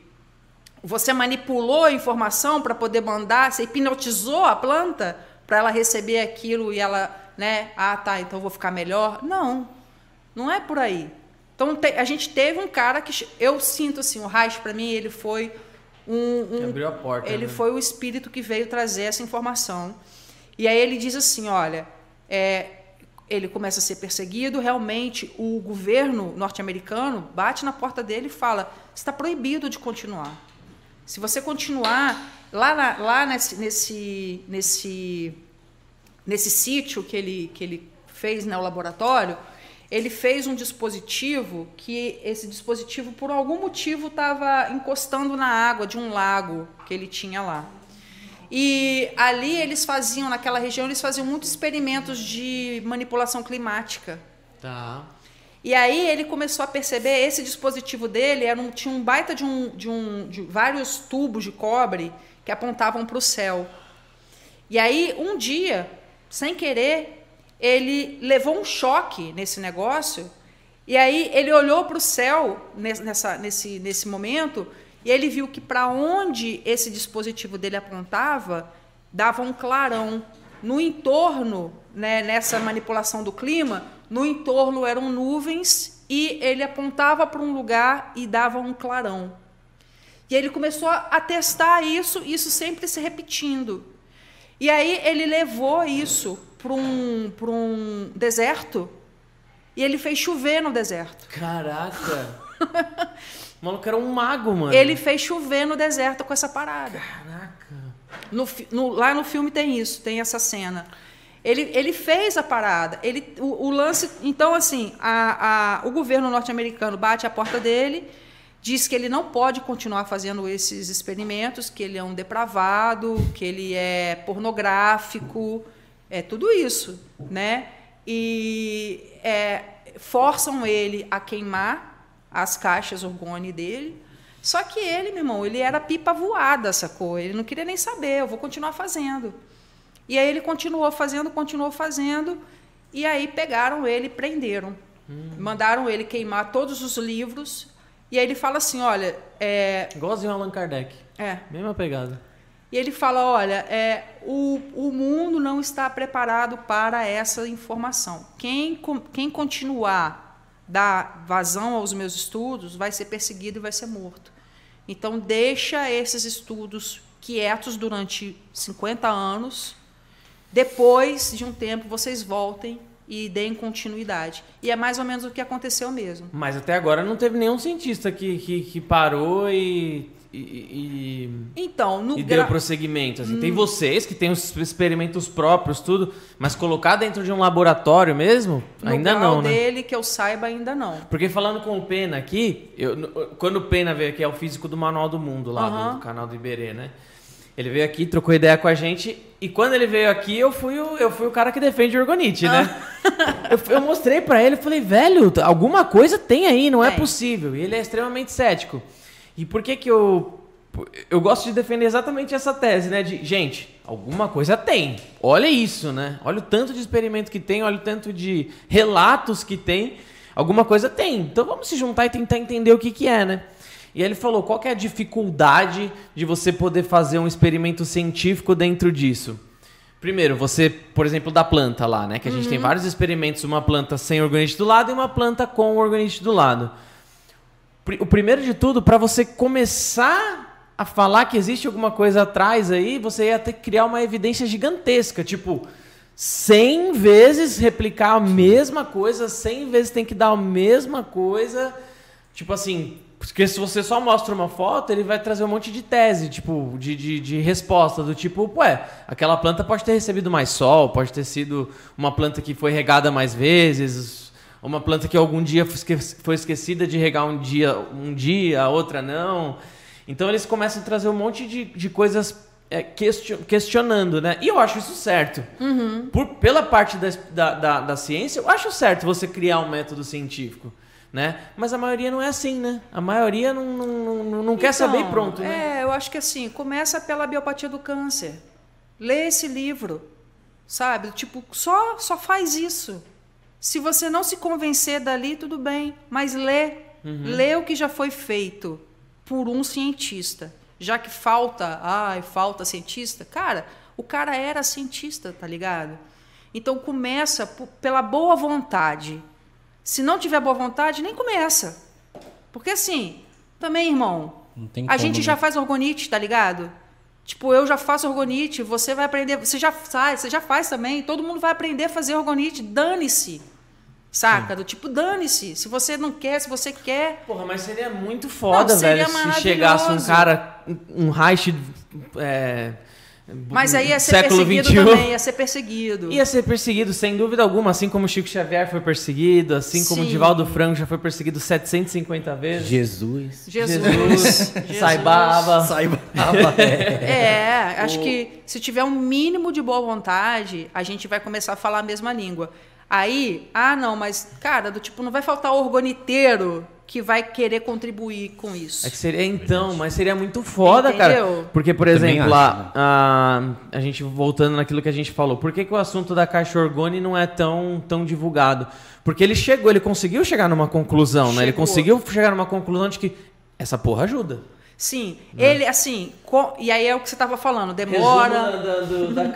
você manipulou a informação para poder mandar, você hipnotizou a planta para ela receber aquilo e ela, né? Ah, tá, então eu vou ficar melhor? Não, não é por aí. Então te, a gente teve um cara que eu sinto assim, o Reich para mim ele foi um, um abriu a porta. ele né? foi o espírito que veio trazer essa informação. E aí ele diz assim, olha, é, ele começa a ser perseguido, realmente o governo norte-americano bate na porta dele e fala: está proibido de continuar. Se você continuar lá, na, lá nesse, nesse, nesse, nesse sítio que ele, que ele fez no laboratório, ele fez um dispositivo que esse dispositivo, por algum motivo, estava encostando na água de um lago que ele tinha lá. E ali eles faziam, naquela região, eles faziam muitos experimentos de manipulação climática. Tá. E aí ele começou a perceber, esse dispositivo dele era um, tinha um baita de, um, de, um, de vários tubos de cobre que apontavam para o céu. E aí, um dia, sem querer, ele levou um choque nesse negócio, e aí ele olhou para o céu nessa, nesse, nesse momento e ele viu que para onde esse dispositivo dele apontava, dava um clarão. No entorno, né, nessa manipulação do clima, no entorno eram nuvens e ele apontava para um lugar e dava um clarão. E ele começou a testar isso, isso sempre se repetindo. E aí ele levou isso para um, um deserto e ele fez chover no deserto. Caraca! O maluco era um mago, mano. Ele fez chover no deserto com essa parada. Caraca. No, no, lá no filme tem isso, tem essa cena. Ele, ele fez a parada. Ele, o, o lance. Então, assim, a, a, o governo norte-americano bate a porta dele, diz que ele não pode continuar fazendo esses experimentos, que ele é um depravado, que ele é pornográfico, é tudo isso, né? E é, forçam ele a queimar as caixas orgone dele. Só que ele, meu irmão, ele era pipa voada, sacou? Ele não queria nem saber, eu vou continuar fazendo. E aí ele continuou fazendo, continuou fazendo, e aí pegaram ele e prenderam. Hum. Mandaram ele queimar todos os livros. E aí ele fala assim: olha. É... Igualzinho Allan Kardec. É. Mesma pegada. E ele fala: olha, é, o, o mundo não está preparado para essa informação. Quem, quem continuar dar vazão aos meus estudos, vai ser perseguido e vai ser morto. Então, deixa esses estudos quietos durante 50 anos. Depois de um tempo, vocês voltem e deem continuidade. E é mais ou menos o que aconteceu mesmo. Mas até agora não teve nenhum cientista que, que, que parou e, e, e, então, no e gra... deu prosseguimento. Assim. Hum. Tem vocês que têm os experimentos próprios, tudo, mas colocar dentro de um laboratório mesmo, no ainda não, né? dele, que eu saiba, ainda não. Porque falando com o Pena aqui, eu, quando o Pena veio aqui, é o físico do Manual do Mundo, lá Aham. do, do canal do Iberê, né? Ele veio aqui, trocou ideia com a gente. E quando ele veio aqui, eu fui o, eu fui o cara que defende o Orgonite, né? eu, eu mostrei pra ele, falei, velho, alguma coisa tem aí, não é Tem. possível. E ele é extremamente cético. E por que que eu... Eu gosto de defender exatamente essa tese, né? De, gente, alguma coisa tem. Olha isso, né? Olha o tanto de experimento que tem, olha o tanto de relatos que tem. Alguma coisa tem. Então vamos se juntar e tentar entender o que que é, né? E aí ele falou, qual que é a dificuldade de você poder fazer um experimento científico dentro disso? Primeiro, você, por exemplo, da planta lá, né? Que a gente tem vários experimentos, uma planta sem organite do lado e uma planta com organite do lado. O primeiro de tudo, para você começar a falar que existe alguma coisa atrás aí, você ia ter que criar uma evidência gigantesca, tipo 100 vezes replicar a mesma coisa, 100 vezes tem que dar a mesma coisa. Tipo assim, porque se você só mostra uma foto, ele vai trazer um monte de tese, tipo, de, de, de resposta, do tipo, ué, aquela planta pode ter recebido mais sol, pode ter sido uma planta que foi regada mais vezes, uma planta que algum dia foi esque- foi esquecida de regar um dia, um dia, a outra não. Então eles começam a trazer um monte de, de coisas é, question- questionando, né? E eu acho isso certo. Por, pela parte da, da, da, da ciência, eu acho certo você criar um método científico. Né? Mas a maioria não é assim, né? A maioria não, não, não, não quer saber e Então, pronto, né? É, eu acho que assim, começa pela biopatia do câncer. Lê esse livro, sabe? Tipo, só, só faz isso. Se você não se convencer dali, tudo bem, mas lê. Uhum. Lê o que já foi feito por um cientista. Já que falta, ai, falta cientista. Cara, o cara era cientista, tá ligado? Então começa pela boa vontade. Se não tiver boa vontade, nem começa. Porque assim, também, irmão, a como, gente né? já faz orgonite, tá ligado? Tipo, eu já faço orgonite, você vai aprender, você já faz, você já faz também, todo mundo vai aprender a fazer orgonite, dane-se. Saca? Do tipo, dane-se. Se você não quer, se você quer. Porra, mas seria muito foda, Não, seria velho, se chegasse um cara, um Reich, é, Mas aí ia ser século perseguido XXI. também, ia ser perseguido. Ia ser perseguido, sem dúvida alguma, assim como Chico Xavier foi perseguido, assim como Sim. Divaldo Franco já foi perseguido 750 vezes. Jesus. Jesus. Jesus, Saibaba. Saiba. é. É, acho que se tiver um mínimo de boa vontade, a gente vai começar a falar a mesma língua. Aí, ah, não, mas, cara, do tipo, não vai faltar orgoniteiro que vai querer contribuir com isso. É que seria então, mas seria muito foda, cara. Entendeu? Porque, por exemplo, acho, a, a, a gente voltando naquilo que a gente falou, por que, que o assunto da caixa orgone não é tão, tão divulgado? Porque ele chegou, ele conseguiu chegar numa conclusão, né? Ele Chegou. conseguiu chegar numa conclusão de que essa porra ajuda. Sim, Né? ele, assim, co- e aí é o que você estava falando, demora. Resumo da, do- da, do- da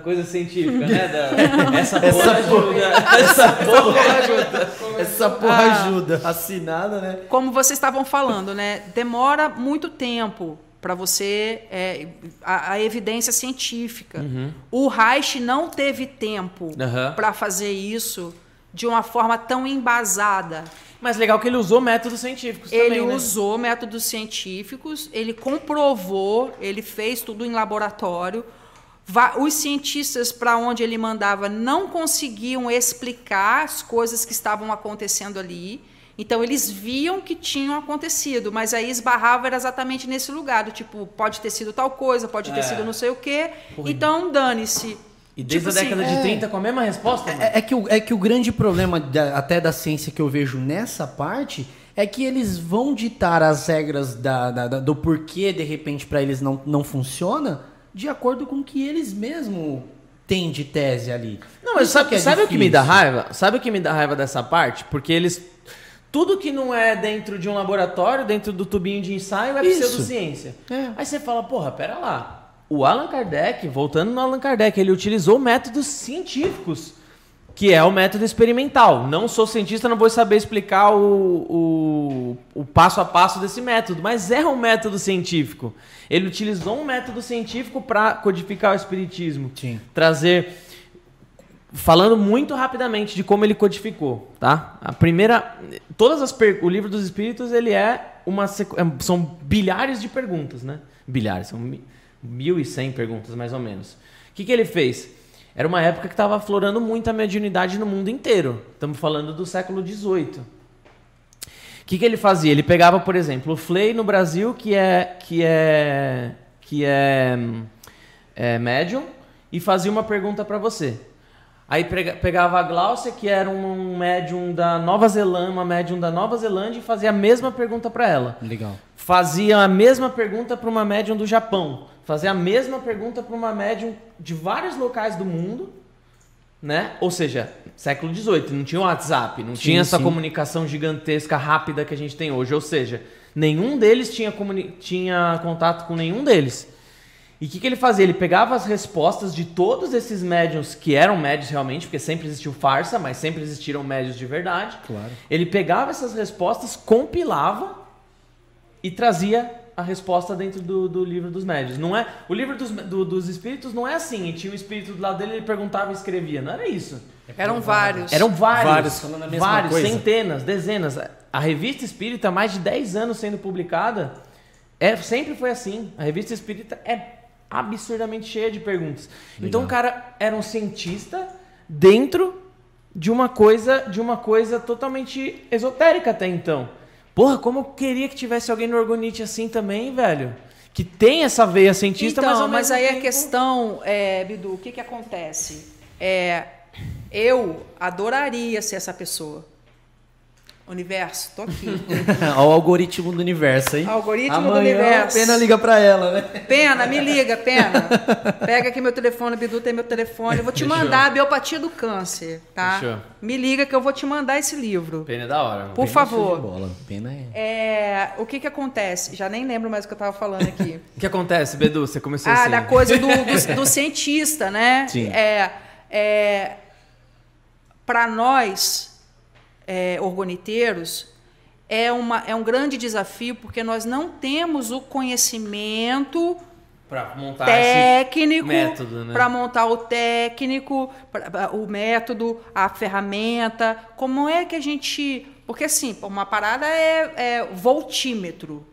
coisa científica, né? Da- essa porra ajuda. Essa porra ajuda. Essa porra Ah. ajuda. Assinada, né? Como vocês estavam falando, né? Demora muito tempo para você é, a, a evidência científica. O Reich não teve tempo Uhum. Para fazer isso de uma forma tão embasada. Mas legal que ele usou métodos científicos Ele também, né? usou métodos científicos, ele comprovou, ele fez tudo em laboratório. Os cientistas para onde ele mandava não conseguiam explicar as coisas que estavam acontecendo ali. Então eles viam que tinham acontecido, mas aí esbarrava era exatamente nesse lugar, do tipo, pode ter sido tal coisa, pode ter É. sido não sei o quê. Então dane-se. E desde Tipo a década assim, de é. 30 com a mesma resposta? É, é que o, é que o grande problema da- até da ciência que eu vejo nessa parte é que eles vão ditar as regras da, da- da- do porquê, de repente, para eles não, não funciona, de acordo com o que eles mesmos têm de tese ali. Não, mas sabe, é sabe o que me dá raiva? Sabe o que me dá raiva dessa parte? Porque eles. Tudo que não é dentro de um laboratório, dentro do tubinho de ensaio, é Isso. pseudociência. É. Aí você fala, porra, pera lá. O Allan Kardec, voltando no Allan Kardec, ele utilizou métodos científicos, que é o método experimental. Não sou cientista, não vou saber explicar o, o, o passo a passo desse método, mas é um método científico. Ele utilizou um método científico para codificar o espiritismo Sim. trazer falando muito rapidamente de como ele codificou, tá? A primeira, todas as per... o livro dos Espíritos ele é uma sequ... É, são bilhares de perguntas, né? Bilhares, são mil e cem perguntas mais ou menos. O que, que ele fez? Era uma época que estava aflorando muito a mediunidade no mundo inteiro. Estamos falando do século XVIII. O que, que ele fazia? Ele pegava, por exemplo, o Flay no Brasil, que é que é que é, é médium, e fazia uma pergunta para você. Aí pegava a Glaucia, que era um médium da Nova Zelândia, uma médium da Nova Zelândia, e fazia a mesma pergunta para ela. Legal. Fazia a mesma pergunta para uma médium do Japão. Fazia a mesma pergunta para uma médium de vários locais do mundo, né? Ou seja, século XVIII, não tinha WhatsApp, não sim, tinha essa sim. comunicação gigantesca, rápida que a gente tem hoje. Ou seja, nenhum deles tinha, tinha contato com nenhum deles. E o que, que ele fazia? Ele pegava as respostas de todos esses médiums, que eram médios realmente, porque sempre existiu farsa, mas sempre existiram médios de verdade. Claro. Ele pegava essas respostas, compilava e trazia a resposta dentro do, do livro dos médios. Não é, o livro dos, do, dos espíritos não é assim. E tinha um espírito do lado dele, ele perguntava e escrevia. Não era isso. Eram vários. Eram vários. Vários, vários centenas, dezenas. A revista espírita, mais de 10 anos sendo publicada, é, sempre foi assim. A revista espírita é absurdamente cheia de perguntas. Legal. Então o cara era um cientista dentro de uma coisa, de uma coisa totalmente esotérica até então. Porra, como eu queria que tivesse alguém no Orgonite assim também, velho. Que tem essa veia cientista, então, mas ao mas aí tempo... a questão, é, Bidu, o que que acontece? É, eu adoraria ser essa pessoa. Universo, tô aqui. Olha o algoritmo do universo, hein? Algoritmo Amanhã, do universo. Pena liga pra ela, né? Pena, me liga, Pena. Pega aqui meu telefone, Bidu tem meu telefone. Eu vou te Fechou. mandar a biopatia do câncer, tá? Fechou. Me liga que eu vou te mandar esse livro. Pena é da hora. Por Pena favor. bola. Pena é... é... O que que acontece? Já nem lembro mais o que eu tava falando aqui. o que acontece, Bedu? Você começou ah, assim. Ah, da coisa do, do, do cientista, né? Sim. É... é... Para nós, é, orgoniteiros, é, uma, é um grande desafio porque nós não temos o conhecimento montar técnico para né? montar o técnico, pra, o método, a ferramenta. Como é que a gente. Porque assim, uma parada é, é voltímetro.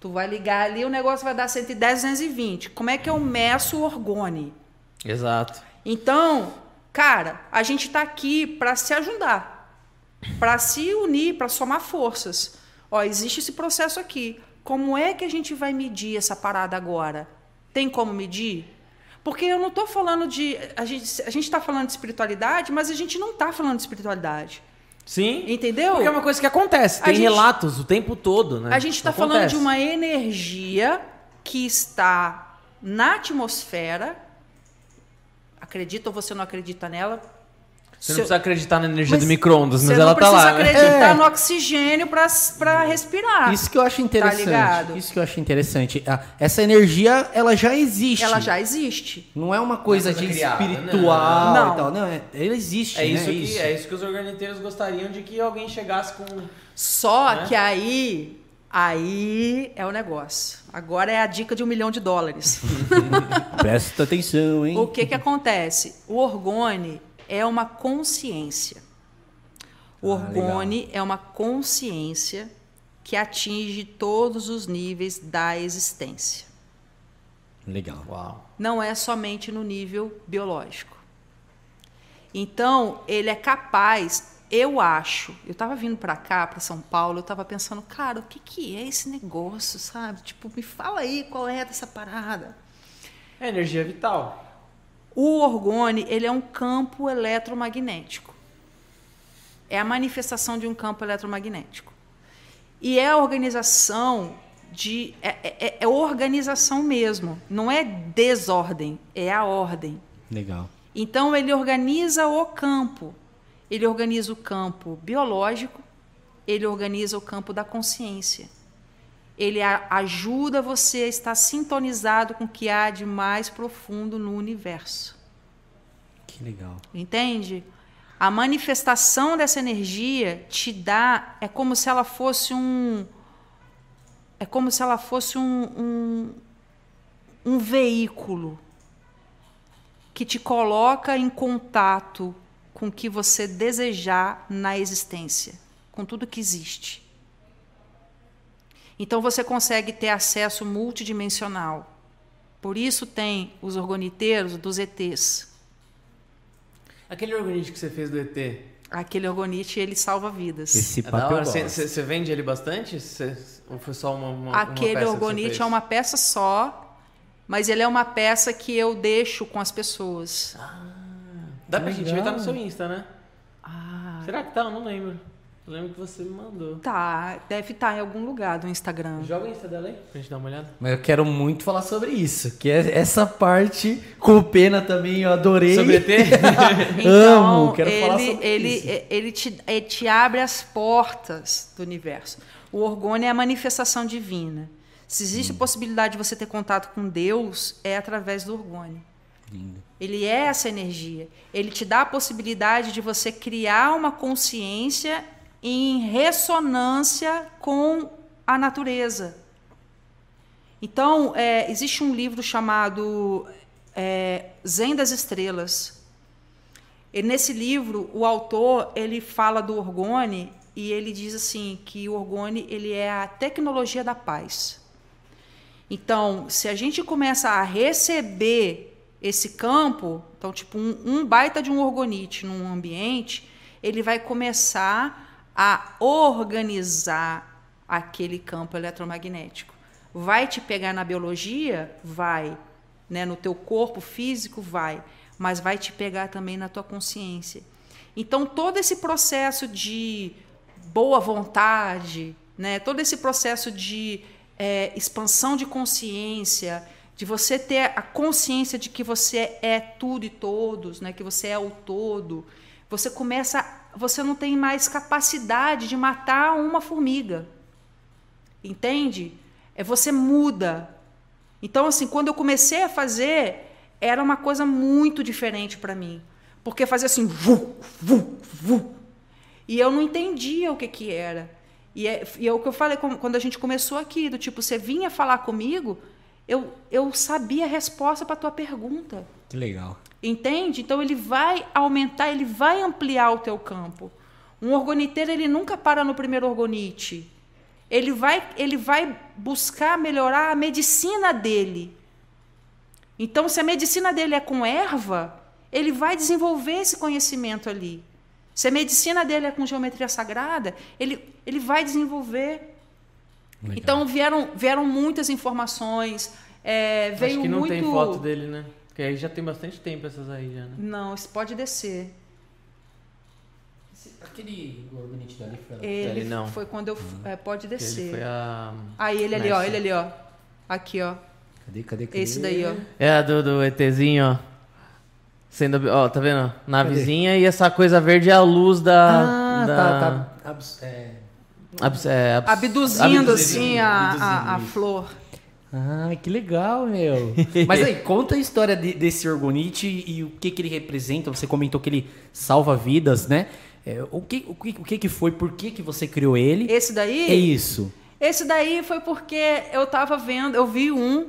Tu vai ligar ali, o negócio vai dar 110, 220. Como é que eu meço o orgone? Exato. Então, cara, a gente está aqui para se ajudar para se unir, para somar forças. Ó, existe esse processo aqui. Como é que a gente vai medir essa parada agora? Tem como medir? Porque eu não estou falando de. A gente a está falando de espiritualidade, mas a gente não está falando de espiritualidade. Sim. Entendeu? Porque é uma coisa que acontece. Tem gente, relatos o tempo todo, né? A gente está falando de uma energia que está na atmosfera. Acredita ou você não acredita nela? Você não precisa acreditar na energia mas do micro-ondas, mas ela tá lá. Você não precisa acreditar é. no oxigênio para respirar. Isso que eu acho interessante. Tá isso que eu acho interessante. Essa energia, ela já existe. Ela já existe. Não é uma coisa, de criada, espiritual não. e tal. Não, é, ela existe. É, né? isso que, isso. é isso que os organiteiros gostariam de que alguém chegasse com. Só né? que aí. Aí é o negócio. Agora é a dica de um milhão de dólares. Presta atenção, hein? O que, que acontece? O orgone é uma consciência. O ah, orgone legal. é uma consciência que atinge todos os níveis da existência. Legal. Uau. Não é somente no nível biológico. Então, ele é capaz, eu acho. Eu estava vindo para cá, para São Paulo, eu estava pensando, cara, o que, que é esse negócio, sabe? Tipo, me fala aí qual é dessa parada. É energia vital. O orgone, ele é um campo eletromagnético. É a manifestação de um campo eletromagnético. E é a organização de é, é, é, é organização mesmo, não é desordem, é a ordem. Legal. Então ele organiza o campo. Ele organiza o campo biológico, ele organiza o campo da consciência. Ele a, ajuda você a estar sintonizado com o que há de mais profundo no universo. Que legal. Entende? A manifestação dessa energia te dá. É como se ela fosse um. É como se ela fosse um, um, um veículo que te coloca em contato com o que você desejar na existência, com tudo que existe. Então você consegue ter acesso multidimensional. Por isso tem os orgoniteiros dos ETs. Aquele orgonite que você fez do ET. Aquele orgonite, ele salva vidas. Esse É hora. Você, vende ele bastante? Você- ou foi só uma, uma Aquele uma peça fez? é uma peça só, mas ele é uma peça que eu deixo com as pessoas. Dá pra gente ver, tá no Legal. seu Insta, né? Ah, Será que tá? Eu não lembro. Eu lembro que você me mandou. tá. Deve estar em algum lugar do Instagram. Joga o Insta dela aí pra gente dar uma olhada. Mas eu quero muito falar sobre isso, que é essa parte com pena também, eu adorei. Sobre ET? Amo, quero ele, falar sobre ele, isso. ele te, ele te abre as portas do universo. O orgônio é a manifestação divina. Se existe a Hum. possibilidade de você ter contato com Deus, é através do orgônio. Lindo. Ele é essa energia. Ele te dá a possibilidade de você criar uma consciência em ressonância com a natureza. Então, é, existe um livro chamado é, Zen das Estrelas. E nesse livro, o autor ele fala do orgone e ele diz assim que o orgone ele é a tecnologia da paz. Então, se a gente começa a receber esse campo, então tipo um, um baita de um orgonite num ambiente, ele vai começar a organizar aquele campo eletromagnético. Vai te pegar na biologia? Vai. Né? No teu corpo físico? Vai. Mas vai te pegar também na tua consciência. Então, todo esse processo de boa vontade, né? todo esse processo de é, expansão de consciência, de você ter a consciência de que você é tudo e todos, né? que você é o todo, você começa, você não tem mais capacidade de matar uma formiga. Entende? É você muda. Então, assim, quando eu comecei a fazer, era uma coisa muito diferente para mim. Porque fazia assim, vu, vu, vu. E eu não entendia o que, que era. E é, e é o que eu falei quando a gente começou aqui, do tipo, você vinha falar comigo, eu, eu sabia a resposta para tua pergunta. Que legal. Entende? Então ele vai aumentar, ele vai ampliar o teu campo. Um orgoniteiro ele nunca para no primeiro orgonite. Ele vai, ele vai buscar melhorar a medicina dele. Então, se a medicina dele é com erva, ele vai desenvolver esse conhecimento ali. Se a medicina dele é com geometria sagrada, ele, ele vai desenvolver. Legal. Então vieram, vieram muitas informações. é, veio Acho que não muito. tem foto dele, né? Porque aí já tem bastante tempo essas aí já, né? Não, isso pode descer. Aquele orgonite dali foi Ele Ele não. foi quando eu. é, pode descer. Ele foi a. Aí ele ali, ó, Nessa. ele ali, ó. Aqui, ó. Cadê, cadê, cadê? Esse daí, ó. É a do, do ETzinho, ó. Sendo, ó, tá vendo? Navezinha e essa coisa verde é a luz da. Ah, da tá, tá. abs- é. abs- é, abs- Abduzindo, abduzindo, assim a, a, a abduzindo, isso. flor. Ah, que legal, meu. Mas aí, conta a história de- desse orgonite e o que, que ele representa. Você comentou que ele salva vidas, né? É, o, que, o, que, o que que foi? Por que, que você criou ele? Esse daí. É isso. Esse daí foi porque eu tava vendo, eu vi um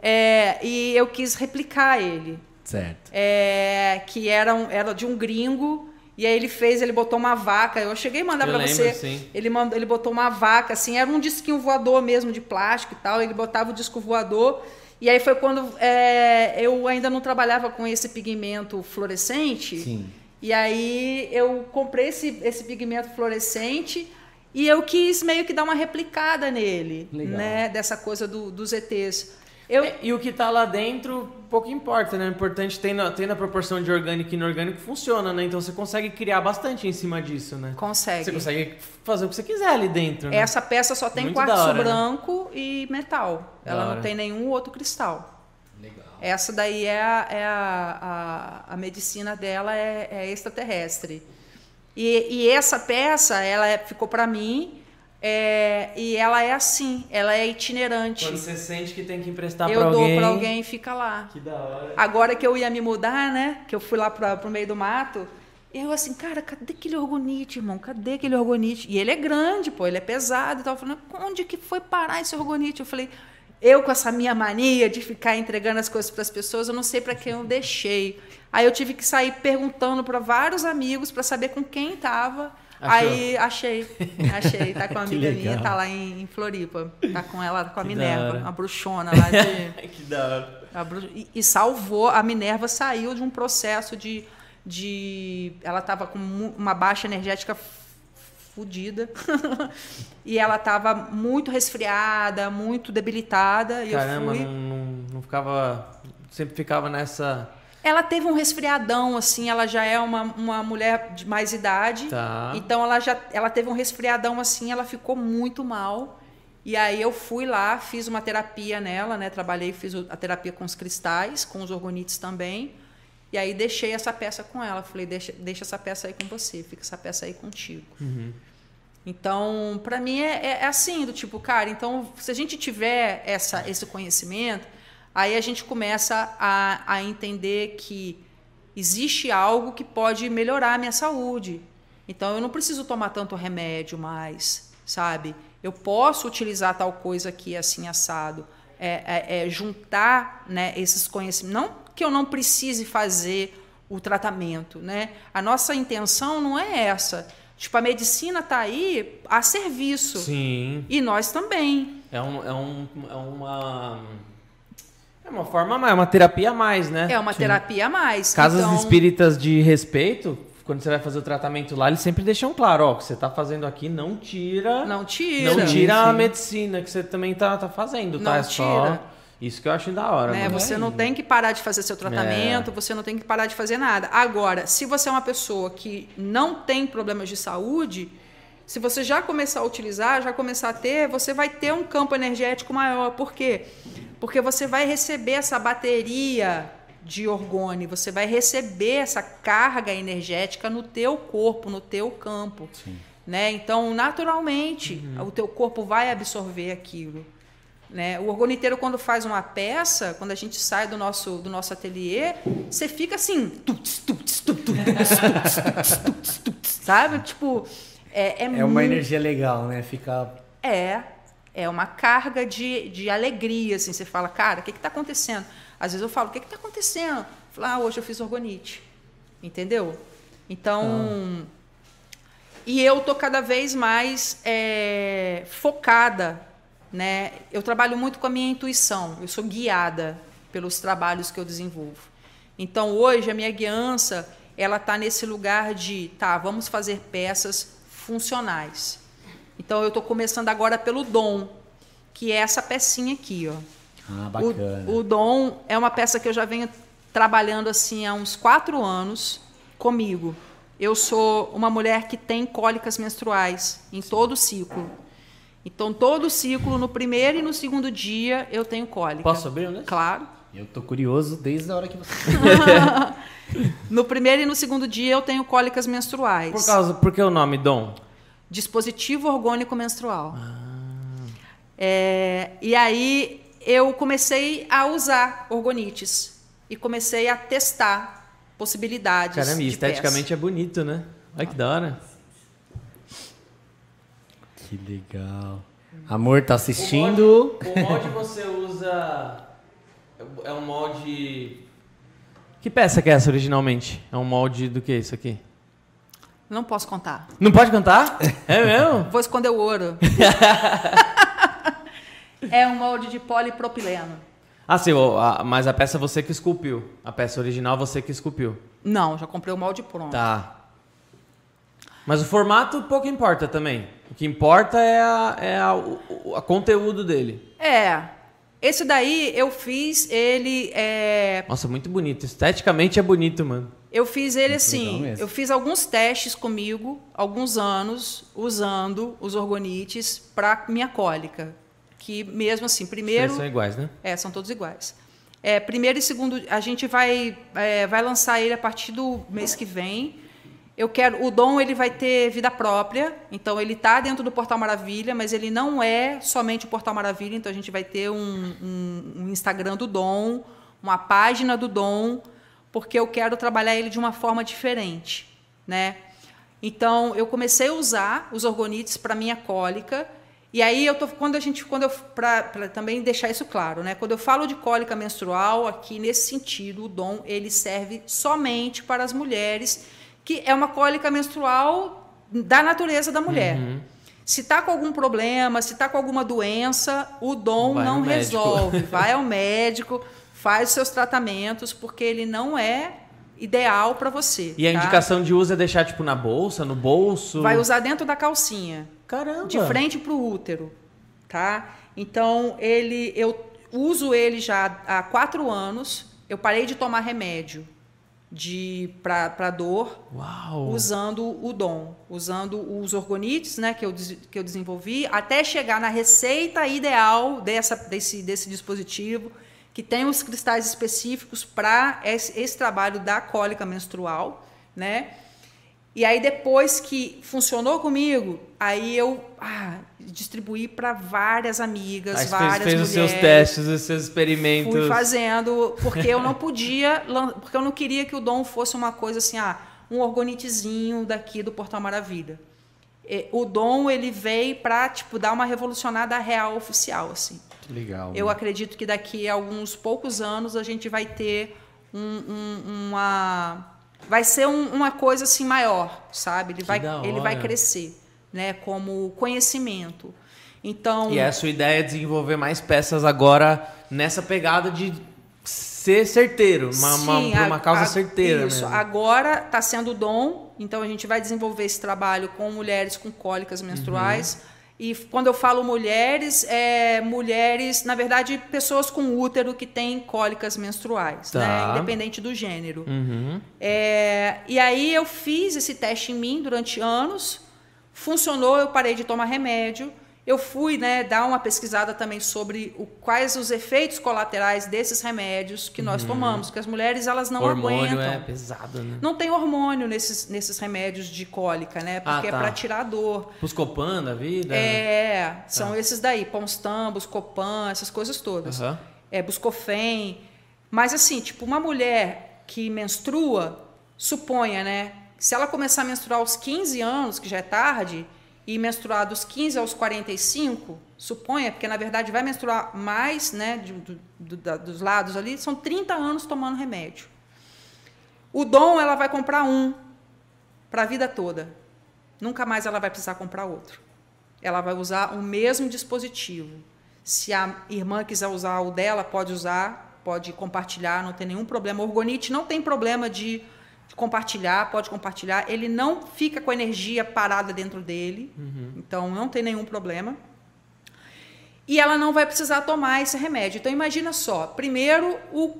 é, e eu quis replicar ele. Certo. é, que era, um- era de um gringo. E aí ele fez, ele botou uma vaca. Eu cheguei a mandar para você. sim. Ele mandou, ele botou uma vaca, assim, era um disquinho voador mesmo de plástico e tal. Ele botava o disco voador. E aí foi quando é, eu ainda não trabalhava com esse pigmento fluorescente. Sim. E aí eu comprei esse, esse pigmento fluorescente e eu quis meio que dar uma replicada nele, Legal. né? Dessa coisa do, dos ETs. Eu, É, e o que tá lá dentro, pouco importa, né? O importante tem na, tem na proporção de orgânico e inorgânico funciona, né? Então você consegue criar bastante em cima disso, né? consegue. Você consegue fazer o que você quiser ali dentro, né? Essa peça só tem Muito quartzo hora, né? branco e metal. Da Ela hora. não tem nenhum outro cristal. Legal. Essa daí é a, é a, a, a medicina dela é, é extraterrestre. E, e essa peça, ela é- ficou para mim é, e ela é assim, ela é itinerante. Quando você sente que tem que emprestar eu pra dou alguém. para alguém e fica lá. Que da hora. Agora que eu ia me mudar, né? Que eu fui lá para pro meio do mato. Eu assim, cara, cadê aquele orgonite, irmão? Cadê aquele orgonite? E ele é grande, pô, ele é pesado e tal. Eu falei, onde que foi parar esse orgonite? Eu falei, eu com essa minha mania de ficar entregando as coisas para as pessoas, eu não sei para quem eu deixei. Aí eu tive que sair perguntando para vários amigos para saber com quem estava. Aí achei, achei, tá com uma amiga minha, tá lá em, em, Floripa, tá com ela, com a que Minerva, uma bruxona lá de. que da hora. Bru... E, e, salvou, a Minerva saiu de um processo de. de ela tava com uma baixa energética fodida. e ela tava muito resfriada, muito debilitada. E Caramba, eu fui... não, não, não ficava. Sempre ficava nessa ela teve um resfriadão, assim, ela já é uma, uma mulher de mais idade. Tá. Então ela já ela teve um resfriadão assim, ela ficou muito mal. E aí eu fui lá, fiz uma terapia nela, né? Trabalhei, fiz a terapia com os cristais, com os orgonites também. E aí deixei essa peça com ela. Falei, deixa, deixa essa peça aí com você, fica essa peça aí contigo. Uhum. Então, para mim é, é, assim, do tipo, cara, então se a gente tiver essa, esse conhecimento, Aí a gente começa a, a entender que existe algo que pode melhorar a minha saúde. Então eu não preciso tomar tanto remédio mais, sabe? Eu posso utilizar tal coisa aqui assim assado. É, é, é juntar né, esses conhecimentos. Não que eu não precise fazer o tratamento, né? A nossa intenção não é essa. Tipo, a medicina está aí a serviço. Sim. E nós também. É, um, é, um, é uma é uma forma a mais, uma terapia a mais, né? É uma Sim. terapia a mais. Casas então... espíritas de respeito, quando você vai fazer o tratamento lá, eles sempre deixam claro, ó, o que você está fazendo aqui não tira. Não tira. Não tira sim, a medicina que você também tá, tá fazendo, tá? Não é tira. Só isso que eu acho da hora. Né? Você é não tem que parar de fazer seu tratamento, é. você não tem que parar de fazer nada. Agora, se você é uma pessoa que não tem problemas de saúde, se você já começar a utilizar, já começar a ter, você vai ter um campo energético maior. Por quê? Porque você vai receber essa bateria de orgone, você vai receber essa carga energética no teu corpo, no teu campo. Sim. Né? Então, naturalmente, uhum. o teu corpo vai absorver aquilo. Né? O orgoniteiro, quando faz uma peça, quando a gente sai do nosso, do nosso ateliê, você fica assim, sabe? Tipo, é, é, é muito... uma energia legal, né? Fica... É, é uma carga de, de alegria, assim. Você fala, cara, o que está acontecendo? Às vezes eu falo, o que está acontecendo? Eu falo, ah, hoje eu fiz orgonite. Entendeu? Então... Ah. E eu tô cada vez mais é, focada, né? Eu trabalho muito com a minha intuição. Eu sou guiada pelos trabalhos que eu desenvolvo. Então, hoje, a minha guiança, ela está nesse lugar de, tá, vamos fazer peças funcionais. Então eu estou começando agora pelo dom, que é essa pecinha aqui, ó. Ah, bacana. O, o dom é uma peça que eu já venho trabalhando assim há uns quatro anos comigo. Eu sou uma mulher que tem cólicas menstruais em todo o ciclo. Então, todo o ciclo, no primeiro e no segundo dia, eu tenho cólica. Posso abrir, né? Claro. Eu tô curioso desde a hora que você. no primeiro e no segundo dia, eu tenho cólicas menstruais. Por causa, por que o nome Dom? Dispositivo orgânico menstrual. Ah. É, e aí eu comecei a usar orgonites e comecei a testar possibilidades. Caramba, esteticamente peça. é bonito, né? Olha que da hora. Que legal. Amor, tá assistindo? O molde, o molde você usa. É um molde. Que peça que é essa originalmente? É um molde do que isso aqui? Não posso contar. Não pode contar? É mesmo? Vou esconder o ouro. é um molde de polipropileno. Ah, sim, mas a peça você que esculpiu. A peça original você que esculpiu. Não, já comprei o molde pronto. Tá. Mas o formato pouco importa também. O que importa é a, é a, o a conteúdo dele. É. Esse daí eu fiz ele. É... Nossa, muito bonito. Esteticamente é bonito, mano. Eu fiz ele assim, eu fiz alguns testes comigo, alguns anos, usando os orgonites para minha cólica. Que mesmo assim, primeiro. Eles são iguais, né? É, são todos iguais. É, primeiro e segundo, a gente vai, é, vai lançar ele a partir do mês que vem. Eu quero, o Dom ele vai ter vida própria, então ele está dentro do Portal Maravilha, mas ele não é somente o Portal Maravilha, então a gente vai ter um, um, um Instagram do Dom, uma página do Dom porque eu quero trabalhar ele de uma forma diferente, né? Então, eu comecei a usar os orgonites para minha cólica E aí eu tô quando a gente quando eu para também deixar isso claro, né? Quando eu falo de cólica menstrual aqui nesse sentido, o dom ele serve somente para as mulheres, que é uma cólica menstrual da natureza da mulher. Uhum. Se está com algum problema, se está com alguma doença, o dom vai não resolve. Vai ao médico, faz os seus tratamentos, porque ele não é ideal para você. E a tá? indicação de uso é deixar tipo na bolsa, no bolso? Vai usar dentro da calcinha. Caramba. De frente para o útero, tá? Então ele, eu uso ele já há quatro anos. Eu parei de tomar remédio de para dor Uau. usando o dom, usando os orgonites, né, que eu, que eu desenvolvi, até chegar na receita ideal dessa, desse, desse dispositivo, que tem os cristais específicos para esse, esse, trabalho da cólica menstrual, né? E aí depois que funcionou comigo, aí eu ah, distribuí para várias amigas, aí várias fez, fez mulheres. os seus testes, os seus experimentos. Fui fazendo, porque eu não podia, porque eu não queria que o dom fosse uma coisa assim, ah, um orgonitezinho daqui do Portal Maravilha. O dom ele veio para tipo dar uma revolucionada real oficial assim. Legal. Eu né? acredito que daqui a alguns poucos anos a gente vai ter um, um, uma vai ser um, uma coisa assim maior, sabe? Ele vai, ele vai crescer, né? Como conhecimento. Então. E é a sua ideia é desenvolver mais peças agora nessa pegada de ser certeiro, uma, sim, uma, uma causa a, certeira. Isso. Mesmo. Agora está sendo dom, então a gente vai desenvolver esse trabalho com mulheres com cólicas menstruais. Uhum e quando eu falo mulheres, é mulheres, na verdade, pessoas com útero que têm cólicas menstruais, tá. né? independente do gênero. Uhum. É, e aí eu fiz esse teste em mim durante anos, funcionou, eu parei de tomar remédio eu fui né, dar uma pesquisada também sobre o, quais os efeitos colaterais desses remédios que nós uhum. tomamos, porque as mulheres elas não hormônio aguentam. é pesado, né? Não tem hormônio nesses, nesses remédios de cólica, né? Porque ah, tá. é para tirar a dor. Buscopan da vida? É, são tá. esses daí, Ponstan, Buscopan, essas coisas todas. Uhum. É, Buscofen. Mas assim, tipo, uma mulher que menstrua, suponha, né? Se ela começar a menstruar aos 15 anos, que já é tarde, e menstruar dos 15 aos 45, suponha, porque na verdade vai menstruar mais, né, do, do, da, dos lados ali, são 30 anos tomando remédio. O dom ela vai comprar um para a vida toda. Nunca mais ela vai precisar comprar outro. Ela vai usar o mesmo dispositivo. Se a irmã quiser usar o dela, pode usar, pode compartilhar, não tem nenhum problema. O orgonite não tem problema de compartilhar, pode compartilhar. Ele não fica com a energia parada dentro dele, uhum. então não tem nenhum problema. E ela não vai precisar tomar esse remédio. Então imagina só, primeiro o,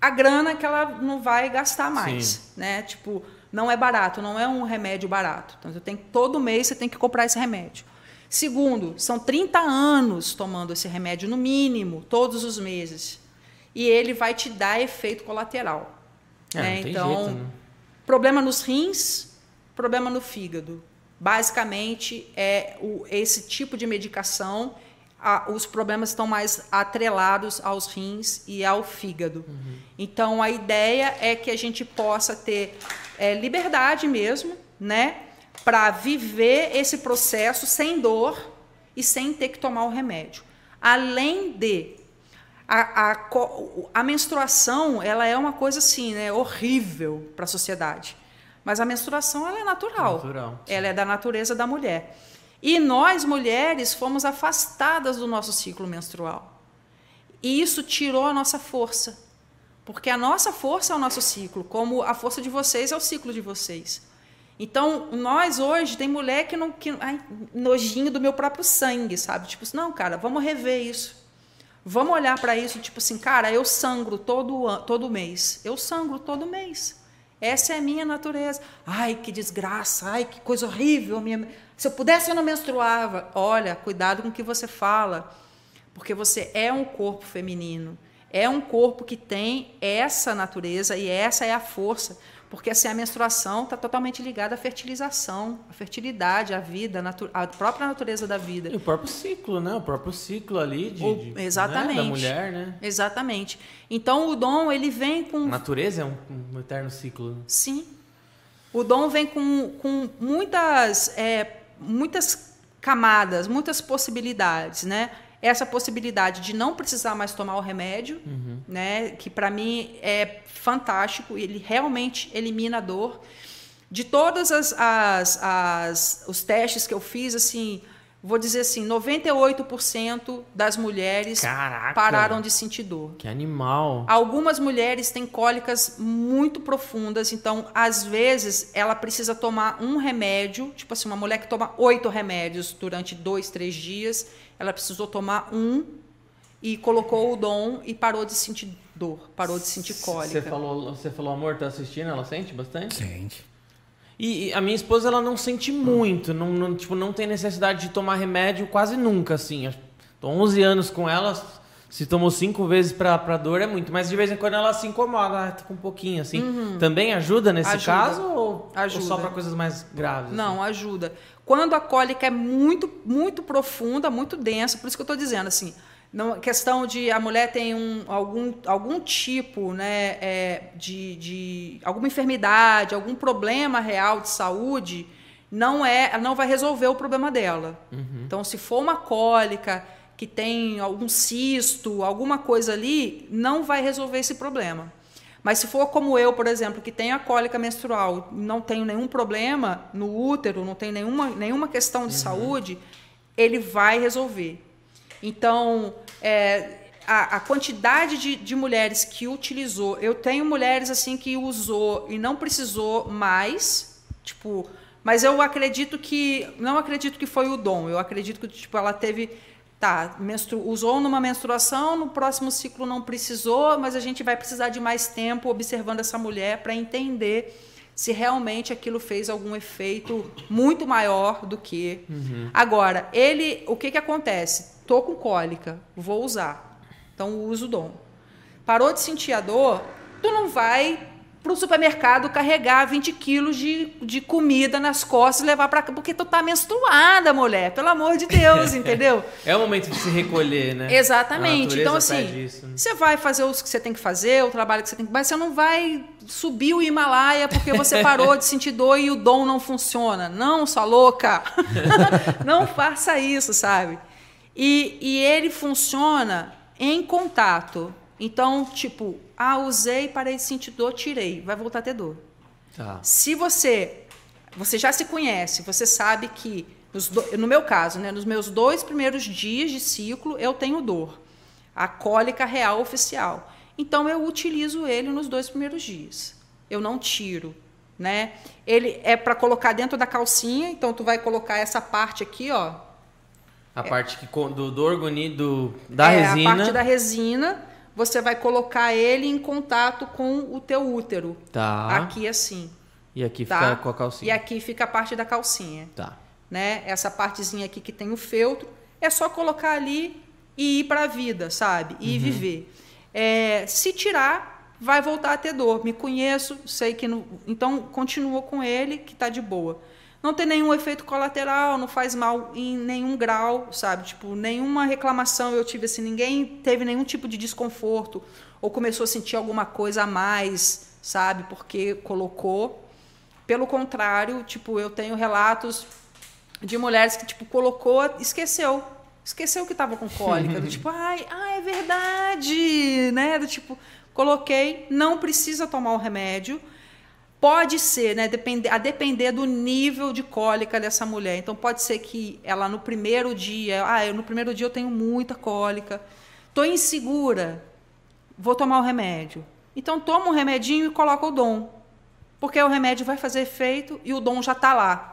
a grana que ela não vai gastar mais, Sim. né? Tipo, não é barato, não é um remédio barato. Então você tem todo mês você tem que comprar esse remédio. Segundo, são 30 anos tomando esse remédio no mínimo, todos os meses. E ele vai te dar efeito colateral. É, né? então, jeito, né? Problema nos rins, problema no fígado. Basicamente, é o, esse tipo de medicação, a, os problemas estão mais atrelados aos rins e ao fígado. Uhum. Então, a ideia é que a gente possa ter é, liberdade mesmo, né? Para viver esse processo sem dor e sem ter que tomar o remédio. Além de a, a, a menstruação ela é uma coisa assim, né, horrível para a sociedade. Mas a menstruação ela é natural. natural ela é da natureza da mulher. E nós, mulheres, fomos afastadas do nosso ciclo menstrual. E isso tirou a nossa força. Porque a nossa força é o nosso ciclo, como a força de vocês é o ciclo de vocês. Então, nós hoje, tem mulher que não. Que, ai, nojinho do meu próprio sangue, sabe? Tipo, não, cara, vamos rever isso. Vamos olhar para isso, tipo assim, cara, eu sangro todo, todo mês. Eu sangro todo mês. Essa é a minha natureza. Ai, que desgraça, ai, que coisa horrível. Minha... Se eu pudesse, eu não menstruava. Olha, cuidado com o que você fala, porque você é um corpo feminino. É um corpo que tem essa natureza e essa é a força. Porque assim, a menstruação está totalmente ligada à fertilização, à fertilidade, à vida, à própria natureza da vida. E o próprio ciclo, né? O próprio ciclo ali de, o, de exatamente, né? da mulher, né? Exatamente. Então o dom ele vem com. A natureza é um, um eterno ciclo. Né? Sim. O dom vem com, com muitas, é, muitas camadas, muitas possibilidades, né? Essa possibilidade de não precisar mais tomar o remédio, uhum. né? Que para mim é fantástico, ele realmente elimina a dor. De todas as, as, as os testes que eu fiz, assim, vou dizer assim, 98% das mulheres Caraca, pararam de sentir dor. Que animal. Algumas mulheres têm cólicas muito profundas, então, às vezes, ela precisa tomar um remédio, tipo assim, uma mulher que toma oito remédios durante dois, três dias, ela precisou tomar um e colocou o dom e parou de sentir dor, parou de sentir cólica. Você falou, você falou, amor, tá assistindo? Ela sente bastante? Sente. E, e, a minha esposa, ela não sente muito, não, não, tipo, não tem necessidade de tomar remédio quase nunca, assim. Tô 11 anos com ela, se tomou cinco vezes pra, pra dor é muito, mas de vez em quando ela se incomoda, ah, tá com um pouquinho, assim. Uhum. Também ajuda nesse Ajuda. caso ou, Ajuda. ou só pra coisas mais graves? Não, ajuda. Quando a cólica é muito, muito profunda, muito densa, por isso que eu estou dizendo assim, não, questão de a mulher tem um, algum, algum tipo né, é, de, de alguma enfermidade, algum problema real de saúde, não é, não vai resolver o problema dela. Então, se for uma cólica que tem algum cisto, alguma coisa ali, não vai resolver esse problema. Mas se for como eu, por exemplo, que tem a cólica menstrual, não tenho nenhum problema no útero, não tem nenhuma, nenhuma questão de saúde, ele vai resolver. Então, é, a, a quantidade de, de mulheres que utilizou, eu tenho mulheres assim que usou e não precisou mais, tipo, mas eu acredito que não acredito que foi o dom. Eu acredito que tipo ela teve tá menstru, usou numa menstruação, no próximo ciclo não precisou, mas a gente vai precisar de mais tempo observando essa mulher para entender se realmente aquilo fez algum efeito muito maior do que. Agora, ele, o que que acontece? Tô com cólica, vou usar. Então uso o dom. Parou de sentir a dor, tu não vai para o supermercado carregar 20 quilos de, de comida nas costas e levar para cá, porque tu tá menstruada, mulher, pelo amor de Deus, entendeu? É o momento de se recolher, né? Exatamente. Então, assim, isso, né? você vai fazer o que você tem que fazer, o trabalho que você tem que mas você não vai subir o Himalaia porque você parou de sentir dor e o dom não funciona. Não, sua louca! não faça isso, sabe? E, e ele funciona em contato. Então, tipo, ah, usei, parei de sentir dor, tirei. Vai voltar a ter dor. Tá. Se você você já se conhece, você sabe que do- no meu caso, né, nos meus dois primeiros dias de ciclo eu tenho dor, a cólica real oficial. Então eu utilizo ele nos dois primeiros dias. Eu não tiro, né? Ele é para colocar dentro da calcinha, então tu vai colocar essa parte aqui, ó, A parte que, do, do, da é, resina. a parte da resina, você vai colocar ele em contato com o teu útero. Tá. Aqui assim, E aqui tá? fica com a calcinha. E aqui fica a parte da calcinha. Tá. né? Essa partezinha aqui que tem o feltro, é só colocar ali e ir para a vida, sabe? E viver. É, se tirar, vai voltar a ter dor. Me conheço, sei que não. Então, continua com ele, que tá de boa. Não tem nenhum efeito colateral, não faz mal em nenhum grau, sabe? Tipo, nenhuma reclamação eu tive assim, ninguém teve nenhum tipo de desconforto ou começou a sentir alguma coisa a mais, sabe? Porque colocou. Pelo contrário, tipo, eu tenho relatos de mulheres que tipo colocou, esqueceu, esqueceu que estava com cólica, do tipo, ai, ai, é verdade, né? Do tipo, coloquei, não precisa tomar o remédio. Pode ser, né, a depender do nível de cólica dessa mulher. Então pode ser que ela no primeiro dia, ah, eu, no primeiro dia eu tenho muita cólica, tô insegura, vou tomar o remédio. Então toma um remedinho e coloca o dom. Porque o remédio vai fazer efeito e o dom já está lá.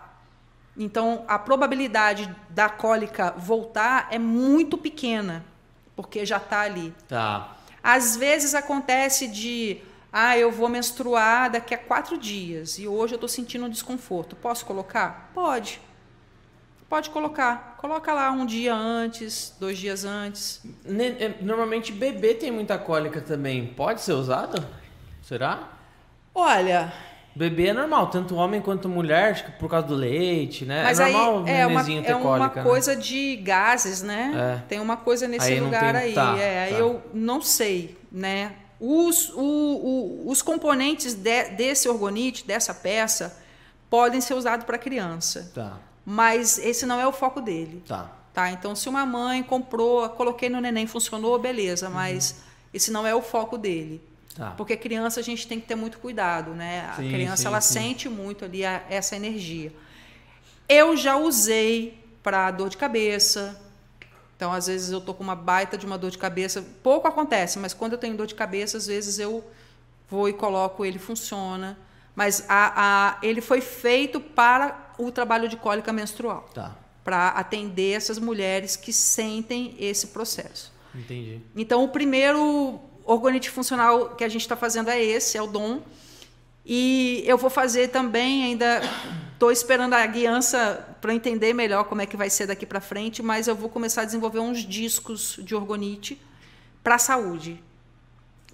Então, a probabilidade da cólica voltar é muito pequena, porque já está ali. Tá. Às vezes acontece de, ah, eu vou menstruar daqui a quatro dias e hoje eu estou sentindo um desconforto. Posso colocar? Pode. Pode colocar. Coloca lá um dia antes, dois dias antes. É, Normalmente bebê tem muita cólica também. Pode ser usado? Será? Olha, Bebê é normal, tanto homem quanto mulher, acho que por causa do leite, né? mas é aí normal o é uma, ter é uma cólica, né? coisa de gases, né? É. Tem uma coisa nesse Aí lugar tem- aí. tá, é, aí tá. eu não sei, né? Os, o- o- os componentes de- desse orgonite, dessa peça, podem ser usados para criança. Tá. mas esse não é o foco dele. Tá. Tá? Então, se uma mãe comprou, coloquei no neném, funcionou, beleza, mas uhum. esse não é o foco dele. Tá. Porque criança a gente tem que ter muito cuidado, né? Sim, a criança sim, ela sim. sente muito ali a, essa energia. Eu já usei para dor de cabeça. Então, às vezes eu tô com uma baita de uma dor de cabeça, pouco acontece, mas quando eu tenho dor de cabeça, às vezes eu vou e coloco ele funciona. Mas a, a, ele foi feito para o trabalho de cólica menstrual. Tá. Para atender essas mulheres que sentem esse processo. Entendi. Então, o primeiro orgonite funcional que a gente está fazendo é esse, é o DOM. E eu vou fazer também, ainda estou esperando a guiança para entender melhor como é que vai ser daqui para frente, mas eu vou começar a desenvolver uns discos de orgonite para a saúde,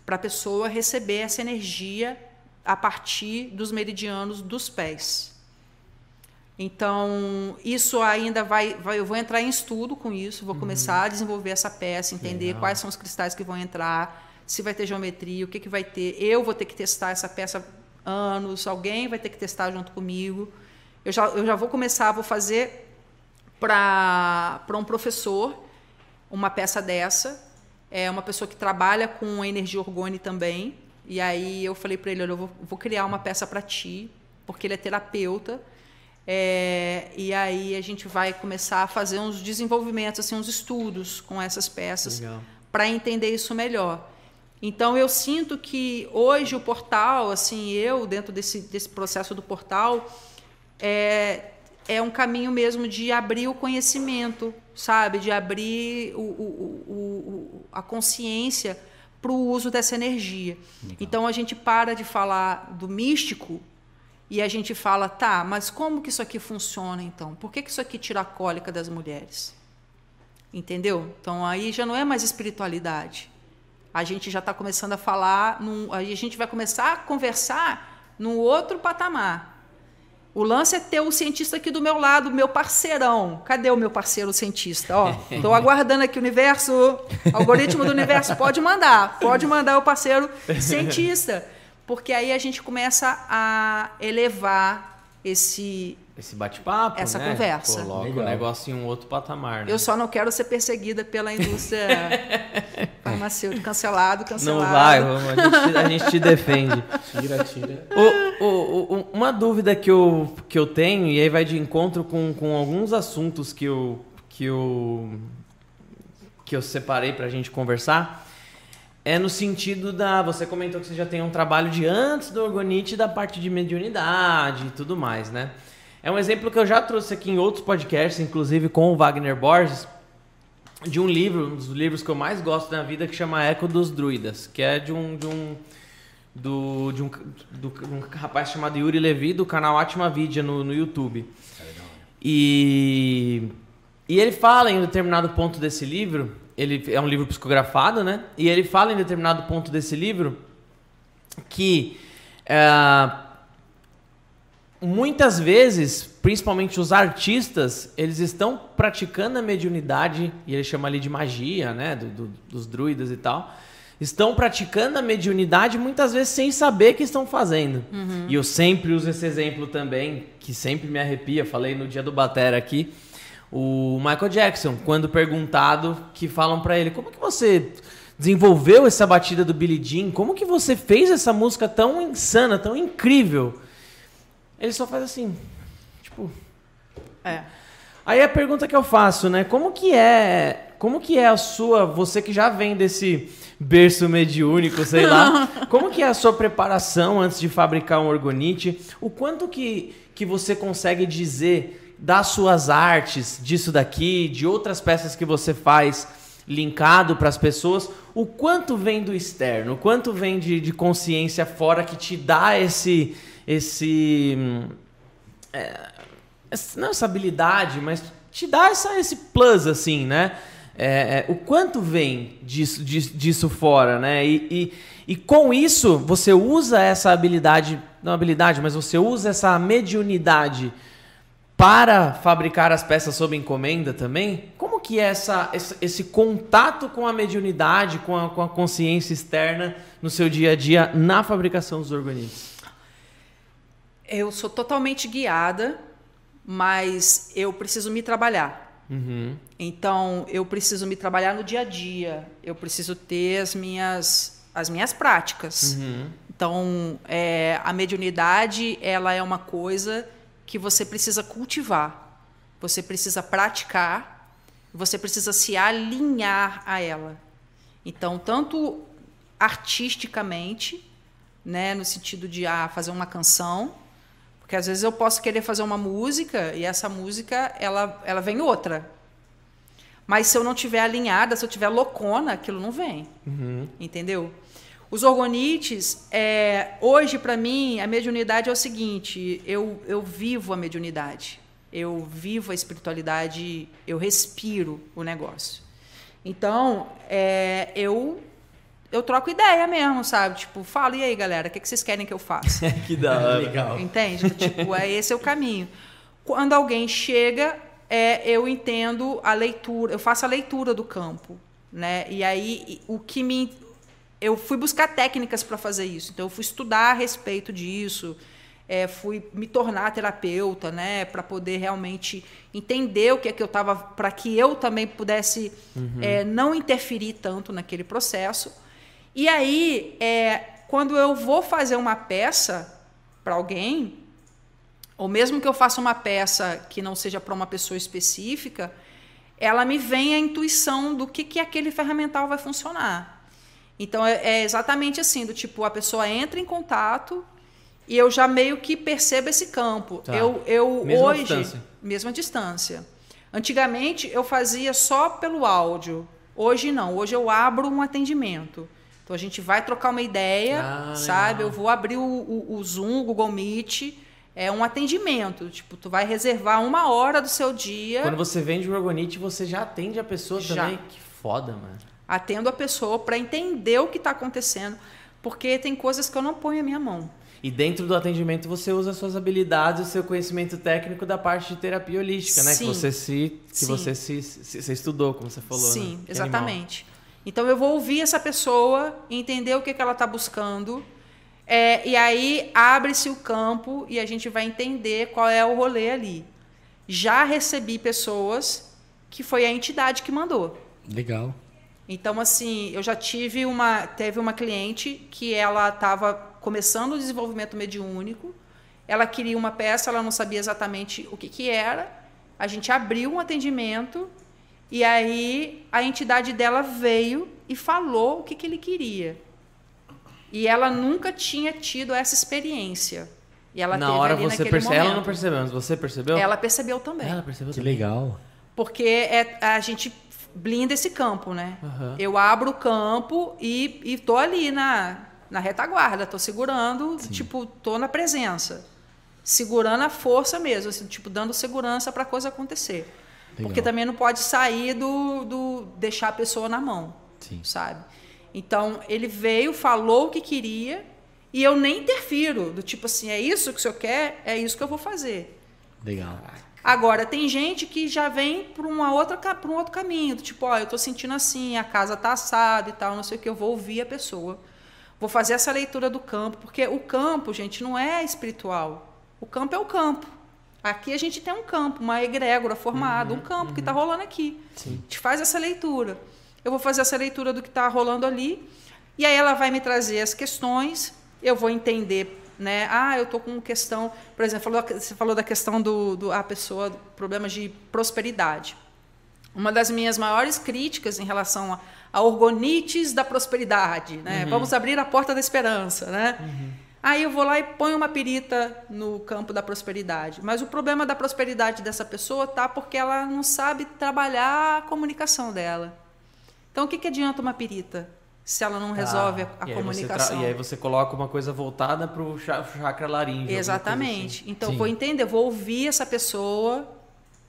para a pessoa receber essa energia a partir dos meridianos dos pés. Então, isso ainda vai, vai, Eu vou entrar em estudo com isso, vou uhum. começar a desenvolver essa peça, entender Legal. quais são os cristais que vão entrar, se vai ter geometria, o que, que vai ter. Eu vou ter que testar essa peça anos, alguém vai ter que testar junto comigo. Eu já, eu já vou começar, vou fazer para um professor uma peça dessa. É uma pessoa que trabalha com energia orgone também. E aí eu falei para ele, olha, eu vou, vou criar uma peça para ti, porque ele é terapeuta. É, e aí a gente vai começar a fazer uns desenvolvimentos, assim, uns estudos com essas peças para entender isso melhor. Então eu sinto que hoje o portal, assim, eu dentro desse, desse processo do portal, é, é um caminho mesmo de abrir o conhecimento, sabe? De abrir o, o, o, a consciência para o uso dessa energia. Legal. Então a gente para de falar do místico e a gente fala, tá, mas como que isso aqui funciona então? Por que, que isso aqui tira a cólica das mulheres? Entendeu? Então aí já não é mais espiritualidade a gente já está começando a falar, num, a gente vai começar a conversar num outro patamar. O lance é ter o cientista aqui do meu lado, meu parceirão. Cadê o meu parceiro cientista? Ó, estou aguardando aqui o universo, algoritmo do universo, pode mandar, pode mandar o parceiro cientista, porque aí a gente começa a elevar esse esse bate-papo, essa né? conversa. Coloca Legal. o negócio em um outro patamar. Né? Eu só não quero ser perseguida pela indústria farmacêutica. Cancelado, cancelado. Não vai, a gente, a gente te defende. Tira, tira. O, o, o, uma dúvida que eu, que eu tenho, e aí vai de encontro com, com alguns assuntos que eu, que eu, que eu separei para a gente conversar, é no sentido da. Você comentou que você já tem um trabalho de antes do Orgonite da parte de mediunidade e tudo mais, né? É um exemplo que eu já trouxe aqui em outros podcasts, inclusive com o Wagner Borges, de um livro, um dos livros que eu mais gosto na vida, que chama Eco dos Druidas, que é de um, de um, do, de um, do, um rapaz chamado Yuri Levi, do canal Atma Vidya no, no YouTube. E, e ele fala em um determinado ponto desse livro, ele é um livro psicografado, né? E ele fala em determinado ponto desse livro que é, muitas vezes, principalmente os artistas, eles estão praticando a mediunidade, e ele chama ali de magia, né, do, do, dos druidas e tal, estão praticando a mediunidade muitas vezes sem saber que estão fazendo. Uhum. E eu sempre uso esse exemplo também, que sempre me arrepia, falei no dia do Batera aqui, o Michael Jackson, quando perguntado, que falam para ele, como que você desenvolveu essa batida do Billie Jean? Como que você fez essa música tão insana, tão incrível? Ele só faz assim. Tipo. É. Aí a pergunta que eu faço, né? Como que é. Como que é a sua. Você que já vem desse berço mediúnico, sei lá. como que é a sua preparação antes de fabricar um orgonite? O quanto que, que você consegue dizer das suas artes, disso daqui, de outras peças que você faz linkado para as pessoas, o quanto vem do externo, o quanto vem de, de consciência fora que te dá esse esse. É, não essa habilidade, mas te dá essa, esse plus, assim, né? É, é, o quanto vem disso, disso, disso fora, né? E, e, e, com isso você usa essa habilidade, não habilidade, mas você usa essa mediunidade para fabricar as peças sob encomenda também? Como que é essa, esse, esse contato com a mediunidade, com a, com a consciência externa no seu dia a dia na fabricação dos organismos? Eu sou totalmente guiada mas eu preciso me trabalhar. Uhum. Então, eu preciso me trabalhar no dia a dia. Eu preciso ter as minhas, as minhas práticas. Uhum. Então, é, a mediunidade ela é uma coisa que você precisa cultivar, você precisa praticar, você precisa se alinhar a ela. Então, tanto artisticamente, né, no sentido de ah, fazer uma canção, porque às vezes eu posso querer fazer uma música e essa música ela, ela vem outra. Mas se eu não tiver alinhada, se eu tiver loucona, aquilo não vem. Uhum. Entendeu? Os orgonites, é, hoje para mim, a mediunidade é o seguinte: eu, eu vivo a mediunidade, eu vivo a espiritualidade, eu respiro o negócio. Então, é, eu eu troco ideia mesmo, sabe? Tipo, falo, e aí, galera, o que, que vocês querem que eu faça? que da hora. Legal. Entende? tipo, é esse é o caminho. Quando alguém chega, é, eu entendo a leitura, eu faço a leitura do campo, né? E aí o que me eu fui buscar técnicas para fazer isso. Então eu fui estudar a respeito disso, é, fui me tornar terapeuta, né, para poder realmente entender o que é que eu estava, para que eu também pudesse Uhum. é, não interferir tanto naquele processo. E aí, é, quando eu vou fazer uma peça para alguém, ou mesmo que eu faça uma peça que não seja para uma pessoa específica, ela me vem a intuição do que, que aquele ferramental vai funcionar. Então é, é exatamente assim, do tipo, a pessoa entra em contato e eu já meio que percebo esse campo. Tá. Eu, eu Mesma hoje, distância. mesma distância. Antigamente eu fazia só pelo áudio. Hoje não. Hoje eu abro um atendimento. Então a gente vai trocar uma ideia, Ah, sabe? legal. Eu vou abrir o, o, o Zoom, o Google Meet. É um atendimento. Tipo, tu vai reservar uma hora do seu dia. Quando você vende o Orgonite, você já atende a pessoa Já. também? Que foda, mano. atendo a pessoa para entender o que está acontecendo, porque tem coisas que eu não ponho a minha mão. E dentro do atendimento você usa as suas habilidades, o seu conhecimento técnico da parte de terapia holística, né? Sim. Que você se, que Sim. você se, se- você estudou, como você falou. Sim, né? Exatamente. Então eu vou ouvir essa pessoa, entender o que, que ela está buscando, é, e aí abre-se o campo e a gente vai entender qual é o rolê ali. Já recebi pessoas que foi a entidade que mandou. Legal. Então, assim, eu já tive uma. Teve uma cliente que ela estava começando o desenvolvimento mediúnico. Ela queria uma peça, ela não sabia exatamente o que, que era. A gente abriu um atendimento e aí a entidade dela veio e falou o que, que ele queria. E ela nunca tinha tido essa experiência. E ela Na teve hora ali você percebeu. Ela não percebeu, mas você percebeu? Ela percebeu também. Ela percebeu Que também. legal. Porque é, a gente blinda esse campo, né? Aham. Eu abro o campo e, e tô ali na, na retaguarda, tô segurando, tipo, tô na presença. Segurando a força mesmo, assim, tipo, dando segurança para a coisa acontecer. Legal. Porque também não pode sair do, do deixar a pessoa na mão, Sim. sabe? Então, ele veio, falou o que queria e eu nem interfiro, do tipo assim, é isso que o senhor quer? É isso que eu vou fazer. Legal. Agora, tem gente que já vem para uma outra pra um outro caminho, do tipo, ó, eu tô sentindo assim, a casa tá assada e tal, não sei o que, eu vou ouvir a pessoa. Vou fazer essa leitura do campo, porque o campo, gente, não é espiritual. O campo é o campo. Aqui a gente tem um campo, uma egrégora formada, um campo que está rolando aqui. A gente faz essa leitura. Eu vou fazer essa leitura do que está rolando ali, e aí ela vai me trazer as questões, eu vou entender, né? Ah, eu tô com questão, por exemplo, falou- você falou da questão do, do a pessoa, problemas de prosperidade. Uma das minhas maiores críticas em relação a, a orgonites da prosperidade, né? Vamos abrir a porta da esperança, né? Aí eu vou lá e ponho uma perita no campo da prosperidade. Mas o problema da prosperidade dessa pessoa tá porque ela não sabe trabalhar a comunicação dela. Então o que, que adianta uma perita se ela não resolve a, a Ah, e aí comunicação? e aí você coloca uma coisa voltada pro cha- chakra laríngeo. Exatamente. assim. Então, Sim. vou entender, vou ouvir essa pessoa.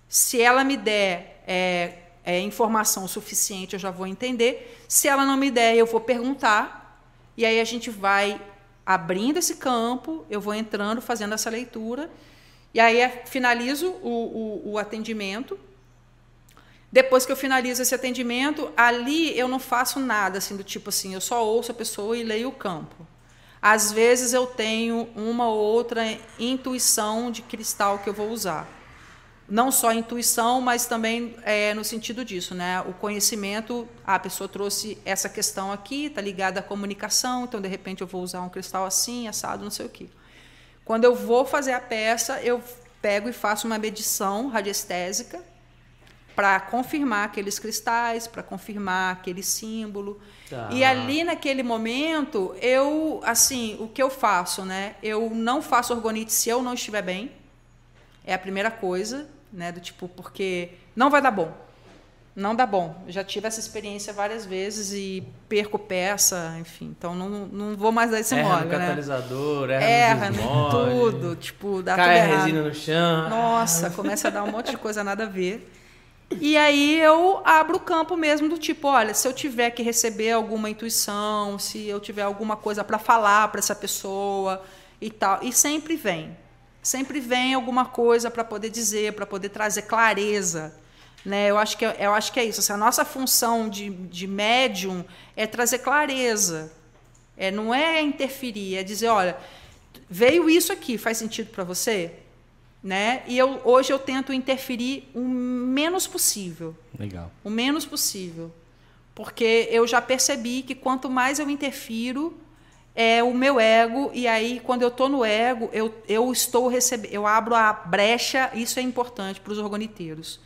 Se ela me der é, é, informação suficiente, eu já vou entender. Se ela não me der, eu vou perguntar. E aí a gente vai abrindo esse campo, eu vou entrando, fazendo essa leitura. E aí é, finalizo o, o- o atendimento. Depois que eu finalizo esse atendimento, ali eu não faço nada assim do tipo assim, eu só ouço a pessoa e leio o campo. Às vezes eu tenho uma ou outra intuição de cristal que eu vou usar. Não só intuição, mas também é, no sentido disso, né? O conhecimento, a pessoa trouxe essa questão aqui, está ligada à comunicação, então de repente eu vou usar um cristal assim, assado, não sei o quê. Quando eu vou fazer a peça, eu pego e faço uma medição radiestésica para confirmar aqueles cristais, para confirmar aquele símbolo. Tá. E ali naquele momento, eu, assim, o que eu faço, né? Eu não faço orgonite se eu não estiver bem. É a primeira coisa, né? Do tipo, porque não vai dar bom. Não dá bom. Eu já tive essa experiência várias vezes e perco peça, enfim. Então não, não vou mais dar esse erra mole, no né? catalisador, erra, erra no tudo, tipo, dá Cai tudo a resina no chão. Nossa, começa a dar um monte de coisa nada a ver. E aí eu abro o campo mesmo do tipo, olha, se eu tiver que receber alguma intuição, se eu tiver alguma coisa para falar para essa pessoa e tal, e sempre vem. Sempre vem alguma coisa para poder dizer, para poder trazer clareza. Né? Eu, acho que, é, eu acho que é isso. Assim, a nossa função de, de médium é trazer clareza. É, não é interferir, é dizer, olha, veio isso aqui, faz sentido para você? né? E eu, hoje eu tento interferir o menos possível. Legal. O menos possível. Porque eu já percebi que quanto mais eu interfiro, é o meu ego, e aí, quando eu estou no ego, eu, eu estou recebendo, eu abro a brecha, isso é importante para os orgoniteiros.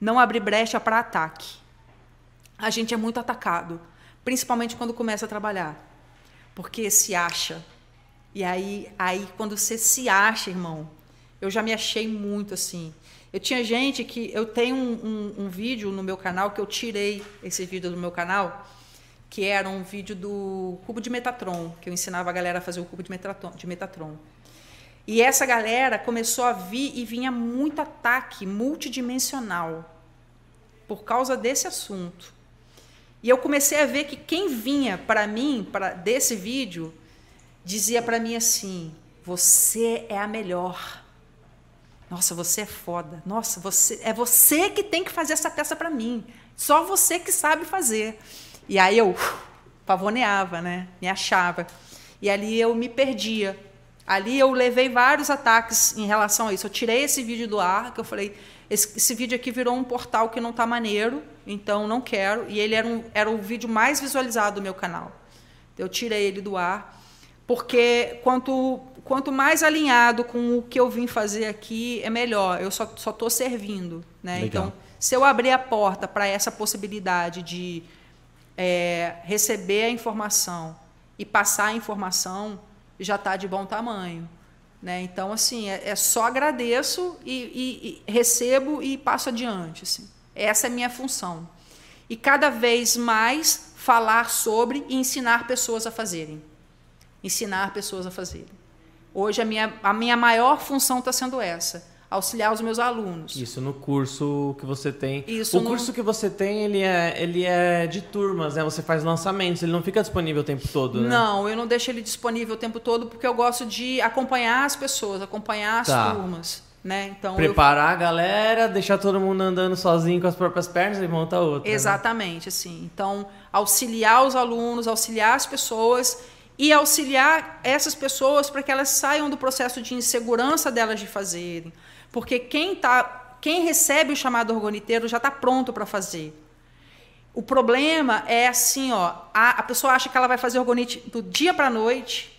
Não abrir brecha para ataque. A gente é muito atacado, principalmente quando começa a trabalhar. Porque se acha. E aí, aí quando você se acha, irmão, eu já me achei muito assim. Eu tinha gente que. Eu tenho um, um, um, vídeo no meu canal que eu tirei esse vídeo do meu canal, que era um vídeo do cubo de Metatron, que eu ensinava a galera a fazer o cubo de Metatron. De Metatron. E essa galera começou a vir e vinha muito ataque multidimensional por causa desse assunto. E eu comecei a ver que quem vinha para mim, para desse vídeo, dizia para mim assim: "Você é a melhor". Nossa, você é foda. Nossa, você é você que tem que fazer essa peça para mim. Só você que sabe fazer. E aí eu uf, pavoneava, né? Me achava. E ali eu me perdia. Ali eu levei vários ataques em relação a isso. Eu tirei esse vídeo do ar, que eu falei, esse, esse vídeo aqui virou um portal que não tá maneiro, então não quero. E ele era, um, era o vídeo mais visualizado do meu canal. Eu tirei ele do ar, porque quanto quanto mais alinhado com o que eu vim fazer aqui, é melhor. Eu só estou servindo. Né? Então, se eu abrir a porta para essa possibilidade de é, receber a informação e passar a informação, já está de bom tamanho. Né? Então, assim, é, é só agradeço e, e, e, recebo e passo adiante. Assim. Essa é a minha função. E cada vez mais falar sobre e ensinar pessoas a fazerem. Ensinar pessoas a fazerem. Hoje a minha, a minha maior função está sendo essa auxiliar os meus alunos. Isso no curso que você tem. Isso o no... curso que você tem, ele é, ele é de turmas, né? Você faz lançamentos, ele não fica disponível o tempo todo, né? Não, eu não deixo ele disponível o tempo todo porque eu gosto de acompanhar as pessoas, acompanhar as tá. turmas. Né? Então, Preparar eu... a galera, deixar todo mundo andando sozinho com as próprias pernas e montar outra. Né? Exatamente, né? assim. Então, auxiliar os alunos, auxiliar as pessoas e auxiliar essas pessoas para que elas saiam do processo de insegurança delas de fazerem. Porque quem, tá, quem recebe o chamado orgoniteiro já está pronto para fazer. O problema é assim, ó, a, a pessoa acha que ela vai fazer orgonite do dia para a noite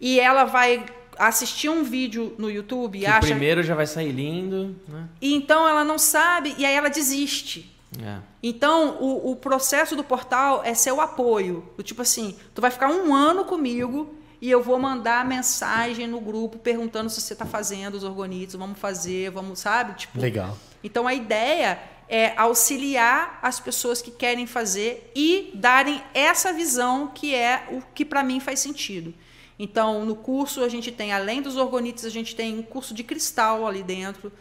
e ela vai assistir um vídeo no YouTube e acha... O primeiro já vai sair lindo, né? E então ela não sabe e aí ela desiste. É. Então, o, o, processo do portal é seu apoio. Do tipo assim, tu vai ficar um ano comigo e eu vou mandar mensagem no grupo perguntando se você está fazendo os orgonitos, vamos fazer, vamos, sabe? Tipo, Legal. Então, a ideia é auxiliar as pessoas que querem fazer e darem essa visão que é o que para mim faz sentido. Então, no curso a gente tem, além dos orgonitos, a gente tem um curso de cristal ali dentro,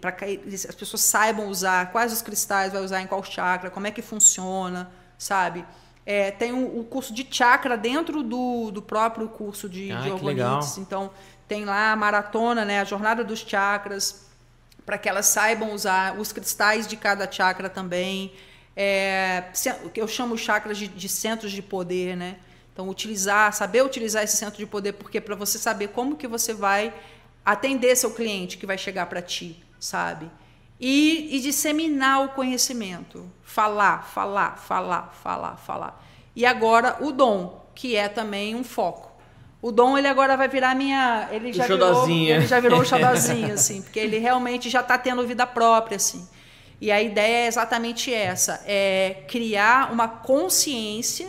para que as pessoas saibam usar quais os cristais vai usar em qual chakra, como é que funciona, sabe? É, tem o, o, curso de chakra dentro do, do próprio curso de, ah, de Orgonites. Então, tem lá a maratona, né, a jornada dos chakras, para que elas saibam usar os cristais de cada chakra também. É, eu chamo chakras de, de centros de poder, né? Então, utilizar, saber utilizar esse centro de poder, porque para você saber como que você vai atender seu cliente que vai chegar para ti sabe? E, e disseminar o conhecimento. Falar, falar, falar, falar, falar. E agora o dom, que é também um foco. O Dom, ele agora vai virar minha. Ele já, virou, ele já virou o xodozinho, assim, porque ele realmente já está tendo vida própria, assim. E a ideia é exatamente essa: é criar uma consciência.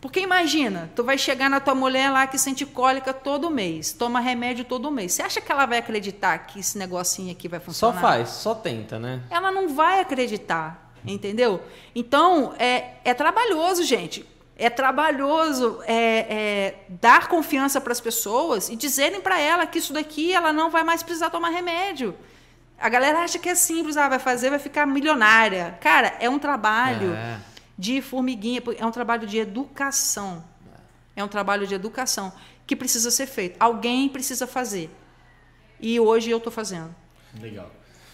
Porque imagina, tu vai chegar na tua mulher lá que sente cólica todo mês, toma remédio todo mês. Você acha que ela vai acreditar que esse negocinho aqui vai funcionar? Só faz, só tenta, né? Ela não vai acreditar, entendeu? Então, é, é trabalhoso, gente é trabalhoso é, é, dar confiança para as pessoas e dizerem para ela que isso daqui ela não vai mais precisar tomar remédio. A galera acha que é simples, ah, vai fazer, vai ficar milionária. Cara, é um trabalho é. De formiguinha, é um trabalho de educação. É um trabalho de educação que precisa ser feito. Alguém precisa fazer. E hoje eu estou fazendo. Legal.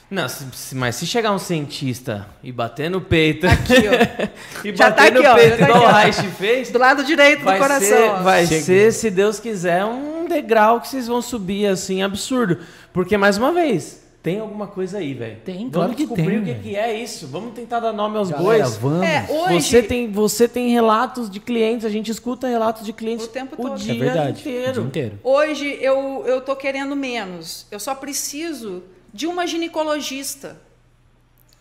Não, se, mas se chegar um cientista e bater no peito. Aqui, ó. e já bater tá aqui, no peito tá igual o Reich fez. Do lado direito do coração. Ser, vai Chega. ser, se Deus quiser, um degrau que vocês vão subir assim, absurdo. Porque, mais uma vez, tem alguma coisa aí, velho. Tem, vamos claro descobrir que tem, o que, que, é isso. Vamos tentar dar nome aos Galera, bois. Vamos. É, hoje... você, tem, você tem relatos de clientes, a gente escuta relatos de clientes o tempo o todo. Dia é verdade, inteiro. O dia inteiro. Hoje eu, eu tô querendo menos. Eu só preciso de uma ginecologista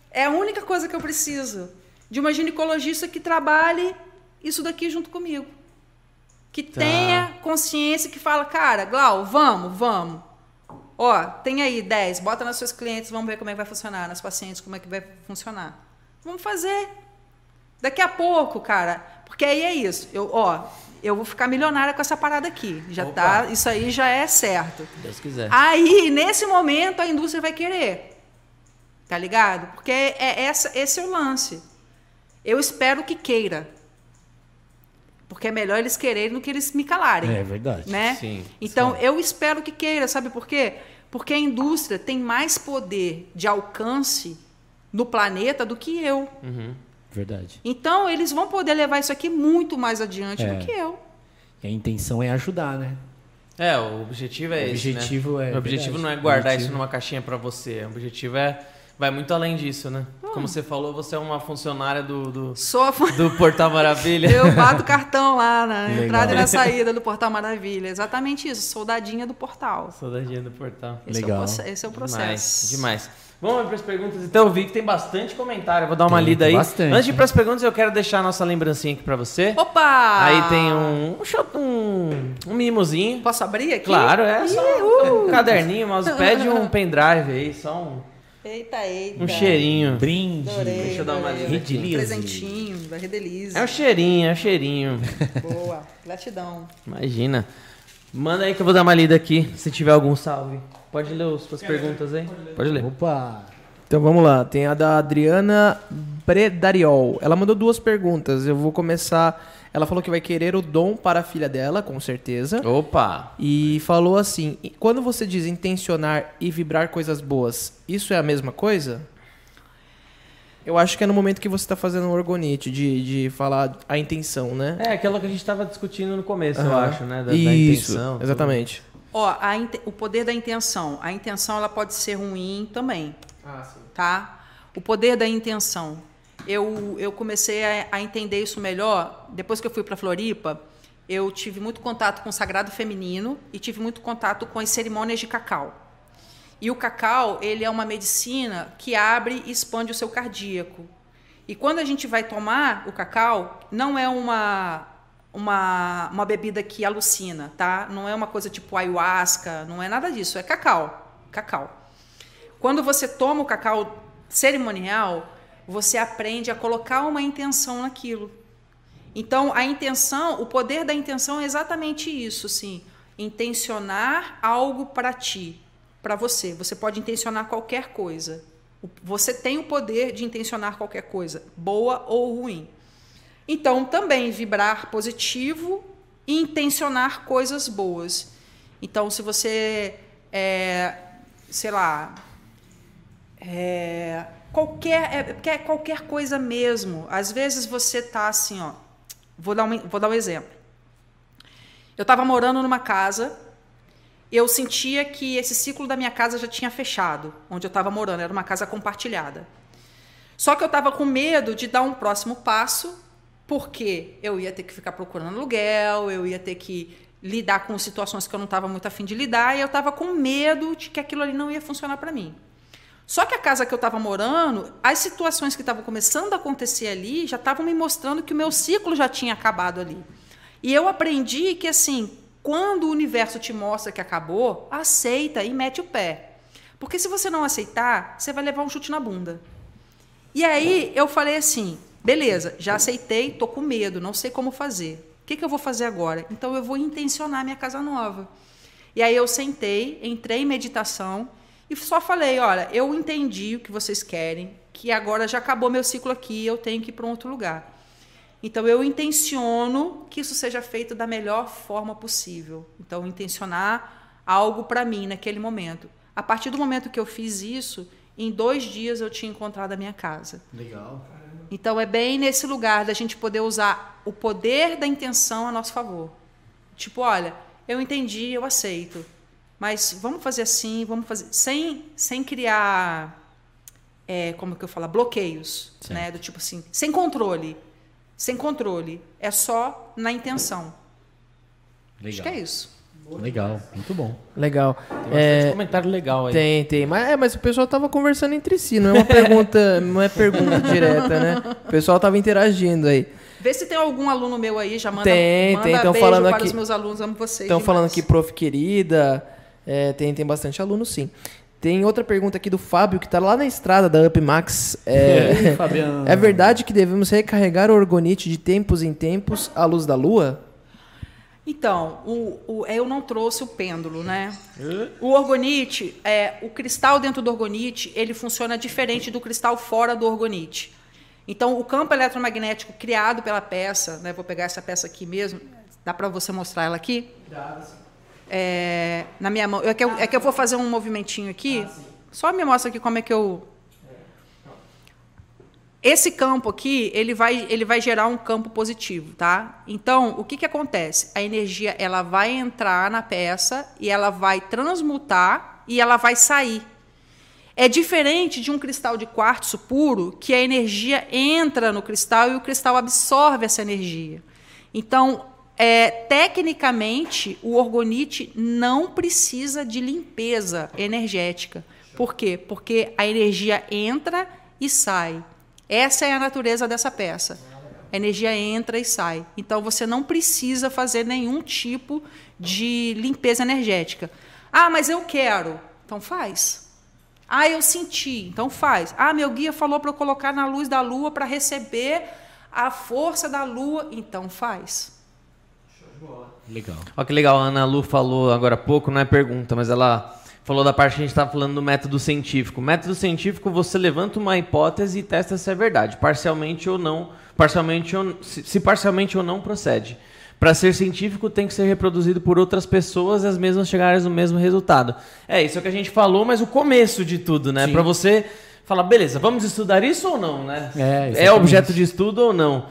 é a única coisa que eu preciso de uma ginecologista que trabalhe isso daqui junto comigo. Que tá. tenha consciência, que fala, cara, Glau, vamos, vamos. Ó, tem aí 10, bota nas suas clientes, vamos ver como é que vai funcionar, nas pacientes, como é que vai funcionar. Vamos fazer. Daqui a pouco, cara, porque aí é isso. Eu, ó, eu vou ficar milionária com essa parada aqui. Já Opa. tá, isso aí já é certo. Deus quiser. Aí, nesse momento, a indústria vai querer. Tá ligado? Porque é essa, esse é o lance. Eu espero que queira. Porque é melhor eles quererem do que eles me calarem. É verdade. Né? Sim, então, sim. eu espero que queira. Sabe por quê? Porque a indústria tem mais poder de alcance no planeta do que eu. Uhum. Verdade. Então, eles vão poder levar isso aqui muito mais adiante é. do que eu. E a intenção é ajudar, né? É, o objetivo é o esse. Objetivo né? é, o objetivo verdade. não é guardar objetivo... isso numa caixinha para você. O objetivo é vai muito além disso, né? Hum. Como você falou, você é uma funcionária do, do, Sou fun... do Portal Maravilha. Eu bato cartão lá na Legal. entrada e na saída do Portal Maravilha. Exatamente isso, soldadinha do portal. Soldadinha do portal. Esse Legal. É o, esse é o processo. Demais, demais. Vamos para as perguntas. Então, eu vi que tem bastante comentário. Eu vou dar uma tem, lida aí. Bastante. Antes de ir para as perguntas, eu quero deixar a nossa lembrancinha aqui para você. Opa! Aí tem um, um, um, um mimozinho. Posso abrir aqui? Claro, é. Só um, um caderninho, mousepad e um pendrive aí. Só um. Eita, eita. Um cheirinho. Brinde. Adorei, Deixa eu dar uma lida. Um presentinho da Redelize. É o cheirinho, é o cheirinho. Boa, gratidão. Imagina. Manda aí que eu vou dar uma lida aqui, se tiver algum salve. Pode ler as suas perguntas aí? Pode ler. Opa! Então vamos lá, tem a da Adriana Bredariol. Ela mandou duas perguntas. Eu vou começar. Ela falou que vai querer o dom para a filha dela, com certeza. Opa! E falou assim: quando você diz intencionar e vibrar coisas boas, isso é a mesma coisa? Eu acho que é no momento que você está fazendo um orgonite, de, de falar a intenção, né? É, aquilo que a gente estava discutindo no começo, Aham. eu acho, né? Da, da Isso, intenção. exatamente. Ó, inte- o poder da intenção. A intenção ela pode ser ruim também, Ah, sim. tá? O poder da intenção. Eu, eu comecei a, a entender isso melhor depois que eu fui para Floripa. Eu tive muito contato com o sagrado feminino e tive muito contato com as cerimônias de cacau. E o cacau, ele é uma medicina que abre e expande o seu cardíaco. E quando a gente vai tomar o cacau, não é uma uma, uma bebida que alucina, tá? Não é uma coisa tipo ayahuasca, não é nada disso, é cacau, cacau. Quando você toma o cacau cerimonial, você aprende a colocar uma intenção naquilo. Então, a intenção, o poder da intenção é exatamente isso, sim. Intencionar algo para ti, para você. Você pode intencionar qualquer coisa. Você tem o poder de intencionar qualquer coisa, boa ou ruim. Então, também vibrar positivo e intencionar coisas boas. Então, se você, é, sei lá, é, qualquer, é, é qualquer coisa mesmo. Às vezes você tá assim, ó. Vou dar um, vou dar um exemplo. Eu estava morando numa casa eu sentia que esse ciclo da minha casa já tinha fechado, onde eu estava morando, era uma casa compartilhada. Só que eu estava com medo de dar um próximo passo, porque eu ia ter que ficar procurando aluguel, eu ia ter que lidar com situações que eu não estava muito afim de lidar, e eu estava com medo de que aquilo ali não ia funcionar para mim. Só que a casa que eu estava morando, as situações que estavam começando a acontecer ali já estavam me mostrando que o meu ciclo já tinha acabado ali. E eu aprendi que, assim, quando o universo te mostra que acabou, aceita e mete o pé. Porque se você não aceitar, você vai levar um chute na bunda. E aí eu falei assim: beleza, já aceitei, tô com medo, não sei como fazer. O que, que eu vou fazer agora? Então eu vou intencionar minha casa nova. E aí eu sentei, entrei em meditação e só falei: olha, eu entendi o que vocês querem, que agora já acabou meu ciclo aqui, eu tenho que ir para um outro lugar. Então eu intenciono que isso seja feito da melhor forma possível. Então intencionar algo para mim naquele momento. A partir do momento que eu fiz isso, em dois dias eu tinha encontrado a minha casa. Legal. Então é bem nesse lugar da gente poder usar o poder da intenção a nosso favor. Tipo, olha, eu entendi, eu aceito. Mas vamos fazer assim, vamos fazer. Sem, sem criar. É, como que eu falo? Bloqueios. Né? Do tipo assim, sem controle. Sem controle. É só na intenção. Legal. Acho que é isso. Legal, muito bom. Legal. Tem bastante É, comentário legal aí. tem, tem. Mas, é, mas o pessoal tava conversando entre si, não é uma pergunta, não é pergunta direta, né? O pessoal tava interagindo aí. Vê se tem algum aluno meu aí, já manda, Tem, manda tem, tão falando para aqui- os meus alunos, amo vocês. Estão falando aqui, prof querida. É, tem, tem bastante aluno, sim. Tem outra pergunta aqui do Fábio, que tá lá na estrada da UpMax. É, Fabiano. é verdade que devemos recarregar o orgonite de tempos em tempos à luz da lua? Então, o, o- eu não trouxe o pêndulo, né? O orgonite, é, o cristal dentro do orgonite, ele funciona diferente do cristal fora do orgonite. Então, o campo eletromagnético criado pela peça, né? Vou pegar essa peça aqui mesmo. Dá para você mostrar ela aqui? É, na minha mão. É que, eu, é que eu vou fazer um movimentinho aqui. Só me mostra aqui como é que eu. Esse campo aqui, ele vai, ele vai gerar um campo positivo, tá? Então, o que, que acontece? A energia ela vai entrar na peça e ela vai transmutar e ela vai sair. É diferente de um cristal de quartzo puro, que a energia entra no cristal e o cristal absorve essa energia. Então, é, tecnicamente, o orgonite não precisa de limpeza energética. Por quê? Porque a energia entra e sai. Essa é a natureza dessa peça. A energia entra e sai. Então você não precisa fazer nenhum tipo de limpeza energética. Ah, mas eu quero. Então faz. Ah, eu senti. Então faz. Ah, meu guia falou para eu colocar na luz da lua para receber a força da lua. Então faz. Legal. Olha que legal, a Ana Lu falou agora há pouco, não é pergunta, mas ela falou da parte que a gente estava falando do método científico. Método científico, você levanta uma hipótese e testa se é verdade, parcialmente ou não, parcialmente ou, se, se parcialmente ou não procede. Para ser científico, tem que ser reproduzido por outras pessoas e as mesmas chegarem no mesmo resultado. É isso é o que a gente falou, mas o começo de tudo, né? Para você falar, beleza, vamos estudar isso ou não, né? É, é objeto de estudo ou não?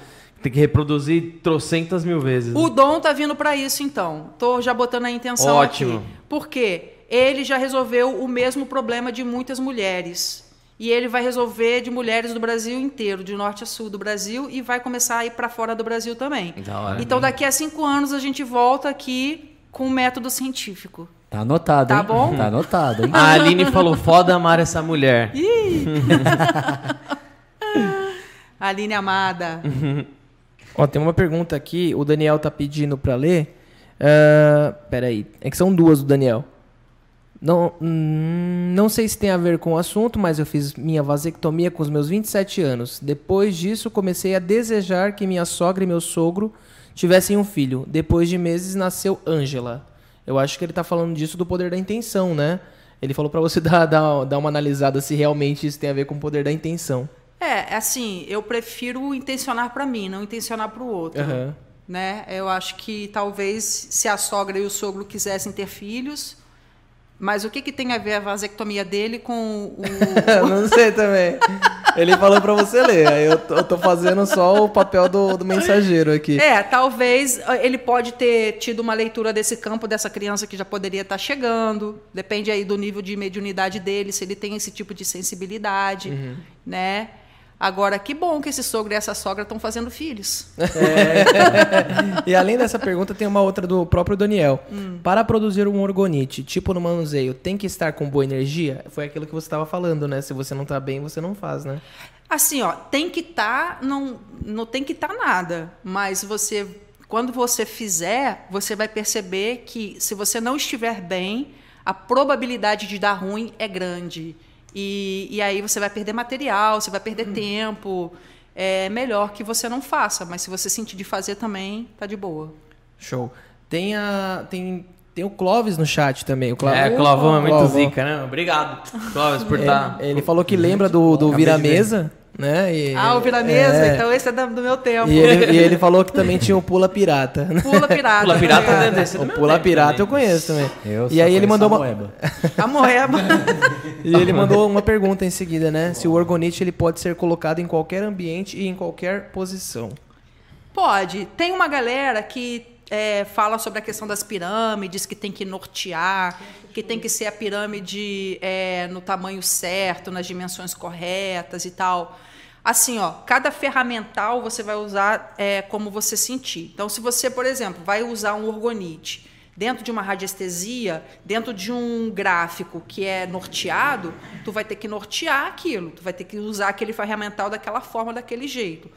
Tem que reproduzir trocentas mil vezes. né? O dom tá vindo para isso, então. Tô já botando a intenção Ótimo. aqui. Por quê? Ele já resolveu o mesmo problema de muitas mulheres. E ele vai resolver de mulheres do Brasil inteiro, de norte a sul do Brasil, e vai começar a ir para fora do Brasil também. Da hora. Então, daqui a cinco anos, a gente volta aqui com o método científico. Tá anotado, Tá hein? bom? Tá anotado, hein? A Aline falou, foda amar essa mulher. Aline Amada. Ó, tem uma pergunta aqui, o Daniel tá pedindo pra ler. Ah, peraí, é que são duas do Daniel. Não, hum, não sei se tem a ver com o assunto, mas eu fiz minha vasectomia com os meus 27 anos. Depois disso, comecei a desejar que minha sogra e meu sogro tivessem um filho. Depois de meses, nasceu Ângela. Eu acho que ele tá falando disso do poder da intenção, né? Ele falou pra você dar, dar, dar uma analisada se realmente isso tem a ver com o poder da intenção. É, assim, eu prefiro intencionar para mim, não intencionar para o outro. Aham. né? Eu acho que talvez se a sogra e o sogro quisessem ter filhos, Mas o que, que tem a ver a vasectomia dele com o. não sei também. Ele falou pra você ler, aí eu tô, eu tô fazendo só o papel do, do mensageiro aqui. É, talvez ele pode ter tido uma leitura desse campo dessa criança que já poderia estar chegando. Depende aí do nível de mediunidade dele, se ele tem esse tipo de sensibilidade, né? Agora, que bom que esse sogro e essa sogra estão fazendo filhos. E além dessa pergunta, tem uma outra do próprio Daniel. Para produzir um orgonite, tipo no manuseio, tem que estar com boa energia? Foi aquilo que você estava falando, né? Se você não tá bem, você não faz, né? Assim, ó, tem que estar, não, não tem que estar nada, mas você, quando você fizer, você vai perceber que se você não estiver bem, a probabilidade de dar ruim é grande. E, e aí você vai perder material, você vai perder tempo. É melhor que você não faça, mas se você sentir de fazer também, tá de boa. Show. Tem a. Tem, tem o Clóvis no chat também. O Clóvis, É, Clovão é muito Clovão. zica, né? Obrigado, Clóvis, por estar. É, ele falou que lembra do, do Acabei de Vira-Mesa, né? E- Ah, o vira mesa, é. então esse é do meu tempo. E ele, e ele falou que também tinha o Pula Pirata. Pula pirata. Pula pirata né? do O Pula tempo Pirata também. eu conheço também. Eu e aí ele mandou a uma, moeba. A moeba. e ele mandou uma pergunta em seguida, né? Se o orgonite ele pode ser colocado em qualquer ambiente e em qualquer posição. Pode. Tem uma galera que é, fala sobre a questão das pirâmides, que tem que nortear, que tem que ser a pirâmide é, no tamanho certo, nas dimensões corretas e tal. Assim, ó, cada ferramental você vai usar é, como você sentir. Então, se você, por exemplo, vai usar um orgonite dentro de uma radiestesia, dentro de um gráfico que é norteado, tu vai ter que nortear aquilo, tu vai ter que usar aquele ferramental daquela forma, daquele jeito.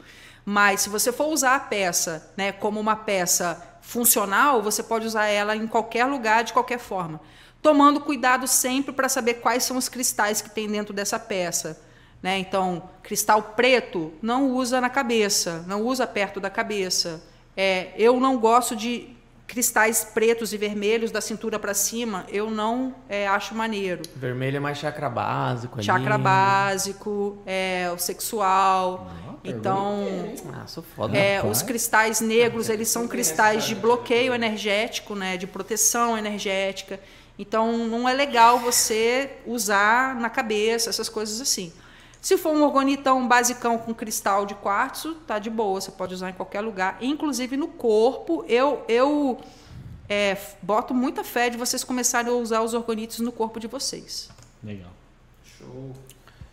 Mas se você for usar a peça né, como uma peça funcional, você pode usar ela em qualquer lugar, de qualquer forma. Tomando cuidado sempre para saber quais são os cristais que tem dentro dessa peça. Né? Então, cristal preto não usa na cabeça, não usa perto da cabeça. É, eu não gosto de cristais pretos e vermelhos da cintura para cima, eu não é, acho maneiro. Vermelho é mais chakra básico ali. Chakra básico, é, o sexual. Então, Ah, sou foda. é, os cristais negros, eles são cristais de bloqueio energético, né, de proteção energética. Então, não é legal você usar na cabeça essas coisas assim. Se for um orgonitão basicão com cristal de quartzo, tá de boa, você pode usar em qualquer lugar, inclusive no corpo. Eu eu é, boto muita fé de vocês começarem a usar os orgonites no corpo de vocês. Legal.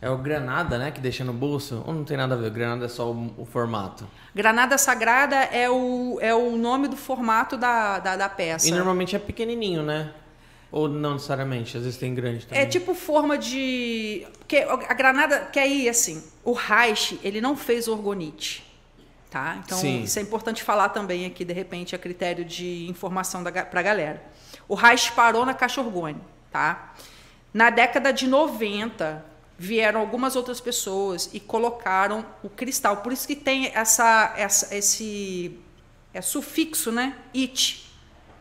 É o granada, né? Que deixa no bolso? Ou não tem nada a ver? O granada é só o, o formato. Granada Sagrada é o, é o nome do formato da, da, da peça. E normalmente é pequenininho, né? Ou não necessariamente? Às vezes tem grande também. É tipo forma de. Porque a granada. Que aí, assim, o Reich, ele não fez orgonite. Tá? Então, Sim. isso é importante falar também aqui, de repente, a critério de informação ga- pra galera. O Reich parou na caixa orgônica, tá? Na década de 90, vieram algumas outras pessoas e colocaram o cristal. Por isso que tem essa, essa, esse é sufixo, né? It,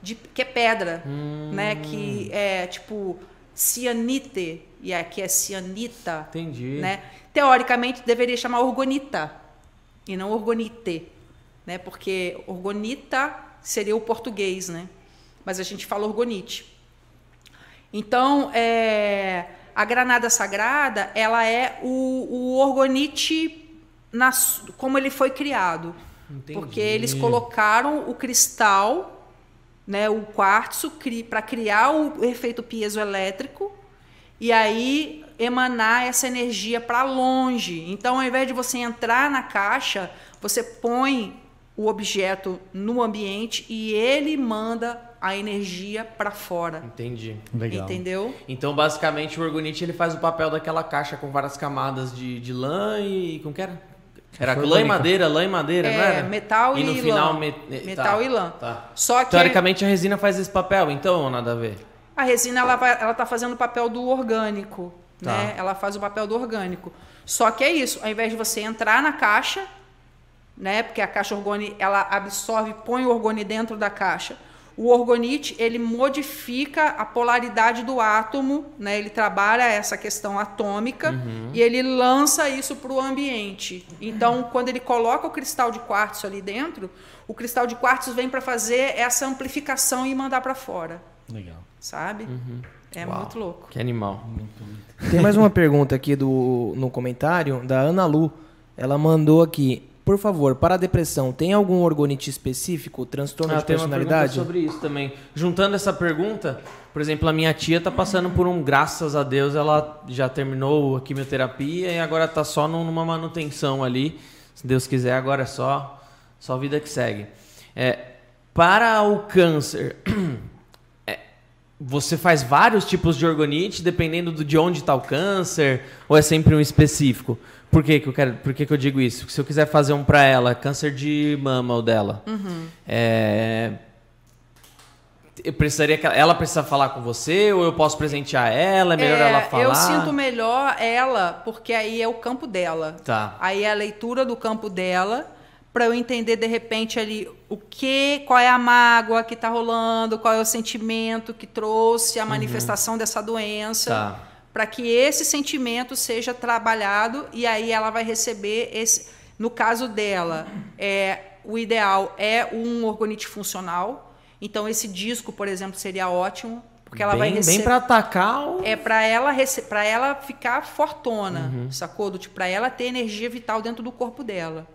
de, que é pedra, né? Que é tipo cianite, e aqui é cianita, Entendi. né? Teoricamente deveria chamar orgonita e não orgonite, né? Porque orgonita seria o português, né? Mas a gente fala orgonite. Então, é, a granada sagrada, ela é o, o orgonite na su- como ele foi criado. Entendi. Porque eles colocaram o cristal, né, o quartzo, para criar o efeito piezoelétrico e aí emanar essa energia para longe. Então, ao invés de você entrar na caixa, você põe o objeto no ambiente e ele manda a energia para fora. Entendi. Legal. Entendeu? Então, basicamente, o orgonite ele faz o papel daquela caixa com várias camadas de, de lã e. Como que era? Era Foi lã e madeira, lã e madeira, não É, era? metal e e no lã. final, me- Metal tá, e lã. Tá. Só que Teoricamente, a resina faz esse papel, então, ou nada a ver? A resina ela vai, ela tá fazendo o papel do orgânico, Tá. né? Ela faz o papel do orgânico. Só que é isso, ao invés de você entrar na caixa, né? Porque a caixa orgone ela absorve, põe o orgone dentro da caixa. O orgonite ele modifica a polaridade do átomo, né? Ele trabalha essa questão atômica e ele lança isso para o ambiente. Então, quando ele coloca o cristal de quartzo ali dentro, o cristal de quartzo vem para fazer essa amplificação e mandar para fora Legal. sabe? É Uau. muito louco. Que animal. Tem mais uma pergunta aqui do, no comentário da Ana Lu. Ela mandou aqui. Por favor, para a depressão, tem algum orgonite específico? Transtorno Ah, de tem uma pergunta personalidade? sobre isso também. Juntando essa pergunta, por exemplo, a minha tia tá passando por um, graças a Deus, ela já terminou a quimioterapia e agora tá só num- numa manutenção ali. Se Deus quiser, agora é só, só vida que segue. É, para o câncer, você faz vários tipos de orgonite dependendo do- de onde está o câncer ou é sempre um específico? Por que, que eu quero? Por que, que eu digo isso? Se eu quiser fazer um para ela, câncer de mama ou dela, é, eu precisaria que ela, ela precisa falar com você ou eu posso presentear ela? É melhor É, ela falar? Eu sinto melhor ela, porque aí é o campo dela. Tá. Aí é a leitura do campo dela, para eu entender de repente ali o que, qual é a mágoa que está rolando, qual é o sentimento que trouxe a manifestação dessa doença, Uhum. Tá. para que esse sentimento seja trabalhado e aí ela vai receber esse. No caso dela, é o ideal é um orgonite funcional. Então esse disco, por exemplo, seria ótimo, porque ela bem, vai receber Bem para atacar o... é para ela rece- pra ela ficar fortona, Uhum. sacou? Tipo, para ela ter energia vital dentro do corpo dela.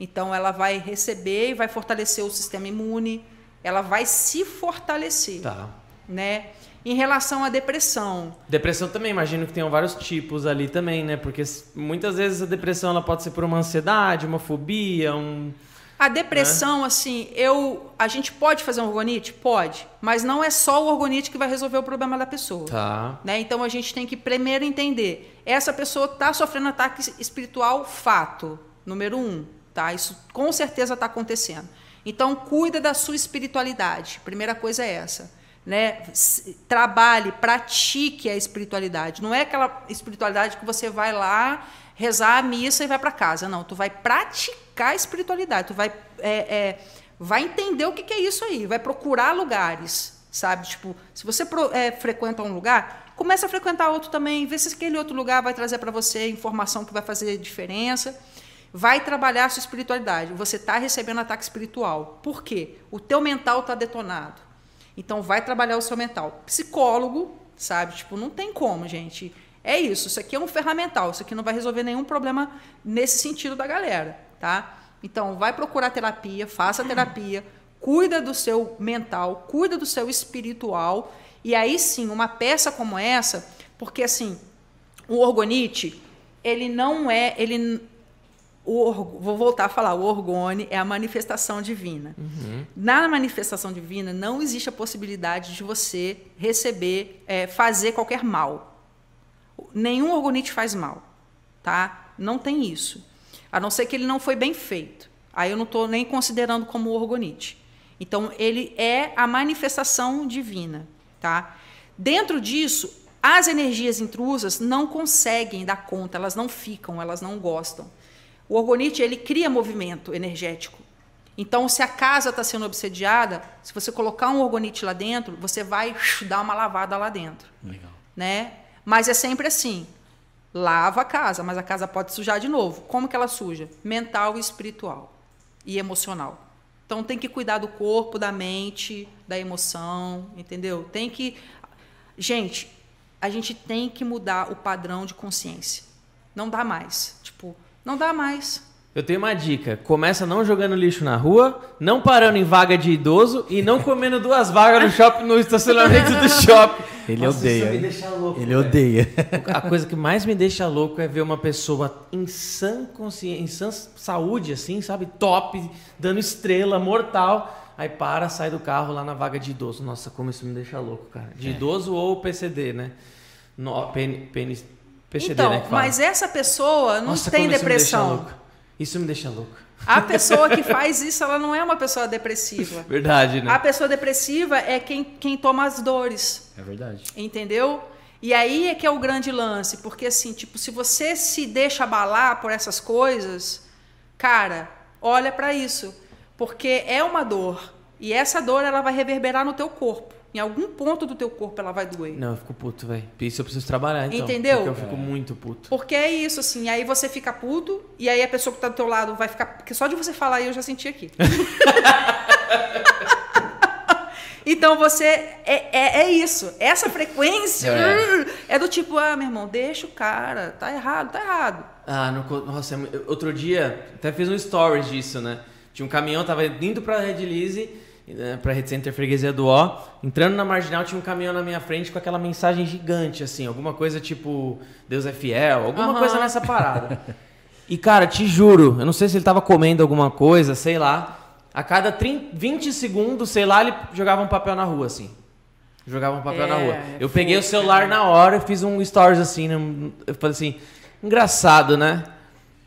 Então ela vai receber e vai fortalecer o sistema imune, ela vai se fortalecer, Tá. né? Em relação à depressão, Depressão também, imagino que tenham vários tipos ali também, né? Porque muitas vezes a depressão ela pode ser por uma ansiedade, uma fobia, um... a depressão, assim, eu, a gente pode fazer um orgonite, pode, mas não é só o orgonite que vai resolver o problema da pessoa. Tá. Né? Então a gente tem que primeiro entender. Essa pessoa está sofrendo ataque espiritual, fato. Número um. Tá? Isso com certeza está acontecendo. Então cuida da sua espiritualidade. Primeira coisa é essa. Né? Trabalhe, pratique a espiritualidade. Não é aquela espiritualidade que você vai lá rezar a missa e vai para casa. Não, tu vai praticar a espiritualidade. Tu vai, é, é, vai entender o que, que é isso aí. Vai procurar lugares sabe? Tipo, se você é, frequenta um lugar, começa a frequentar outro também, vê se aquele outro lugar vai trazer para você informação que vai fazer diferença. Vai trabalhar a sua espiritualidade. Você está recebendo ataque espiritual. Por quê? O teu mental está detonado. Então vai trabalhar o seu mental. Psicólogo, sabe? Tipo, não tem como, gente. É isso. Isso aqui é um ferramental. Isso aqui não vai resolver nenhum problema nesse sentido da galera, tá? Então vai procurar terapia, faça terapia, cuida do seu mental, cuida do seu espiritual. E aí sim, uma peça como essa, porque assim, o orgonite, ele não é, ele o vou voltar a falar, o orgone é a manifestação divina. Na manifestação divina não existe a possibilidade de você receber, é, fazer qualquer mal. Nenhum orgonite faz mal, tá? Não tem isso. A não ser que ele não foi bem feito. Aí eu não estou nem considerando como orgonite. Então ele é a manifestação divina, tá? Dentro disso, as energias intrusas não conseguem dar conta, elas não ficam, elas não gostam. O orgonite ele cria movimento energético. Então, se a casa está sendo obsediada, se você colocar um orgonite lá dentro, você vai dar uma lavada lá dentro Legal. né? Mas é sempre assim. Lava a casa, mas a casa pode sujar de novo. Como que ela suja? Mental e espiritual e emocional. Então tem que cuidar do corpo, da mente, da emoção, entendeu? Tem que Gente, a gente tem que mudar o padrão de consciência. Não dá mais. Tipo, não dá mais. Eu tenho uma dica. Começa não jogando lixo na rua, não parando em vaga de idoso e não comendo duas vagas no shopping, no estacionamento do shopping. Ele Nossa, odeia. Isso me deixa louco. Ele velho. odeia. A coisa que mais me deixa louco é ver uma pessoa em sã consciência, em sã saúde, assim, sabe? Top, dando estrela, mortal. Aí para, sai do carro lá na vaga de idoso. Nossa, como isso me deixa louco, cara. De idoso ou PCD, né? No, PN, PN, PCD, então, né? que fala. mas essa pessoa não Nossa, tem depressão. Isso me deixa louco. A pessoa que faz isso, ela não é uma pessoa depressiva. Verdade, né? A pessoa depressiva é quem, quem toma as dores. É verdade. Entendeu? E aí é que é o grande lance, porque assim, tipo, se você se deixa abalar por essas coisas, cara, olha pra isso, porque é uma dor e essa dor ela vai reverberar no teu corpo. Em algum ponto do teu corpo ela vai doer. Não, eu fico puto, velho. Isso eu preciso trabalhar, então. Entendeu? Porque eu fico muito puto. Porque é isso, assim, aí você fica puto, e aí a pessoa que tá do teu lado vai ficar. Porque só de você falar aí eu já senti aqui. Então você. É, é, é isso. Essa frequência é. é. do tipo, ah, meu irmão, deixa o cara. Tá errado, tá errado. Ah, no, nossa, é outro dia, até fiz um stories disso, né? Tinha um caminhão, tava indo pra Red né, pra Red Center Freguesia do O. Entrando na marginal, tinha um caminhão na minha frente com aquela mensagem gigante, assim, alguma coisa tipo Deus é fiel, alguma uhum. coisa nessa parada. E, cara, te juro, eu não sei se ele tava comendo alguma coisa, sei lá. A cada 30, 20 segundos, sei lá, ele jogava um papel na rua, assim. Jogava um papel é, na rua. Eu peguei o celular na hora e fiz um stories assim, né? eu falei assim, engraçado, né?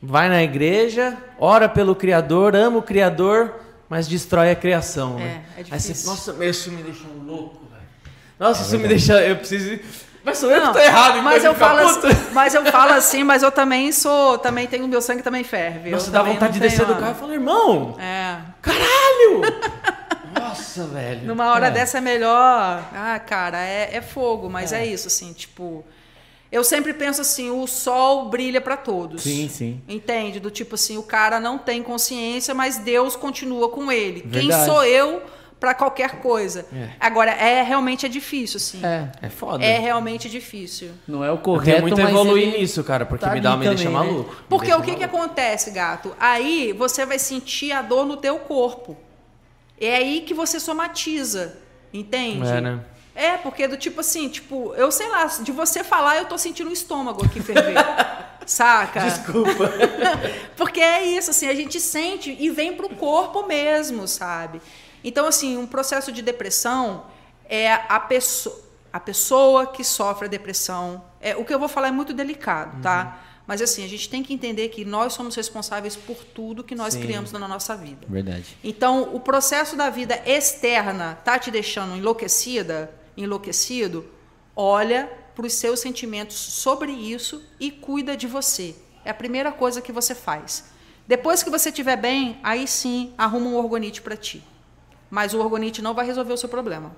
Vai na igreja, ora pelo Criador, ama o Criador, mas destrói a criação, né? É, é difícil. Aí você, nossa, isso me deixa um louco, velho. Nossa, é isso me deixa, eu preciso mas sou eu não, que tô errado, mas eu falo assim, Mas eu falo assim, mas eu também sou, também tenho meu sangue também ferve. Nossa, dá vontade de descer do carro e falar, irmão. É. Caralho! Nossa, velho. Numa hora é. dessa é melhor. Ah, cara, é, é fogo, mas é. é isso, assim, tipo. Eu sempre penso assim, o sol brilha para todos. Sim, sim. Entende? Do tipo assim, o cara não tem consciência, mas Deus continua com ele. Verdade. Quem sou eu para qualquer coisa. É. Agora, é realmente é difícil, assim. É, é foda. É realmente difícil. Não é o correto, muito mas evoluir nisso, cara, porque tá me dá, me deixa né? maluco. Porque deixa o que maluco. que acontece, gato? Aí você vai sentir a dor no teu corpo. É aí que você somatiza, entende? É, né? É, porque do tipo assim, tipo, eu sei lá, de você falar, eu tô sentindo o estômago aqui ferver. Saca? Desculpa. porque é isso, assim, a gente sente e vem pro corpo mesmo, sabe? Então, assim, um processo de depressão é a pessoa, a pessoa que sofre a depressão. É, o que eu vou falar é muito delicado, tá? Uhum. Mas assim, a gente tem que entender que nós somos responsáveis por tudo que nós Sim. criamos na nossa vida. Verdade. Então, o processo da vida externa tá te deixando enlouquecida, enlouquecido, olha para os seus sentimentos sobre isso e cuida de você. É a primeira coisa que você faz. Depois que você estiver bem, aí sim arruma um orgonite para ti. Mas o orgonite não vai resolver o seu problema.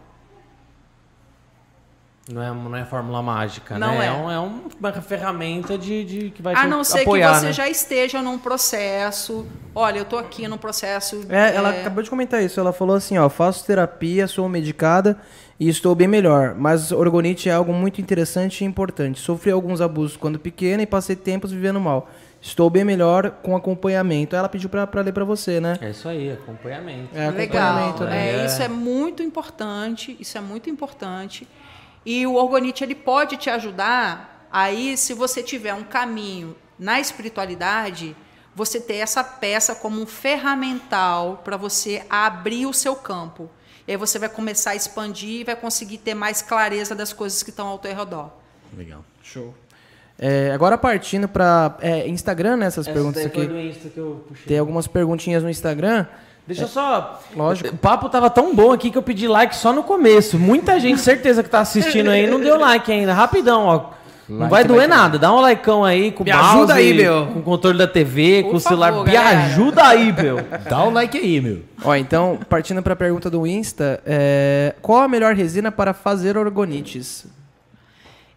Não é, não é fórmula mágica, não né? É, é, um, é uma ferramenta de, de que vai A te não ser apoiar, que você né? já esteja num processo. Olha, eu estou aqui num processo. É, é, ela acabou de comentar isso. Ela falou assim: ó, faço terapia, sou medicada e estou bem melhor. Mas orgonite é algo muito interessante e importante. Sofri alguns abusos quando pequena e passei tempos vivendo mal. Estou bem melhor com acompanhamento. Ela pediu para ler para você, né? É isso aí, acompanhamento. É, acompanhamento, Legal. Né? É, isso é muito importante. Isso é muito importante. E o orgonite ele pode te ajudar aí se você tiver um caminho na espiritualidade, você ter essa peça como um ferramental para você abrir o seu campo. E aí você vai começar a expandir e vai conseguir ter mais clareza das coisas que estão ao teu redor. Legal. Show. É, agora partindo para é, Instagram, né? Essas Essa perguntas aqui. do Insta que eu puxei. Tem algumas perguntinhas no Instagram. Deixa eu só. Lógico. O papo tava tão bom aqui que eu pedi like só no começo. Muita gente, certeza que tá assistindo aí, não deu like ainda. Rapidão, ó. Não like vai doer nada. Dá um likeão aí com o Me mouse, ajuda aí, meu. com o controle da TV, Por com o celular. Favor, Me galera. ajuda aí, meu. Dá um like aí, meu. Ó, então, partindo para a pergunta do Insta, é, qual a melhor resina para fazer orgonites?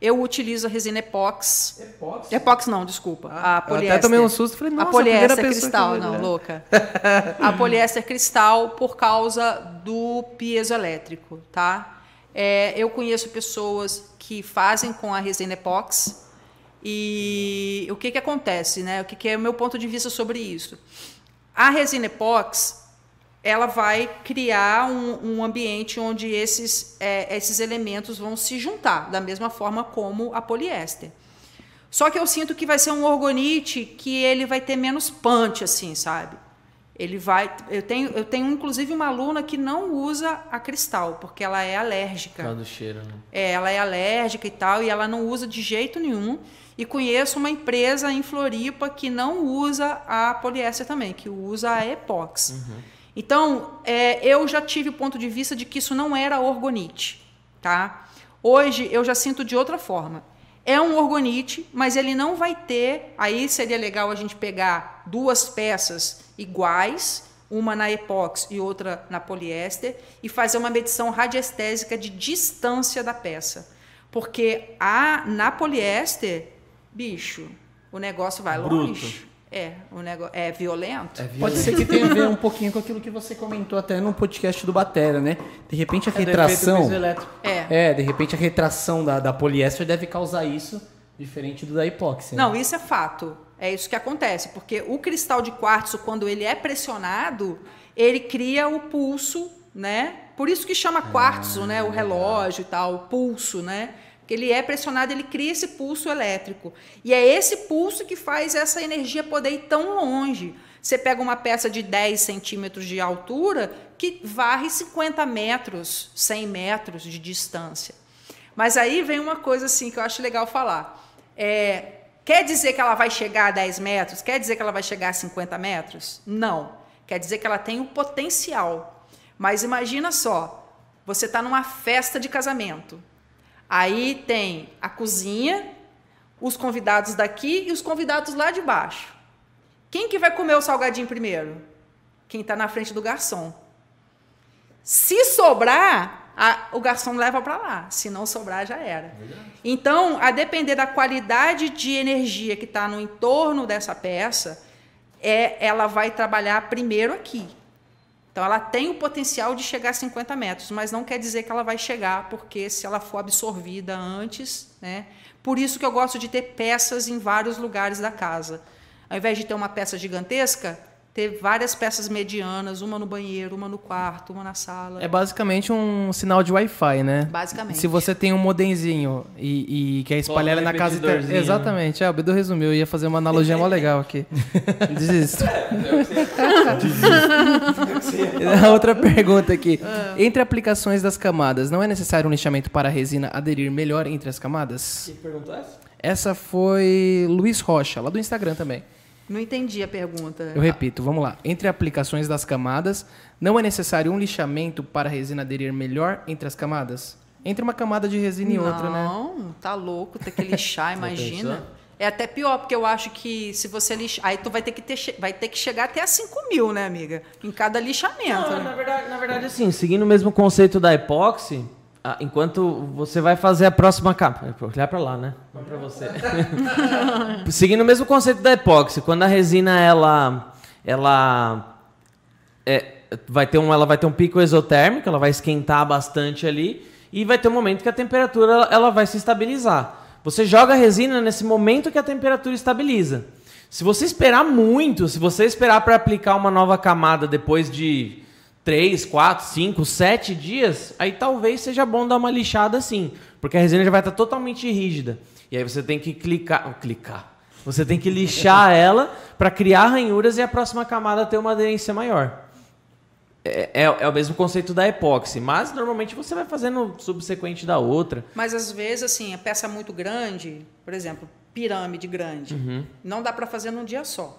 Eu utilizo a resina epox. Epox? Epox não, desculpa. Ah, a poliéster. até tomei um susto e falei, nossa, a poliéster a cristal, não, louca. a poliéster cristal por causa do piezoelétrico, tá? É, eu conheço pessoas que fazem com a resina epox e o que que acontece, né? O que, que é o meu ponto de vista sobre isso? A resina epox ela vai criar um, um ambiente onde esses, é, esses elementos vão se juntar, da mesma forma como a poliéster. Só que eu sinto que vai ser um orgonite que ele vai ter menos punch, assim, sabe? Ele vai. Eu tenho, eu tenho inclusive uma aluna que não usa a cristal, porque ela é alérgica. Por do cheiro, né? É, ela é alérgica e tal, e ela não usa de jeito nenhum. E conheço uma empresa em Floripa que não usa a poliéster também, que usa a epox. Uhum. Então, é, eu já tive o ponto de vista de que isso não era orgonite, tá? Hoje eu já sinto de outra forma. É um orgonite, mas ele não vai ter. Aí seria legal a gente pegar duas peças iguais, uma na epox e outra na poliéster, e fazer uma medição radiestésica de distância da peça. Porque a, na poliéster, bicho, o negócio vai Bruto. longe. É, o negócio é violento. Pode ser que tenha a ver um pouquinho com aquilo que você comentou até no podcast do Batera, né? De repente a É retração. elétrico. É. É, de repente a retração da, da poliéster deve causar isso, diferente do da epóxi. né? Não, isso é fato. É isso que acontece, porque o cristal de quartzo, quando ele é pressionado, ele cria o pulso, né? Por isso que chama quartzo, né? O relógio e tal, o pulso, né? Porque ele é pressionado, ele cria esse pulso elétrico. E é esse pulso que faz essa energia poder ir tão longe. Você pega uma peça de 10 centímetros de altura que varre 50 metros, 100 metros de distância. Mas aí vem uma coisa assim que eu acho legal falar. É, quer dizer que ela vai chegar a 10 metros? Quer dizer que ela vai chegar a 50 metros? Não. Quer dizer que ela tem o potencial. Mas imagina só, você está numa festa de casamento. Aí tem a cozinha, os convidados daqui e os convidados lá de baixo. Quem que vai comer o salgadinho primeiro? Quem está na frente do garçom. Se sobrar, a- o garçom leva para lá. Se não sobrar, já era. Então, a depender da qualidade de energia que está no entorno dessa peça, é, ela vai trabalhar primeiro aqui. Então, ela tem o potencial de chegar a 50 metros, mas não quer dizer que ela vai chegar, porque se ela for absorvida antes, né? Por isso que eu gosto de ter peças em vários lugares da casa. Ao invés de ter uma peça gigantesca, ter várias peças medianas, uma no banheiro, uma no quarto, uma na sala. É basicamente um sinal de Wi-Fi, né? Basicamente. Se você tem um modemzinho e, e quer espalhar ele na casa inteira. repetidorzinho, Exatamente. É, o Bedu resumiu. Eu ia fazer uma analogia mó legal aqui. Desisto. A outra pergunta aqui. Entre aplicações das camadas, não é necessário um lixamento para a resina aderir melhor entre as camadas? Que perguntou essa? Essa foi Luiz Rocha, lá do Instagram também. Não entendi a pergunta. Eu repito, vamos lá. Entre aplicações das camadas, não é necessário um lixamento para a resina aderir melhor entre as camadas? Entre uma camada de resina e outra, né? Não, tá louco, ter que lixar, imagina. É até pior, porque eu acho que se você lixar. Aí tu vai ter que, ter, vai ter que chegar até a 5 mil, né, amiga? Em cada lixamento. Não, né? na verdade, na verdade, assim, seguindo o mesmo conceito da epóxi, ah, enquanto você vai fazer a próxima capa. É, Olhar pra lá, né? Não pra você. seguindo o mesmo conceito da epóxi, quando a resina ela. ela é, vai ter um, ela vai ter um pico exotérmico, ela vai esquentar bastante ali e vai ter um momento que a temperatura ela, ela vai se estabilizar. Você joga a resina nesse momento que a temperatura estabiliza. Se você esperar muito, se você esperar para aplicar uma nova camada depois de 3, 4, 5, 7 dias, aí talvez seja bom dar uma lixada assim, porque a resina já vai estar totalmente rígida. E aí você tem que clicar, clicar. Você tem que lixar ela para criar ranhuras e a próxima camada ter uma aderência maior. É, é, é o mesmo conceito da epóxi, mas normalmente você vai fazendo subsequente da outra. Mas às vezes, assim, a peça muito grande, por exemplo, pirâmide grande, Uhum. não dá para fazer num dia só.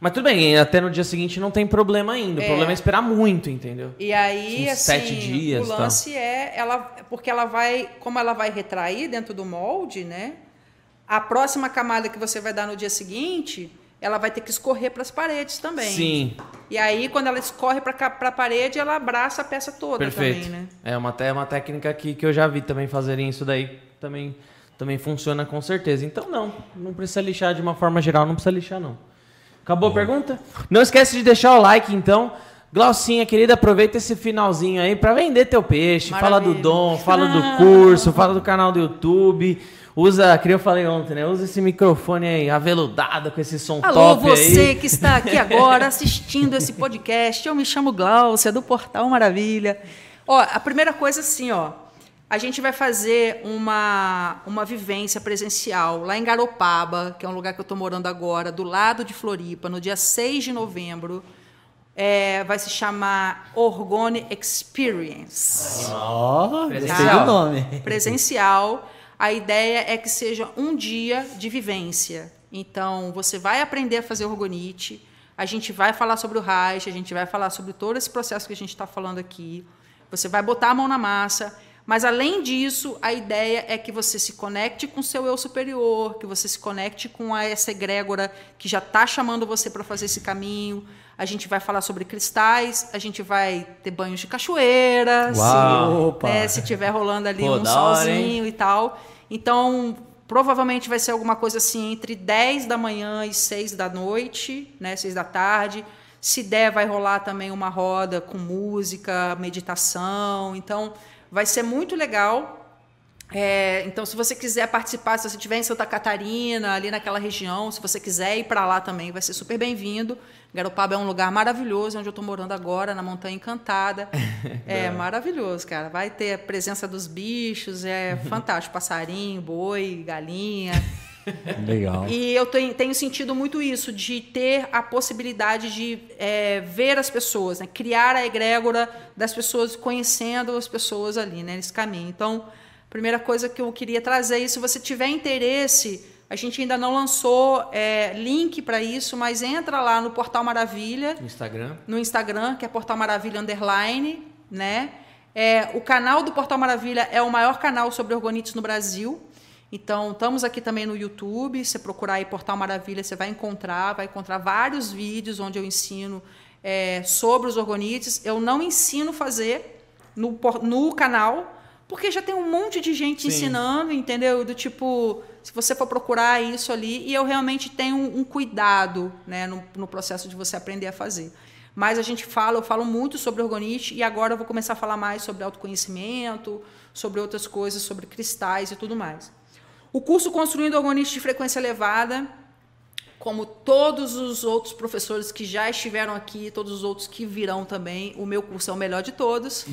Mas tudo bem, até no dia seguinte não tem problema ainda. O É. problema é esperar muito, entendeu? E aí, Uns assim, sete dias, o lance é ela, porque ela vai, como ela vai retrair dentro do molde, né? A próxima camada que você vai dar no dia seguinte, ela vai ter que escorrer para as paredes também. Sim, E aí, quando ela escorre para a parede, ela abraça a peça toda perfeito. também, né? É uma, é uma técnica que, que eu já vi também fazerem isso daí. Também, também funciona com certeza. Então, não. Não precisa lixar de uma forma geral, não precisa lixar, não. Acabou a pergunta? Não esquece de deixar o like, então. Glaucinha, querida, aproveita esse finalzinho aí para vender teu peixe. Fala do Maravilha. dom, fala do curso, fala do canal do YouTube. Usa, que eu falei ontem, né? Usa esse microfone aí, aveludado, com esse som Alô, top você aí. que está aqui agora assistindo esse podcast. Eu me chamo Glaucia, do Portal Maravilha. Ó, a primeira coisa assim, ó. A gente vai fazer uma, uma vivência presencial lá em Garopaba, que é um lugar que eu estou morando agora, do lado de Floripa, no dia 6 de novembro. É, vai se chamar Orgone Experience Ó, gostei Presencial. do nome. presencial. A ideia é que seja um dia de vivência. Então, você vai aprender a fazer orgonite, a gente vai falar sobre o Reich, a gente vai falar sobre todo esse processo que a gente está falando aqui. Você vai botar a mão na massa. Mas, além disso, a ideia é que você se conecte com o seu eu superior, que você se conecte com a, essa egrégora que já está chamando você para fazer esse caminho. A gente vai falar sobre cristais, a gente vai ter banhos de cachoeira, Uau. se, né, se tiver rolando ali Pô, um da hora, solzinho e tal. Então, Provavelmente vai ser alguma coisa assim entre 10 da manhã e 6 da noite, né? 6 da tarde. Se der, vai rolar também uma roda com música, meditação. Então, vai ser muito legal. É, então, se você quiser participar, se você estiver em Santa Catarina, ali naquela região, se você quiser ir para lá também, vai ser super bem-vindo. Garopaba é um lugar maravilhoso, onde eu estou morando agora, na Montanha Encantada. É maravilhoso, cara. Vai ter a presença dos bichos, é fantástico. Passarinho, boi, galinha. Legal. E eu tenho, tenho sentido muito isso, de ter a possibilidade de é, ver as pessoas, né? criar a egrégora das pessoas, conhecendo as pessoas ali, né? nesse caminho. Então, primeira coisa que eu queria trazer, e se você tiver interesse, a gente ainda não lançou é, link para isso, mas entra lá no Portal Maravilha. No Instagram. No Instagram, que é Portal Maravilha Underline, né? É, o canal do Portal Maravilha é o maior canal sobre orgonites no Brasil. Então, estamos aqui também no YouTube. Se procurar aí Portal Maravilha, você vai encontrar, vai encontrar vários vídeos onde eu ensino é, sobre os orgonites. Eu não ensino fazer no, no canal, porque já tem um monte de gente Sim. ensinando, entendeu? Do tipo, se você for procurar isso ali, e eu realmente tenho um, um cuidado né, no, no processo de você aprender a fazer. Mas a gente fala, eu falo muito sobre orgonite e agora eu vou começar a falar mais sobre autoconhecimento, sobre outras coisas, sobre cristais e tudo mais. O curso Construindo Orgonite de Frequência Elevada, como todos os outros professores que já estiveram aqui, todos os outros que virão também, o meu curso é o melhor de todos.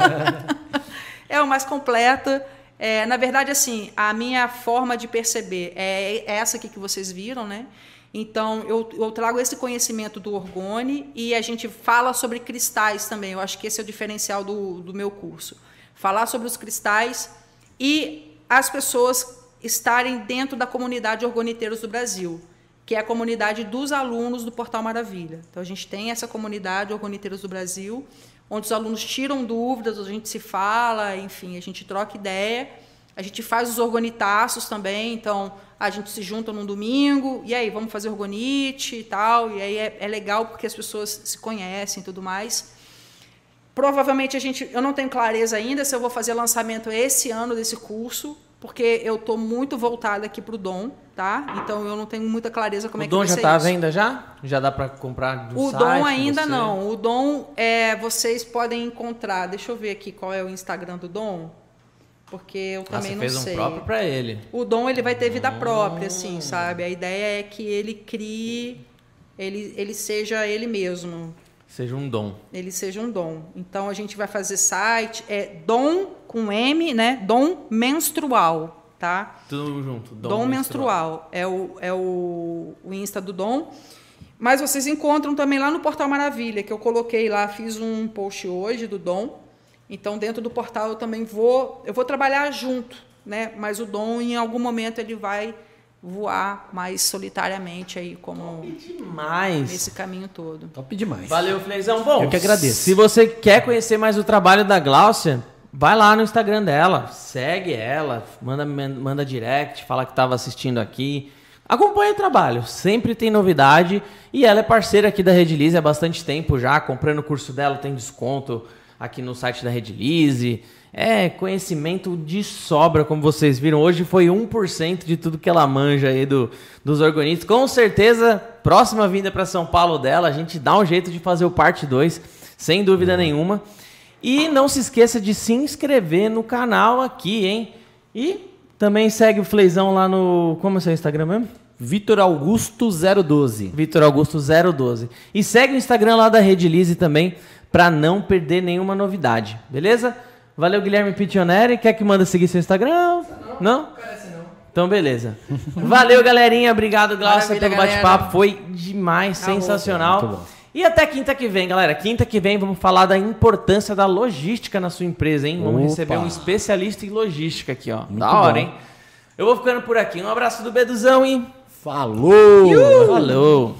é o mais completo. É, na verdade, assim, a minha forma de perceber é essa aqui que vocês viram, né? Então, eu, eu, trago esse conhecimento do orgone e a gente fala sobre cristais também. Eu acho que esse é o diferencial do, do meu curso. Falar sobre os cristais e as pessoas estarem dentro da comunidade Orgoniteiros do Brasil, que é a comunidade dos alunos do Portal Maravilha. Então, a gente tem essa comunidade Orgoniteiros do Brasil, onde os alunos tiram dúvidas, a gente se fala, enfim, a gente troca ideia. A gente faz os orgonitaços também, então a gente se junta num domingo, e aí, vamos fazer orgonite e tal, e aí é, é legal porque as pessoas se conhecem e tudo mais. Provavelmente a gente, eu não tenho clareza ainda se eu vou fazer lançamento esse ano desse curso, porque eu estou muito voltada aqui para o Dom, tá? Então eu não tenho muita clareza como o é que vai ser O Dom já está à venda já? Já dá para comprar do O site, Dom ainda não. O Dom é, vocês podem encontrar. Deixa eu ver aqui qual é o Instagram do Dom, porque eu ah, também você não fez sei. um próprio para ele. O Dom ele vai ter vida própria, assim, sabe? A ideia é que ele crie, ele, ele seja ele mesmo. Seja um dom. Ele seja um dom. Então a gente vai fazer site, é dom com M, né? Dom menstrual, tá? Tudo junto. Dom, dom menstrual. menstrual. É, o, é o, o Insta do Dom. Mas vocês encontram também lá no Portal Maravilha, que eu coloquei lá, fiz um post hoje do Dom. Então dentro do portal eu também vou, eu vou trabalhar junto, né? Mas o Dom em algum momento ele vai voar mais solitariamente aí como demais. nesse caminho todo. Top demais. Valeu, Fleizão. Bom, eu que agradeço. Se você quer conhecer mais o trabalho da Gláucia, vai lá no Instagram dela, segue ela, manda manda direct, fala que estava assistindo aqui. Acompanhe o trabalho, sempre tem novidade e ela é parceira aqui da Redilize há bastante tempo já, comprando o curso dela tem desconto aqui no site da Redilize. É, conhecimento de sobra, como vocês viram. Hoje foi 1% de tudo que ela manja aí do, dos orgonites. Com certeza, próxima vinda para São Paulo dela, a gente dá um jeito de fazer o parte 2, sem dúvida nenhuma. E não se esqueça de se inscrever no canal aqui, hein? E também segue o Fleizão lá no. Como é o seu Instagram mesmo? Vitor Augusto 012. Vitor Augusto 012. E segue o Instagram lá da Rede Lise também, para não perder nenhuma novidade, beleza? Valeu, Guilherme Pitioneri. Quer que manda seguir seu Instagram? Não? não? não. Então, beleza. Valeu, galerinha. Obrigado, Glaucia, pelo bate-papo. Foi demais, ah, sensacional. E até quinta que vem, galera. Quinta que vem vamos falar da importância da logística na sua empresa, hein? Vamos Opa. receber um especialista em logística aqui, ó. Muito da hora, bom. hein? Eu vou ficando por aqui. Um abraço do Beduzão e. Falou! Falou!